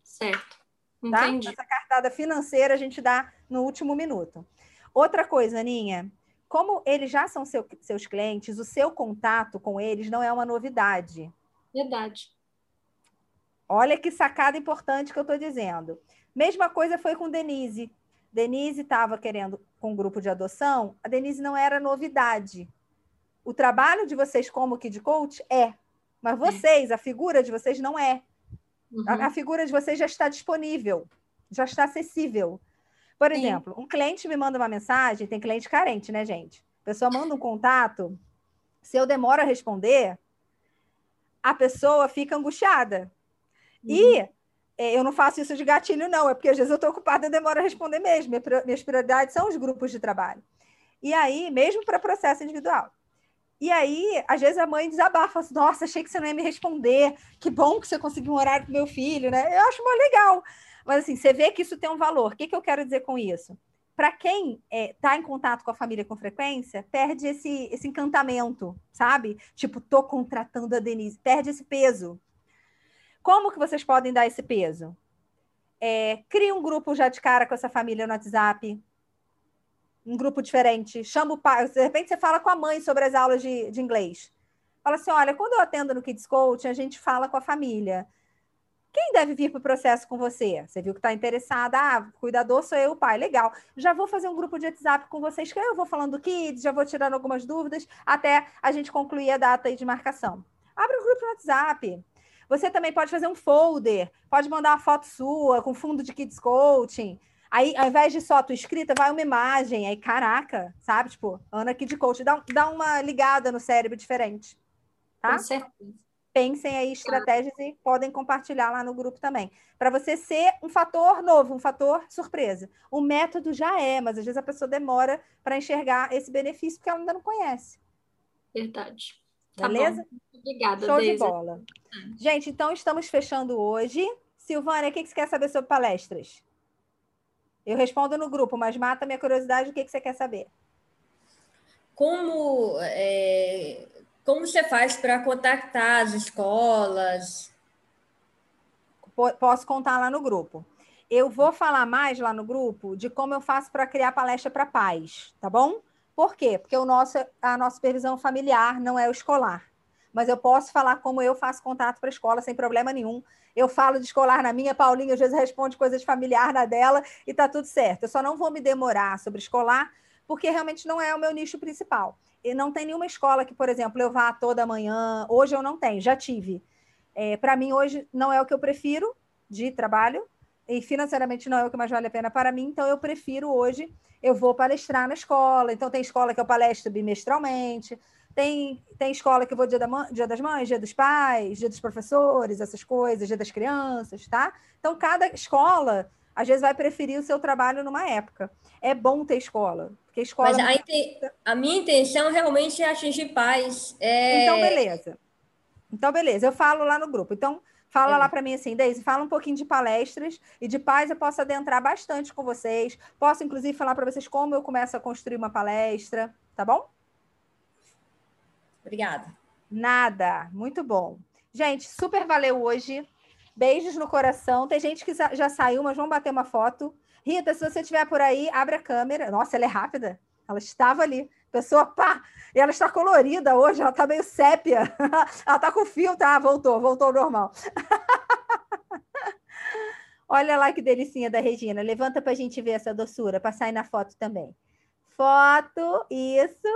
Speaker 9: Certo.
Speaker 1: Tá? Entendi. Essa cartada financeira a gente dá no último minuto. Outra coisa, Aninha, como eles já são seu, seus clientes, o seu contato com eles não é uma novidade.
Speaker 9: Verdade.
Speaker 1: Olha que sacada importante que eu estou dizendo. Mesma coisa foi com Denise. Denise estava querendo com um grupo de adoção, a Denise não era novidade. O trabalho de vocês como Kid Coach é, mas é. vocês, a figura de vocês não é. Uhum. A, a, figura de vocês já está disponível, já está acessível. Por Sim. exemplo, um cliente me manda uma mensagem, tem cliente carente, né, gente? A pessoa manda um contato, se eu demoro a responder, a pessoa fica angustiada. Uhum. E é, eu não faço isso de gatilho, não, é porque às vezes eu estou ocupada e demoro a responder mesmo. Minhas prioridades são os grupos de trabalho. E aí, mesmo para processo individual. E aí, às vezes a mãe desabafa, assim, nossa, achei que você não ia me responder, que bom que você conseguiu um horário para meu filho, né? Eu acho muito legal. Mas assim, você vê que isso tem um valor. O que, que eu quero dizer com isso? Para quem está é, em contato com a família com frequência, perde esse, esse encantamento, sabe? Tipo, tô contratando a Denise, perde esse peso. Como que vocês podem dar esse peso? É, cria um grupo já de cara com essa família no WhatsApp, um grupo diferente, chama o pai, de repente você fala com a mãe sobre as aulas de, de inglês. Fala assim: olha, quando eu atendo no Kids Coach, a gente fala com a família. Quem deve vir para o processo com você? Você viu que está interessada? Ah, cuidador sou eu, o pai. Legal. Já vou fazer um grupo de WhatsApp com vocês, que eu vou falando do Kids, já vou tirando algumas dúvidas, até a gente concluir a data de marcação. Abre um grupo no WhatsApp. Você também pode fazer um folder, pode mandar uma foto sua com fundo de Kids Coaching. Aí, ao invés de só a tua escrita, vai uma imagem. Aí, caraca, sabe? Tipo, Ana Kid Coach. Dá, dá uma ligada no cérebro diferente. Tá?
Speaker 9: Com certeza.
Speaker 1: Pensem aí estratégias e podem compartilhar lá no grupo também. Para você ser um fator novo, um fator surpresa. O método já é, mas às vezes a pessoa demora para enxergar esse benefício porque ela ainda não conhece.
Speaker 9: Verdade.
Speaker 1: Tá Beleza?
Speaker 9: Bom. Obrigada,
Speaker 1: Show Deise. de bola. Gente, então estamos fechando hoje. Silvânia, o que você quer saber sobre palestras? Eu respondo no grupo, mas mata minha curiosidade, o que você quer saber?
Speaker 7: Como, é, como você faz para contactar as escolas?
Speaker 1: Posso contar lá no grupo. Eu vou falar mais lá no grupo de como eu faço para criar palestra para pais, tá bom? Por quê? Porque o nosso, a nossa supervisão familiar não é o escolar mas eu posso falar como eu faço contato para a escola sem problema nenhum. Eu falo de escolar na minha, Paulinha às vezes responde coisas familiar na dela e tá tudo certo. Eu só não vou me demorar sobre escolar, porque realmente não é o meu nicho principal. E não tem nenhuma escola que, por exemplo, eu vá toda manhã. Hoje eu não tenho, já tive. É, para mim, hoje não é o que eu prefiro de trabalho, e financeiramente não é o que mais vale a pena para mim, então eu prefiro hoje, eu vou palestrar na escola. Então, tem escola que eu palestro bimestralmente, tem, tem escola que eu vou dia, da, dia das mães, dia dos pais, dia dos professores, essas coisas, dia das crianças, tá? Então, cada escola, às vezes, vai preferir o seu trabalho numa época. É bom ter escola, porque escola... Mas
Speaker 7: a, a minha intenção realmente é atingir pais. É...
Speaker 1: Então, beleza. Então, beleza. Eu falo lá no grupo. Então, Fala é. lá para mim assim, Deise, fala um pouquinho de palestras e de paz eu posso adentrar bastante com vocês. Posso, inclusive, falar para vocês como eu começo a construir uma palestra, tá bom?
Speaker 7: Obrigada.
Speaker 1: Nada, muito bom. Gente, super valeu hoje. Beijos no coração. Tem gente que já saiu, mas vamos bater uma foto. Rita, se você estiver por aí, abre a câmera. Nossa, ela é rápida. Ela estava ali. Pessoa, pá! E ela está colorida hoje, ela está meio sépia. ela está com filtro. Ah, voltou, voltou ao normal. Olha lá que delicinha da Regina. Levanta para a gente ver essa doçura, para sair na foto também. Foto, isso.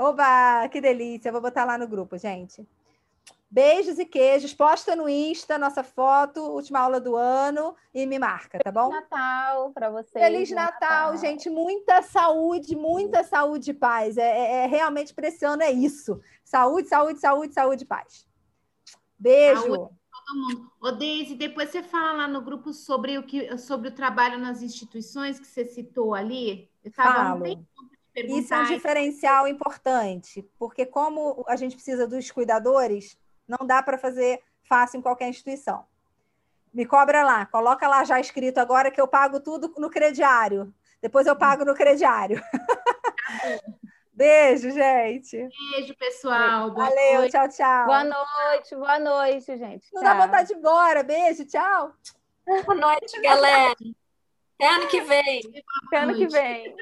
Speaker 1: Oba, que delícia. Vou botar lá no grupo, gente. Beijos e queijos. Posta no Insta nossa foto, última aula do ano, e me marca, tá bom?
Speaker 4: Feliz Natal para vocês.
Speaker 1: Feliz Natal, Natal, gente. Muita saúde, muita saúde e paz. É, é, é realmente para esse ano é isso. Saúde, saúde, saúde, saúde e paz. Beijo. Saúde
Speaker 6: todo mundo. Ô, Deise, depois você fala lá no grupo sobre o, que, sobre o trabalho nas instituições que você citou ali.
Speaker 1: Eu Falo. Isso é um diferencial importante, porque como a gente precisa dos cuidadores, não dá para fazer fácil em qualquer instituição. Me cobra lá, coloca lá já escrito agora que eu pago tudo no crediário. Depois eu pago no crediário. Beijo, gente.
Speaker 6: Beijo, pessoal.
Speaker 1: Boa Valeu, noite. tchau, tchau.
Speaker 4: Boa noite, boa noite, gente.
Speaker 1: Não tchau. dá vontade de ir embora. Beijo, tchau.
Speaker 9: Boa noite, galera. Até ano que vem.
Speaker 4: Até ano que vem.